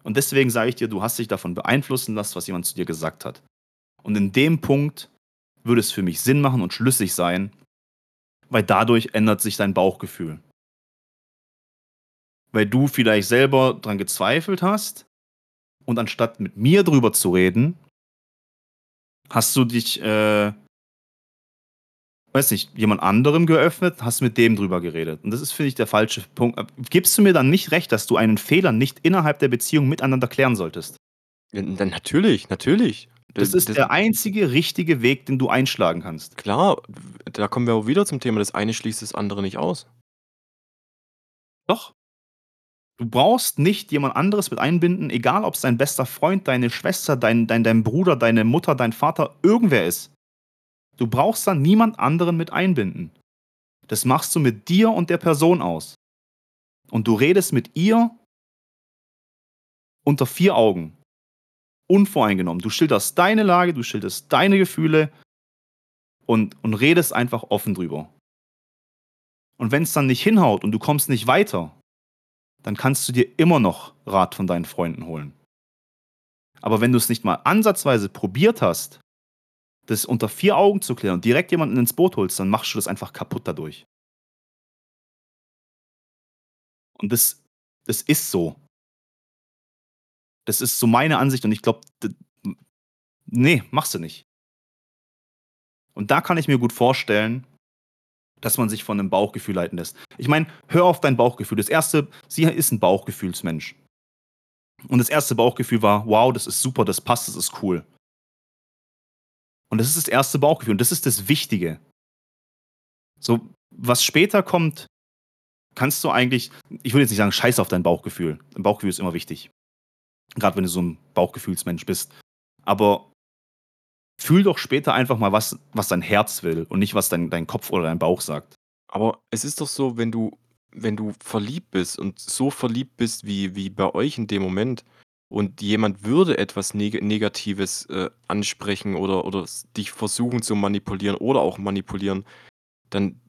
Und deswegen sage ich dir, du hast dich davon beeinflussen lassen, was jemand zu dir gesagt hat. Und in dem Punkt würde es für mich Sinn machen und schlüssig sein, weil dadurch ändert sich dein Bauchgefühl. Weil du vielleicht selber dran gezweifelt hast und anstatt mit mir drüber zu reden, hast du dich, äh, weiß nicht, jemand anderem geöffnet, hast mit dem drüber geredet. Und das ist, finde ich, der falsche Punkt. Gibst du mir dann nicht recht, dass du einen Fehler nicht innerhalb der Beziehung miteinander klären solltest? Ja, dann natürlich, natürlich. Das ist Das- der einzige richtige Weg, den du einschlagen kannst. Klar, da kommen wir auch wieder zum Thema, das eine schließt das andere nicht aus. Doch. Du brauchst nicht jemand anderes mit einbinden, egal ob es dein bester Freund, deine Schwester, dein, dein, dein Bruder, deine Mutter, dein Vater, irgendwer ist. Du brauchst dann niemand anderen mit einbinden. Das machst du mit dir und der Person aus. Und du redest mit ihr unter vier Augen. Unvoreingenommen. Du schilderst deine Lage, du schilderst deine Gefühle und, und redest einfach offen drüber. Und wenn es dann nicht hinhaut und du kommst nicht weiter, dann kannst du dir immer noch Rat von deinen Freunden holen. Aber wenn du es nicht mal ansatzweise probiert hast, das unter vier Augen zu klären und direkt jemanden ins Boot holst, dann machst du das einfach kaputt dadurch. Und das, das ist so. Das ist so meine Ansicht und ich glaube, nee, machst du nicht. Und da kann ich mir gut vorstellen, dass man sich von einem Bauchgefühl leiten lässt. Ich meine, hör auf dein Bauchgefühl. Das erste, sie ist ein Bauchgefühlsmensch. Und das erste Bauchgefühl war, wow, das ist super, das passt, das ist cool. Und das ist das erste Bauchgefühl und das ist das Wichtige. So, was später kommt, kannst du eigentlich, ich würde jetzt nicht sagen, scheiß auf dein Bauchgefühl. Dein Bauchgefühl ist immer wichtig. Gerade wenn du so ein Bauchgefühlsmensch bist. Aber fühl doch später einfach mal, was, was dein Herz will und nicht, was dein, dein Kopf oder dein Bauch sagt. Aber es ist doch so, wenn du, wenn du verliebt bist und so verliebt bist wie, wie bei euch in dem Moment und jemand würde etwas Neg Negatives äh, ansprechen oder, oder dich versuchen zu manipulieren oder auch manipulieren, dann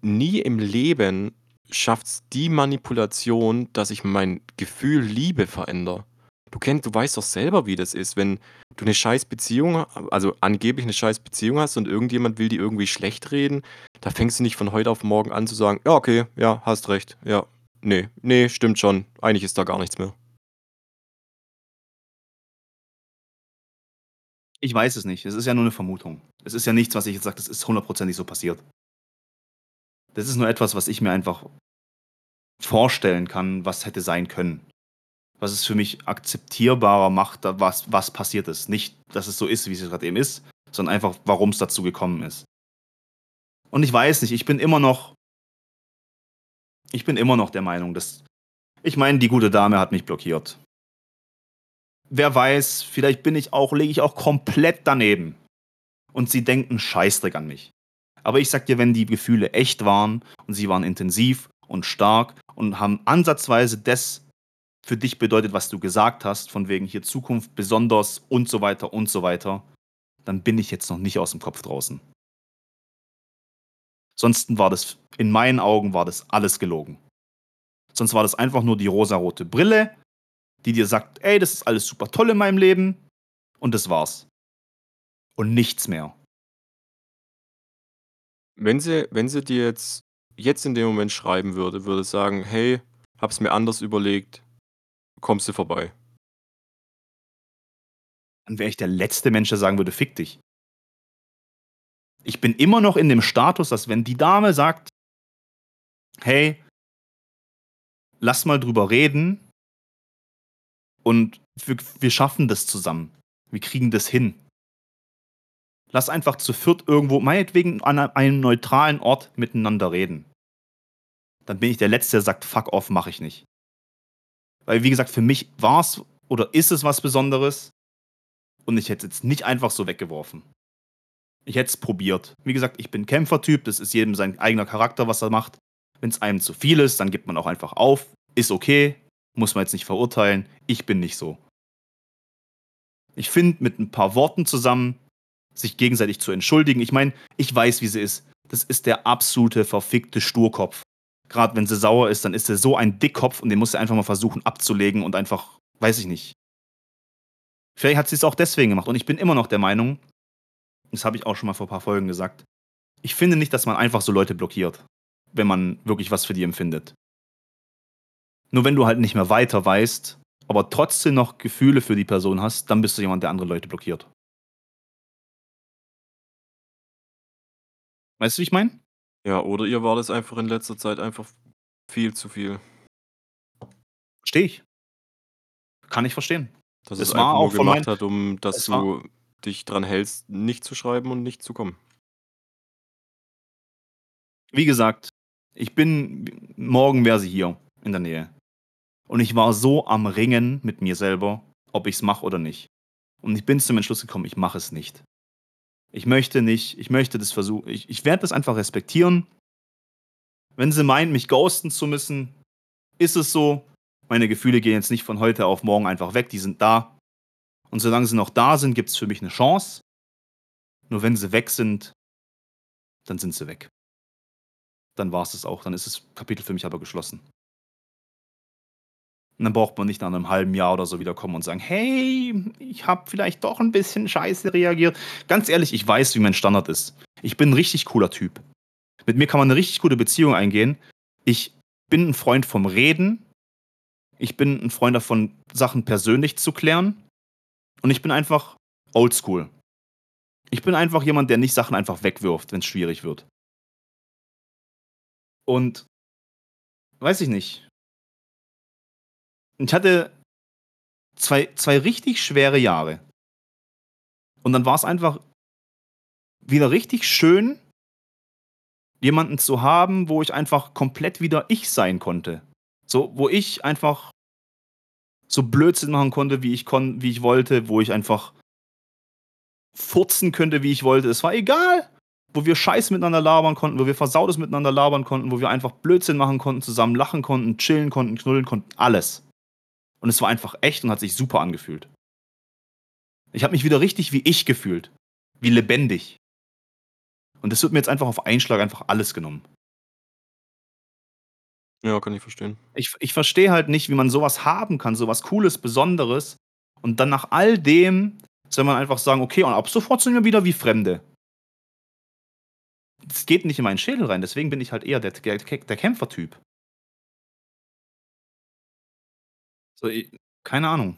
nie im Leben schafft es die Manipulation, dass ich mein Gefühl Liebe verändere. Du kennst, du weißt doch selber, wie das ist, wenn du eine scheiß Beziehung, also angeblich eine scheiß Beziehung hast und irgendjemand will die irgendwie schlecht reden, da fängst du nicht von heute auf morgen an zu sagen, ja, okay, ja, hast recht, ja, nee, nee, stimmt schon, eigentlich ist da gar nichts mehr. Ich weiß es nicht. Es ist ja nur eine Vermutung. Es ist ja nichts, was ich jetzt sage, das ist hundertprozentig so passiert. Das ist nur etwas, was ich mir einfach vorstellen kann, was hätte sein können. Was es für mich akzeptierbarer macht, was, was passiert ist. Nicht, dass es so ist, wie es gerade eben ist, sondern einfach, warum es dazu gekommen ist. Und ich weiß nicht, ich bin immer noch. Ich bin immer noch der Meinung, dass. Ich meine, die gute Dame hat mich blockiert. Wer weiß, vielleicht bin ich auch, lege ich auch komplett daneben. Und sie denken Scheißdreck an mich. Aber ich sag dir, wenn die Gefühle echt waren und sie waren intensiv und stark und haben ansatzweise das für dich bedeutet, was du gesagt hast, von wegen hier Zukunft besonders und so weiter und so weiter, dann bin ich jetzt noch nicht aus dem Kopf draußen. Sonst war das, in meinen Augen war das alles gelogen. Sonst war das einfach nur die rosarote Brille, die dir sagt, ey, das ist alles super toll in meinem Leben und das war's. Und nichts mehr. Wenn sie, wenn sie dir jetzt, jetzt in dem Moment schreiben würde, würde sagen, hey, hab's mir anders überlegt, kommst du vorbei. Dann wäre ich der letzte Mensch, der sagen würde, fick dich. Ich bin immer noch in dem Status, dass wenn die Dame sagt, hey, lass mal drüber reden und wir, wir schaffen das zusammen. Wir kriegen das hin. Lass einfach zu viert irgendwo, meinetwegen an einem neutralen Ort miteinander reden. Dann bin ich der Letzte, der sagt, fuck off, mache ich nicht. Weil, wie gesagt, für mich war es oder ist es was Besonderes und ich hätte es jetzt nicht einfach so weggeworfen. Ich hätte es probiert. Wie gesagt, ich bin Kämpfertyp, das ist jedem sein eigener Charakter, was er macht. Wenn es einem zu viel ist, dann gibt man auch einfach auf. Ist okay, muss man jetzt nicht verurteilen. Ich bin nicht so. Ich finde, mit ein paar Worten zusammen sich gegenseitig zu entschuldigen. Ich meine, ich weiß, wie sie ist. Das ist der absolute verfickte Sturkopf. Gerade wenn sie sauer ist, dann ist sie so ein Dickkopf und den muss sie einfach mal versuchen abzulegen und einfach, weiß ich nicht. Vielleicht hat sie es auch deswegen gemacht und ich bin immer noch der Meinung, das habe ich auch schon mal vor ein paar Folgen gesagt, ich finde nicht, dass man einfach so Leute blockiert, wenn man wirklich was für die empfindet. Nur wenn du halt nicht mehr weiter weißt, aber trotzdem noch Gefühle für die Person hast, dann bist du jemand, der andere Leute blockiert. Weißt du, wie ich meine? Ja, oder ihr war das einfach in letzter Zeit einfach viel zu viel. Verstehe ich. Kann ich verstehen. Dass Es es war auch gemacht mein- hat, um dass es war- du dich dran hältst, nicht zu schreiben und nicht zu kommen. Wie gesagt, ich bin, morgen wäre sie hier in der Nähe. Und ich war so am Ringen mit mir selber, ob ich es mache oder nicht. Und ich bin zum Entschluss gekommen, ich mache es nicht. Ich möchte nicht, ich möchte das versuchen, ich, ich werde das einfach respektieren. Wenn sie meint, mich ghosten zu müssen, ist es so. Meine Gefühle gehen jetzt nicht von heute auf morgen einfach weg, die sind da. Und solange sie noch da sind, gibt es für mich eine Chance. Nur wenn sie weg sind, dann sind sie weg dann war es das auch. Dann ist das Kapitel für mich aber geschlossen. Und dann braucht man nicht nach einem halben Jahr oder so wiederkommen und sagen, hey, ich habe vielleicht doch ein bisschen scheiße reagiert. Ganz ehrlich, ich weiß, wie mein Standard ist. Ich bin ein richtig cooler Typ. Mit mir kann man eine richtig gute Beziehung eingehen. Ich bin ein Freund vom Reden. Ich bin ein Freund davon, Sachen persönlich zu klären. Und ich bin einfach oldschool. Ich bin einfach jemand, der nicht Sachen einfach wegwirft, wenn es schwierig wird. Und weiß ich nicht. Ich hatte zwei, zwei richtig schwere Jahre. Und dann war es einfach wieder richtig schön, jemanden zu haben, wo ich einfach komplett wieder ich sein konnte. So, wo ich einfach so Blödsinn machen konnte, wie ich, kon wie ich wollte, wo ich einfach furzen könnte, wie ich wollte. Es war egal wo wir Scheiß miteinander labern konnten, wo wir Versautes miteinander labern konnten, wo wir einfach Blödsinn machen konnten, zusammen lachen konnten, chillen konnten, knuddeln konnten, alles. Und es war einfach echt und hat sich super angefühlt. Ich habe mich wieder richtig wie ich gefühlt. Wie lebendig. Und es wird mir jetzt einfach auf Einschlag einfach alles genommen. Ja, kann ich verstehen. Ich, ich verstehe halt nicht, wie man sowas haben kann, sowas Cooles, Besonderes. Und dann nach all dem soll man einfach sagen, okay, und ab sofort sind wir wieder wie Fremde das geht nicht in meinen Schädel rein. Deswegen bin ich halt eher der, der, der Kämpfertyp. So, ich, keine Ahnung.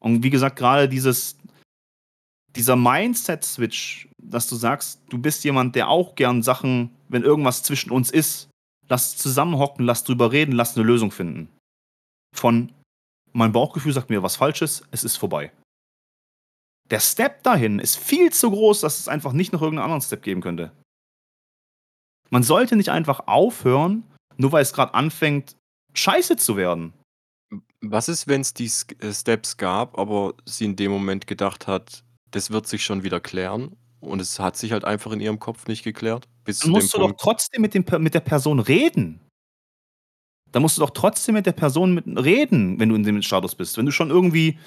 Und wie gesagt, gerade dieses, dieser Mindset-Switch, dass du sagst, du bist jemand, der auch gern Sachen, wenn irgendwas zwischen uns ist, lass zusammenhocken, lass drüber reden, lass eine Lösung finden. Von mein Bauchgefühl sagt mir was Falsches, es ist vorbei. Der Step dahin ist viel zu groß, dass es einfach nicht noch irgendeinen anderen Step geben könnte. Man sollte nicht einfach aufhören, nur weil es gerade anfängt, scheiße zu werden. Was ist, wenn es die äh, Steps gab, aber sie in dem Moment gedacht hat, das wird sich schon wieder klären und es hat sich halt einfach in ihrem Kopf nicht geklärt? Bis Dann musst du Punkt. doch trotzdem mit, dem, mit der Person reden. Da musst du doch trotzdem mit der Person mit reden, wenn du in dem Status bist. Wenn du schon irgendwie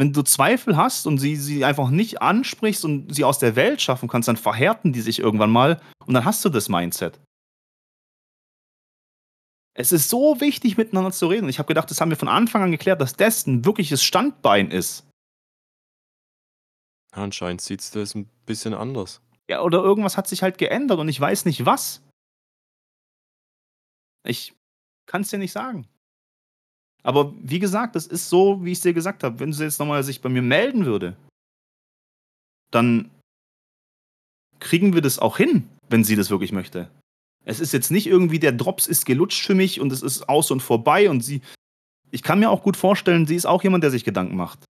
wenn du Zweifel hast und sie, sie einfach nicht ansprichst und sie aus der Welt schaffen kannst, dann verhärten die sich irgendwann mal und dann hast du das Mindset. Es ist so wichtig, miteinander zu reden. Ich habe gedacht, das haben wir von Anfang an geklärt, dass das ein wirkliches Standbein ist. Anscheinend sieht es das ein bisschen anders. Ja, oder irgendwas hat sich halt geändert und ich weiß nicht was. Ich kann es dir nicht sagen. Aber wie gesagt, das ist so, wie ich es dir gesagt habe. Wenn sie jetzt nochmal sich bei mir melden würde, dann kriegen wir das auch hin, wenn sie das wirklich möchte. Es ist jetzt nicht irgendwie, der Drops ist gelutscht für mich und es ist aus und vorbei und sie. Ich kann mir auch gut vorstellen, sie ist auch jemand, der sich Gedanken macht.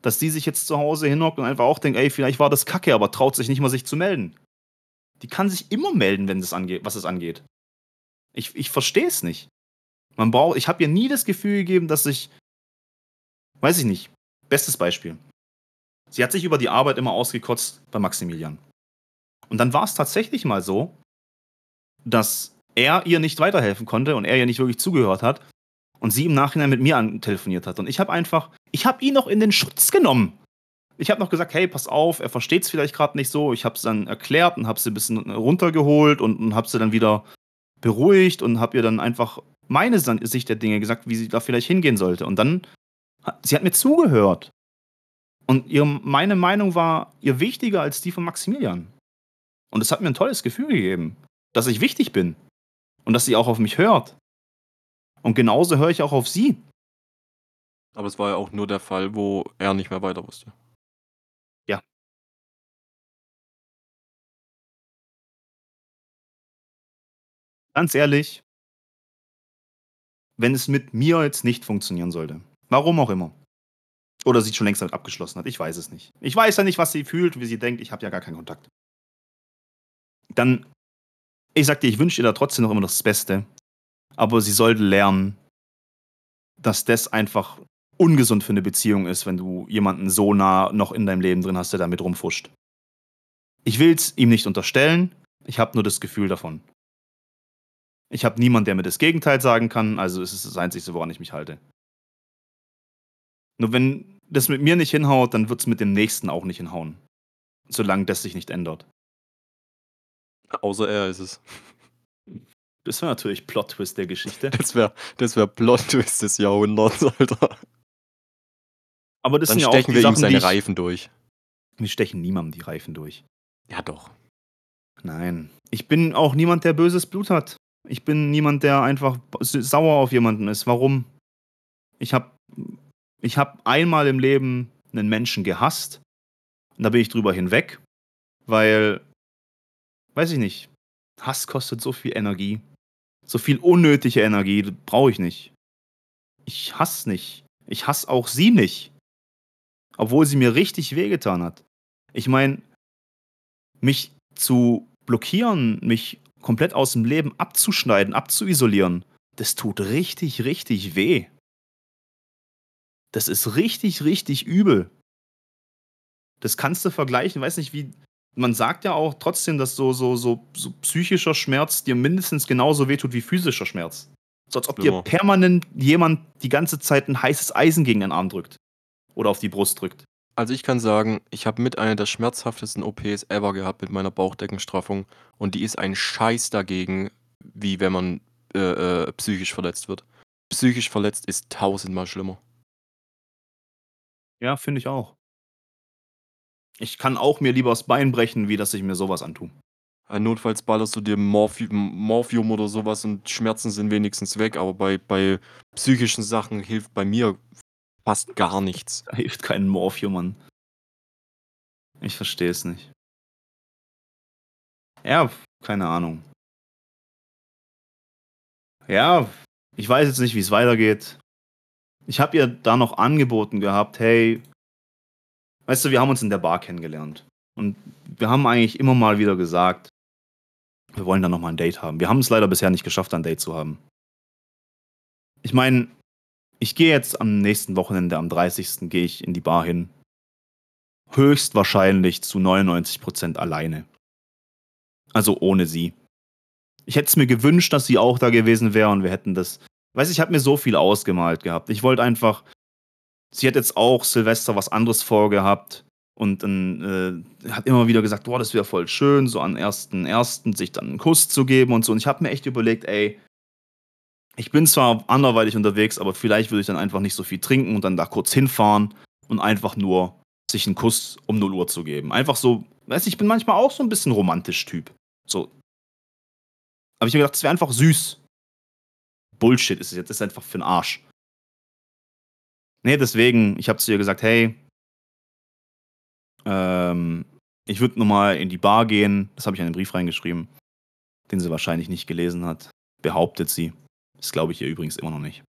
Dass sie sich jetzt zu Hause hinhockt und einfach auch denkt, ey, vielleicht war das kacke, aber traut sich nicht mal, sich zu melden. Die kann sich immer melden, wenn das angeht, was es angeht. Ich, ich verstehe es nicht. Man braucht, ich habe ihr nie das Gefühl gegeben, dass ich, weiß ich nicht, bestes Beispiel. Sie hat sich über die Arbeit immer ausgekotzt bei Maximilian. Und dann war es tatsächlich mal so, dass er ihr nicht weiterhelfen konnte und er ihr nicht wirklich zugehört hat und sie im Nachhinein mit mir telefoniert hat. Und ich habe einfach, ich habe ihn noch in den Schutz genommen. Ich habe noch gesagt, hey, pass auf, er versteht es vielleicht gerade nicht so. Ich habe es dann erklärt und habe sie ein bisschen runtergeholt und, und habe sie dann wieder beruhigt und habe ihr dann einfach meine Sicht der Dinge gesagt, wie sie da vielleicht hingehen sollte. Und dann, sie hat mir zugehört. Und ihr, meine Meinung war ihr wichtiger als die von Maximilian. Und es hat mir ein tolles Gefühl gegeben, dass ich wichtig bin und dass sie auch auf mich hört. Und genauso höre ich auch auf sie. Aber es war ja auch nur der Fall, wo er nicht mehr weiter wusste. Ja. Ganz ehrlich, wenn es mit mir jetzt nicht funktionieren sollte, warum auch immer, oder sie schon längst damit abgeschlossen hat, ich weiß es nicht. Ich weiß ja nicht, was sie fühlt, wie sie denkt, ich habe ja gar keinen Kontakt. Dann, ich sag dir, ich wünsche ihr da trotzdem noch immer das Beste, aber sie sollte lernen, dass das einfach ungesund für eine Beziehung ist, wenn du jemanden so nah noch in deinem Leben drin hast, der damit rumfuscht. Ich will es ihm nicht unterstellen, ich habe nur das Gefühl davon. Ich habe niemanden, der mir das Gegenteil sagen kann, also ist es das Einzige, woran ich mich halte. Nur wenn das mit mir nicht hinhaut, dann wird es mit dem nächsten auch nicht hinhauen. Solange das sich nicht ändert. Außer er ist es. Das wäre natürlich Plot-Twist der Geschichte. Das wäre das wär Plot-Twist des Jahrhunderts, Alter. Aber das Dann sind ja auch stechen die wir ihm Sachen, seine die ich, Reifen durch. Wir stechen niemandem die Reifen durch. Ja, doch. Nein. Ich bin auch niemand, der böses Blut hat. Ich bin niemand, der einfach sauer auf jemanden ist. Warum? Ich habe ich hab einmal im Leben einen Menschen gehasst. Und da bin ich drüber hinweg. Weil, weiß ich nicht, Hass kostet so viel Energie. So viel unnötige Energie brauche ich nicht. Ich hasse nicht. Ich hasse auch sie nicht. Obwohl sie mir richtig wehgetan hat. Ich meine, mich zu blockieren, mich komplett aus dem Leben abzuschneiden, abzuisolieren, das tut richtig, richtig weh. Das ist richtig, richtig übel. Das kannst du vergleichen, weiß nicht, wie. Man sagt ja auch trotzdem, dass so, so, so, so psychischer Schmerz dir mindestens genauso wehtut wie physischer Schmerz. So als ob Schlimmer. dir permanent jemand die ganze Zeit ein heißes Eisen gegen den Arm drückt. Oder auf die Brust drückt. Also ich kann sagen, ich habe mit einer der schmerzhaftesten OPs ever gehabt mit meiner Bauchdeckenstraffung und die ist ein Scheiß dagegen, wie wenn man äh, äh, psychisch verletzt wird. Psychisch verletzt ist tausendmal schlimmer. Ja, finde ich auch. Ich kann auch mir lieber das Bein brechen, wie dass ich mir sowas antue. Äh, Notfalls ballerst du dir Morphi Morphium oder sowas und Schmerzen sind wenigstens weg, aber bei, bei psychischen Sachen hilft bei mir fast gar nichts. Da hilft kein Morphium an. Ich verstehe es nicht. Ja, keine Ahnung. Ja, ich weiß jetzt nicht, wie es weitergeht. Ich habe ihr da noch angeboten gehabt, hey, weißt du, wir haben uns in der Bar kennengelernt. Und wir haben eigentlich immer mal wieder gesagt, wir wollen da nochmal ein Date haben. Wir haben es leider bisher nicht geschafft, ein Date zu haben. Ich meine, ich gehe jetzt am nächsten Wochenende, am 30. gehe ich in die Bar hin. Höchstwahrscheinlich zu 99% alleine. Also ohne sie. Ich hätte es mir gewünscht, dass sie auch da gewesen wäre und wir hätten das. Weiß ich, habe mir so viel ausgemalt gehabt. Ich wollte einfach. Sie hat jetzt auch Silvester was anderes vorgehabt und dann äh, hat immer wieder gesagt, boah, das wäre voll schön, so ersten ersten sich dann einen Kuss zu geben und so. Und ich habe mir echt überlegt, ey, ich bin zwar anderweitig unterwegs, aber vielleicht würde ich dann einfach nicht so viel trinken und dann da kurz hinfahren und einfach nur sich einen Kuss um 0 Uhr zu geben. Einfach so, weißt du, ich bin manchmal auch so ein bisschen romantisch Typ. So. Aber ich habe gedacht, das wäre einfach süß. Bullshit ist es jetzt, ist einfach für den Arsch. Nee, deswegen, ich habe zu ihr gesagt, hey, ähm, ich würde nochmal in die Bar gehen. Das habe ich in den Brief reingeschrieben, den sie wahrscheinlich nicht gelesen hat. Behauptet sie. Das glaube ich ihr übrigens immer noch nicht.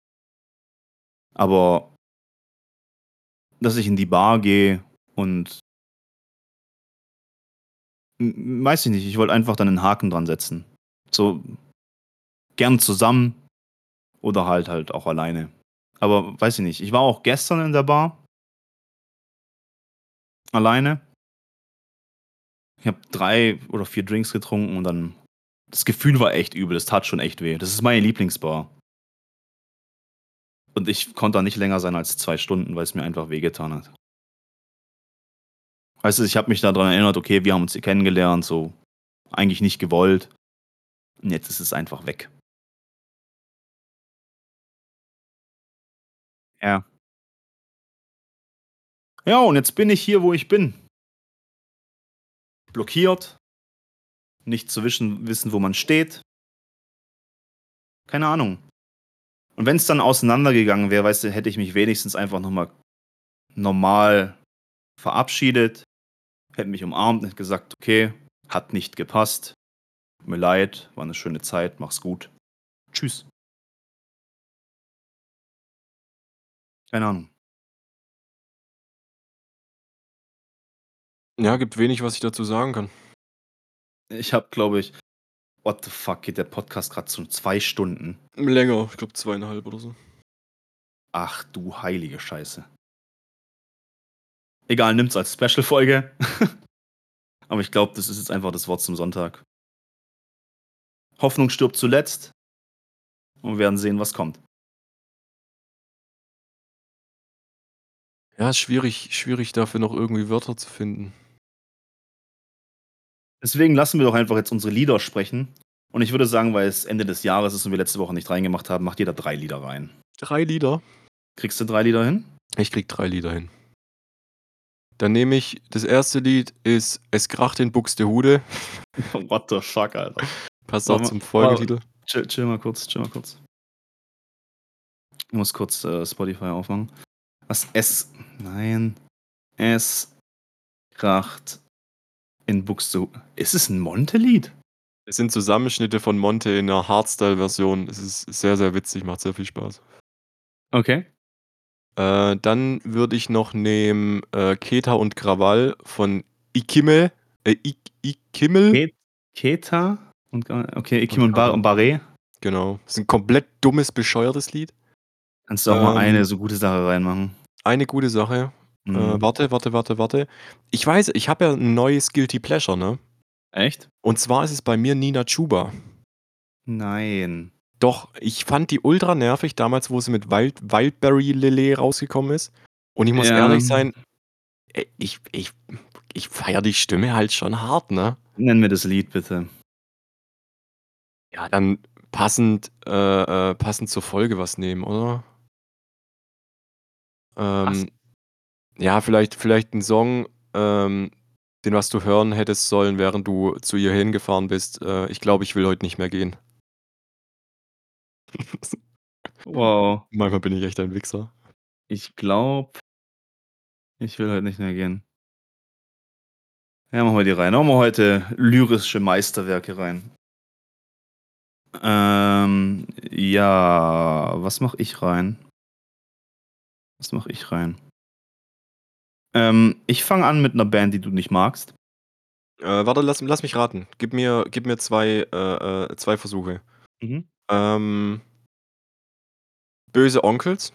Aber dass ich in die Bar gehe und weiß ich nicht, ich wollte einfach dann einen Haken dran setzen. So gern zusammen oder halt halt auch alleine. Aber weiß ich nicht, ich war auch gestern in der Bar alleine. Ich habe drei oder vier Drinks getrunken und dann das Gefühl war echt übel, das tat schon echt weh. Das ist meine Lieblingsbar. Und ich konnte da nicht länger sein als zwei Stunden, weil es mir einfach wehgetan hat. Weißt du, ich habe mich daran erinnert, okay, wir haben uns hier kennengelernt, so eigentlich nicht gewollt. Und jetzt ist es einfach weg. Ja. Ja, und jetzt bin ich hier, wo ich bin. Blockiert. Nicht zu wissen, wissen wo man steht. Keine Ahnung. Und wenn es dann auseinandergegangen wäre, weißt du, hätte ich mich wenigstens einfach nochmal normal verabschiedet, hätte mich umarmt und gesagt, okay, hat nicht gepasst. Tut mir leid, war eine schöne Zeit, mach's gut. Tschüss. Keine Ahnung. Ja, gibt wenig, was ich dazu sagen kann. Ich habe, glaube ich, what the fuck, geht der Podcast gerade zu zwei Stunden? Länger, ich glaube zweieinhalb oder so. Ach du heilige Scheiße. Egal, nimmt's als Special-Folge. Aber ich glaube, das ist jetzt einfach das Wort zum Sonntag. Hoffnung stirbt zuletzt. Und wir werden sehen, was kommt. Ja, ist schwierig, schwierig dafür noch irgendwie Wörter zu finden. Deswegen lassen wir doch einfach jetzt unsere Lieder sprechen. Und ich würde sagen, weil es Ende des Jahres ist und wir letzte Woche nicht reingemacht haben, macht jeder drei Lieder rein. Drei Lieder? Kriegst du drei Lieder hin? Ich krieg drei Lieder hin. Dann nehme ich, das erste Lied ist Es kracht in Buxtehude. What the fuck, Alter. Passt auch zum Folgetitel. Chill, chill mal kurz, chill mal kurz. Ich muss kurz äh, Spotify aufmachen. Was? Es. Nein. Es kracht in Buxtehude. Ist es ein Monte-Lied? Es sind Zusammenschnitte von Monte in einer Hardstyle-Version. Es ist sehr, sehr witzig, macht sehr viel Spaß. Okay. Äh, dann würde ich noch nehmen äh, Keta und Krawall von Ikimmel. Äh, Ik Ikimmel? Ke Keta und okay, Ikim und, Bar und Barret. Genau. Das ist ein komplett dummes, bescheuertes Lied. Kannst du auch mal Ähm, eine so gute Sache reinmachen. Eine gute Sache. Mhm. Äh, warte, warte, warte, warte. Ich weiß, ich habe ja ein neues Guilty Pleasure, ne? Echt? Und zwar ist es bei mir Nina Chuba. Nein. Doch, ich fand die ultra nervig damals, wo sie mit Wild, Wildberry Lillet rausgekommen ist. Und ich muss Ja. ehrlich sein, äh, ich, ich, ich feiere die Stimme halt schon hart, ne? Nenn mir das Lied bitte. Ja, dann passend, äh, äh, passend zur Folge was nehmen, oder? Ähm, ja, vielleicht, vielleicht ein Song, ähm, den was du hören hättest sollen, während du zu ihr hingefahren bist. Äh, ich glaube, ich will heute nicht mehr gehen. Wow. Manchmal bin ich echt ein Wichser. Ich glaube, ich will heute nicht mehr gehen. Ja, machen wir die rein. Machen wir heute lyrische Meisterwerke rein. Ähm, ja, was mache ich rein? Was mache ich rein? Ähm, ich fange an mit einer Band, die du nicht magst. Äh, warte, lass, lass mich raten. Gib mir, gib mir zwei, äh, äh, zwei Versuche. Mhm. Ähm, Böse Onkels.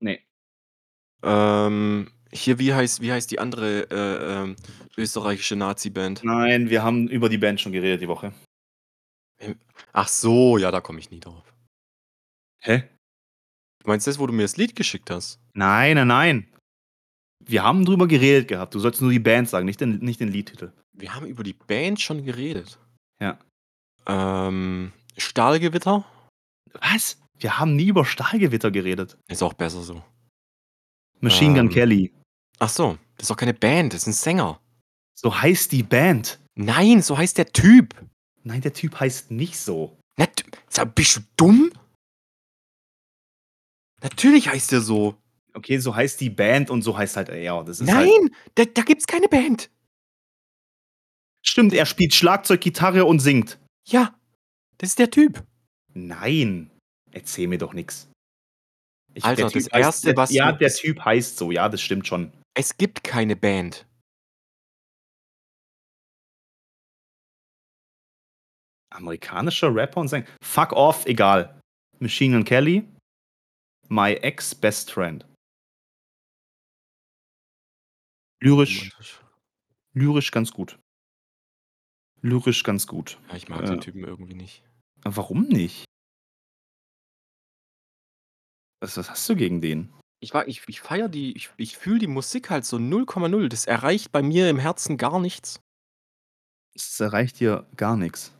Nee. Ähm, hier, wie heißt, wie heißt die andere äh, ähm, österreichische Nazi-Band? Nein, wir haben über die Band schon geredet die Woche. Ach so, ja, da komme ich nie drauf. Hä? Du meinst das, wo du mir das Lied geschickt hast? Nein, nein, nein. Wir haben drüber geredet gehabt. Du sollst nur die Band sagen, nicht den, nicht den Liedtitel. Wir haben über die Band schon geredet. Ja. Ähm, Stahlgewitter? Was? Wir haben nie über Stahlgewitter geredet. Ist auch besser so. Machine Gun Ähm. Kelly. Ach so, das ist doch keine Band, das ist ein Sänger. So heißt die Band. Nein, so heißt der Typ. Nein, der Typ heißt nicht so. Sag, bist du dumm? Natürlich heißt er so. Okay, so heißt die Band und so heißt halt er. Das ist Nein, Halt, da, da gibt's keine Band. stimmt, er spielt Schlagzeug, Gitarre und singt. Ja, das ist der Typ. Nein, erzähl mir doch nix. Ich, Alter, der Typ das Erste, der, was Ja, der Typ heißt so, ja, das stimmt schon. Es gibt keine Band. Amerikanischer Rapper und sagen, fuck off, egal. Machine Gun Kelly, my ex best friend. Lyrisch, lyrisch ganz gut. Lyrisch ganz gut. Ja, ich mag Ja. den Typen irgendwie nicht. Warum nicht? Was, was hast du gegen den? Ich, war- ich, ich feiere die, ich, ich fühle die Musik halt so 0,0. Das erreicht bei mir im Herzen gar nichts. Es erreicht dir gar nichts.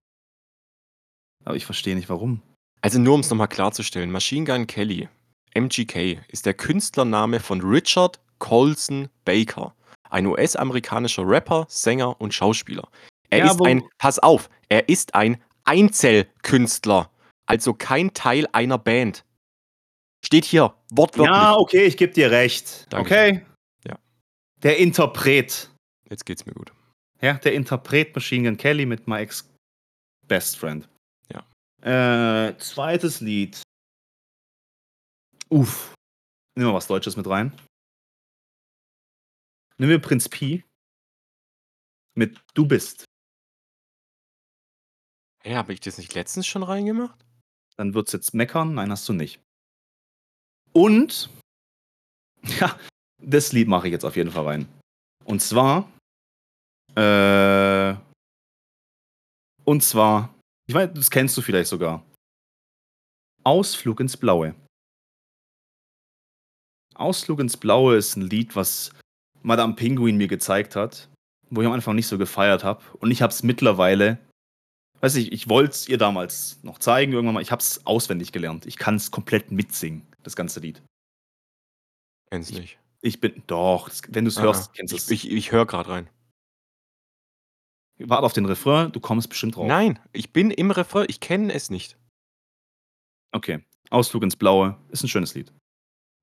Aber ich verstehe nicht warum. Also nur um es nochmal klarzustellen, Machine Gun Kelly, MGK, ist der Künstlername von Richard Colson Baker. Ein US-amerikanischer Rapper, Sänger und Schauspieler. Er Ja, ist ein, pass auf, er ist ein Einzelkünstler. Also kein Teil einer Band. Steht hier, wortwörtlich. Ja, okay, ich gebe dir recht. Danke. Okay. Ja. Der Interpret. Jetzt geht's mir gut. Ja, der Interpret Machine Gun Kelly mit My Ex Best Friend. Ja. Äh, zweites Lied. Uff. Nehmen wir was Deutsches mit rein. Nehmen wir Prinz Pi mit Du bist. Hä, habe ich das nicht letztens schon reingemacht? Dann wird's jetzt meckern. Nein, hast du nicht. Und, ja, das Lied mache ich jetzt auf jeden Fall rein. Und zwar, äh, und zwar, ich weiß, das kennst du vielleicht sogar. Ausflug ins Blaue. Ausflug ins Blaue ist ein Lied, was Madame Pinguin mir gezeigt hat, wo ich am Anfang nicht so gefeiert habe. Und ich habe es mittlerweile, weiß ich, ich wollte es ihr damals noch zeigen, irgendwann mal. Ich habe es auswendig gelernt. Ich kann es komplett mitsingen, das ganze Lied. Kenn's nicht. Ich bin, doch, das, wenn du es Ah, hörst, kennst du ich, es. ich, ich höre gerade rein. Warte auf den Refrain, du kommst bestimmt drauf. Nein, ich bin im Refrain, ich kenne es nicht. Okay. Ausflug ins Blaue ist ein schönes Lied.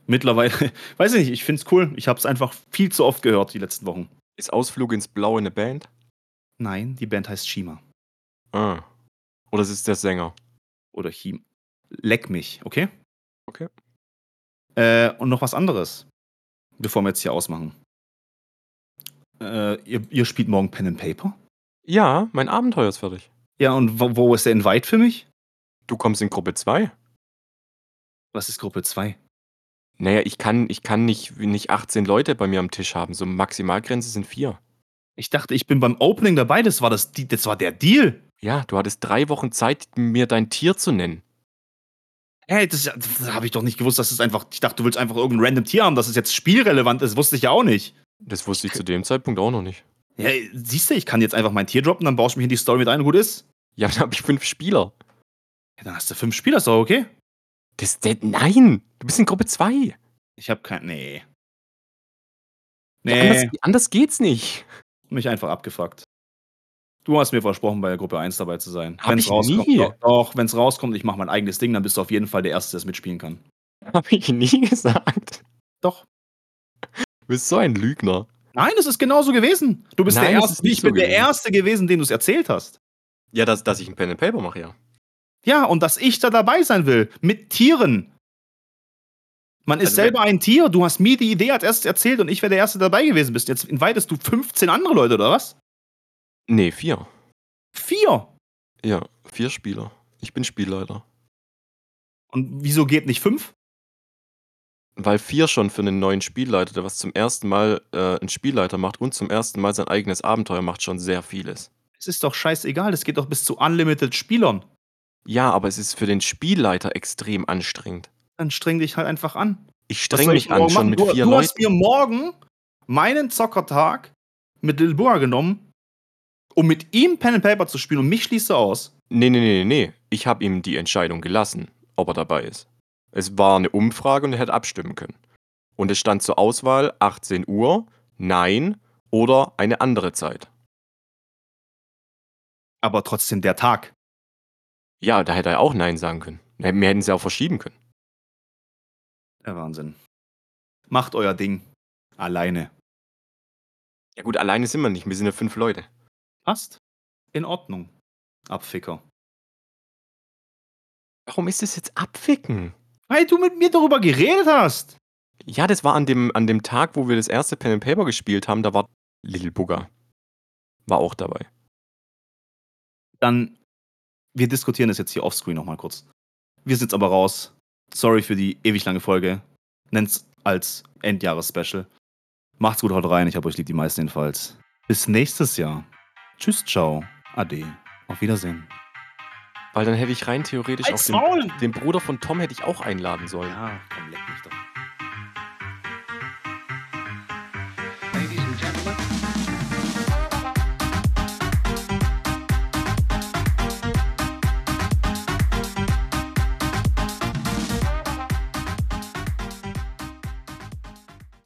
Mittlerweile, weiß ich nicht, ich finde es cool. Ich habe es einfach viel zu oft gehört die letzten Wochen. Ist Ausflug ins Blaue eine Band? Nein, die Band heißt Shima. Ah. Oder es ist der Sänger. Oder Chim. Leck mich, okay? Okay. Äh, und noch was anderes, bevor wir jetzt hier ausmachen. Äh, ihr, ihr spielt morgen Pen and Paper? Ja, mein Abenteuer ist fertig. Ja, und wo, wo ist der Invite für mich? Du kommst in Gruppe 2? Was ist Gruppe 2? Naja, ich kann, ich kann nicht, nicht 18 Leute bei mir am Tisch haben. So Maximalgrenze sind vier. Ich dachte, ich bin beim Opening dabei, das war, das, das war der Deal. Ja, du hattest drei Wochen Zeit, mir dein Tier zu nennen. Hey, das, ist das habe ich doch nicht gewusst, dass es einfach. Ich dachte, du willst einfach irgendein random Tier haben, dass es jetzt spielrelevant ist. Wusste ich ja auch nicht. Das wusste ich zu dem Zeitpunkt auch noch nicht. Ja, siehst du, ich kann jetzt einfach mein Tier droppen, dann baust du mich in die Story mit ein und gut ist. Ja, dann habe ich fünf Spieler. Ja, dann hast du fünf Spieler, ist doch okay. Das, das, nein, du bist in Gruppe 2. Ich habe kein. Nee. Ja, Nee, anders, anders geht's nicht. mich einfach abgefuckt. Du hast mir versprochen, bei Gruppe 1 dabei zu sein. Hab Wenn's ich rauskommt, nie. Doch, doch wenn es rauskommt, ich mache mein eigenes Ding, dann bist du auf jeden Fall der Erste, der es mitspielen kann. Habe ich nie gesagt. Doch. Du bist so ein Lügner. Nein, es ist genauso gewesen. Du bist Nein, der Erste. Ich bin so der gewesen. Erste gewesen, dem du es erzählt hast. Ja, dass, dass ich ein Pen and Paper mache, ja. Ja, und dass ich da dabei sein will. Mit Tieren. Man ist Also selber ein Tier. Du hast mir die Idee als erstes erzählt und ich wäre der Erste dabei gewesen bist. Jetzt invitest du 15 andere Leute, oder was? Nee, vier. Vier. Ja, vier Spieler. Ich bin Spielleiter. Und wieso geht nicht fünf? Weil vier schon für einen neuen Spielleiter, der was zum ersten Mal äh, einen Spielleiter macht und zum ersten Mal sein eigenes Abenteuer macht, schon sehr viel ist. Es ist doch scheißegal. Das geht doch bis zu unlimited Spielern. Ja, aber es ist für den Spielleiter extrem anstrengend. Dann streng dich halt einfach an. Ich streng mich ich an schon mit du, vier du Leuten. hast mir morgen meinen Zockertag mit Lil Boa genommen, um mit ihm Pen and Paper zu spielen und mich schließt er aus. Nee, nee, nee, nee, nee. Ich habe ihm die Entscheidung gelassen, ob er dabei ist. Es war eine Umfrage und er hätte abstimmen können. Und es stand zur Auswahl 18 Uhr, Nein oder eine andere Zeit. Aber trotzdem der Tag. Ja, da hätte er auch Nein sagen können. Wir hätten sie auch verschieben können. Der Wahnsinn. Macht euer Ding. Alleine. Ja gut, alleine sind wir nicht. Wir sind ja fünf Leute. Passt. In Ordnung. Abficker. Warum ist das jetzt abficken? Weil du mit mir darüber geredet hast. Ja, das war an dem, an dem Tag, wo wir das erste Pen and Paper gespielt haben, da war Little Booger. War auch dabei. Dann, wir diskutieren das jetzt hier offscreen nochmal kurz. Wir sind jetzt aber raus. Sorry für die ewig lange Folge. Nennt's als Endjahres-Special. Macht's gut, haut rein. Ich hab euch lieb, die meisten jedenfalls. Bis nächstes Jahr. Tschüss, ciao. Ade. Auf Wiedersehen. Weil dann hätte ich rein theoretisch auch den, den Bruder von Tom hätte ich auch einladen sollen. Ja, komm, leck mich doch.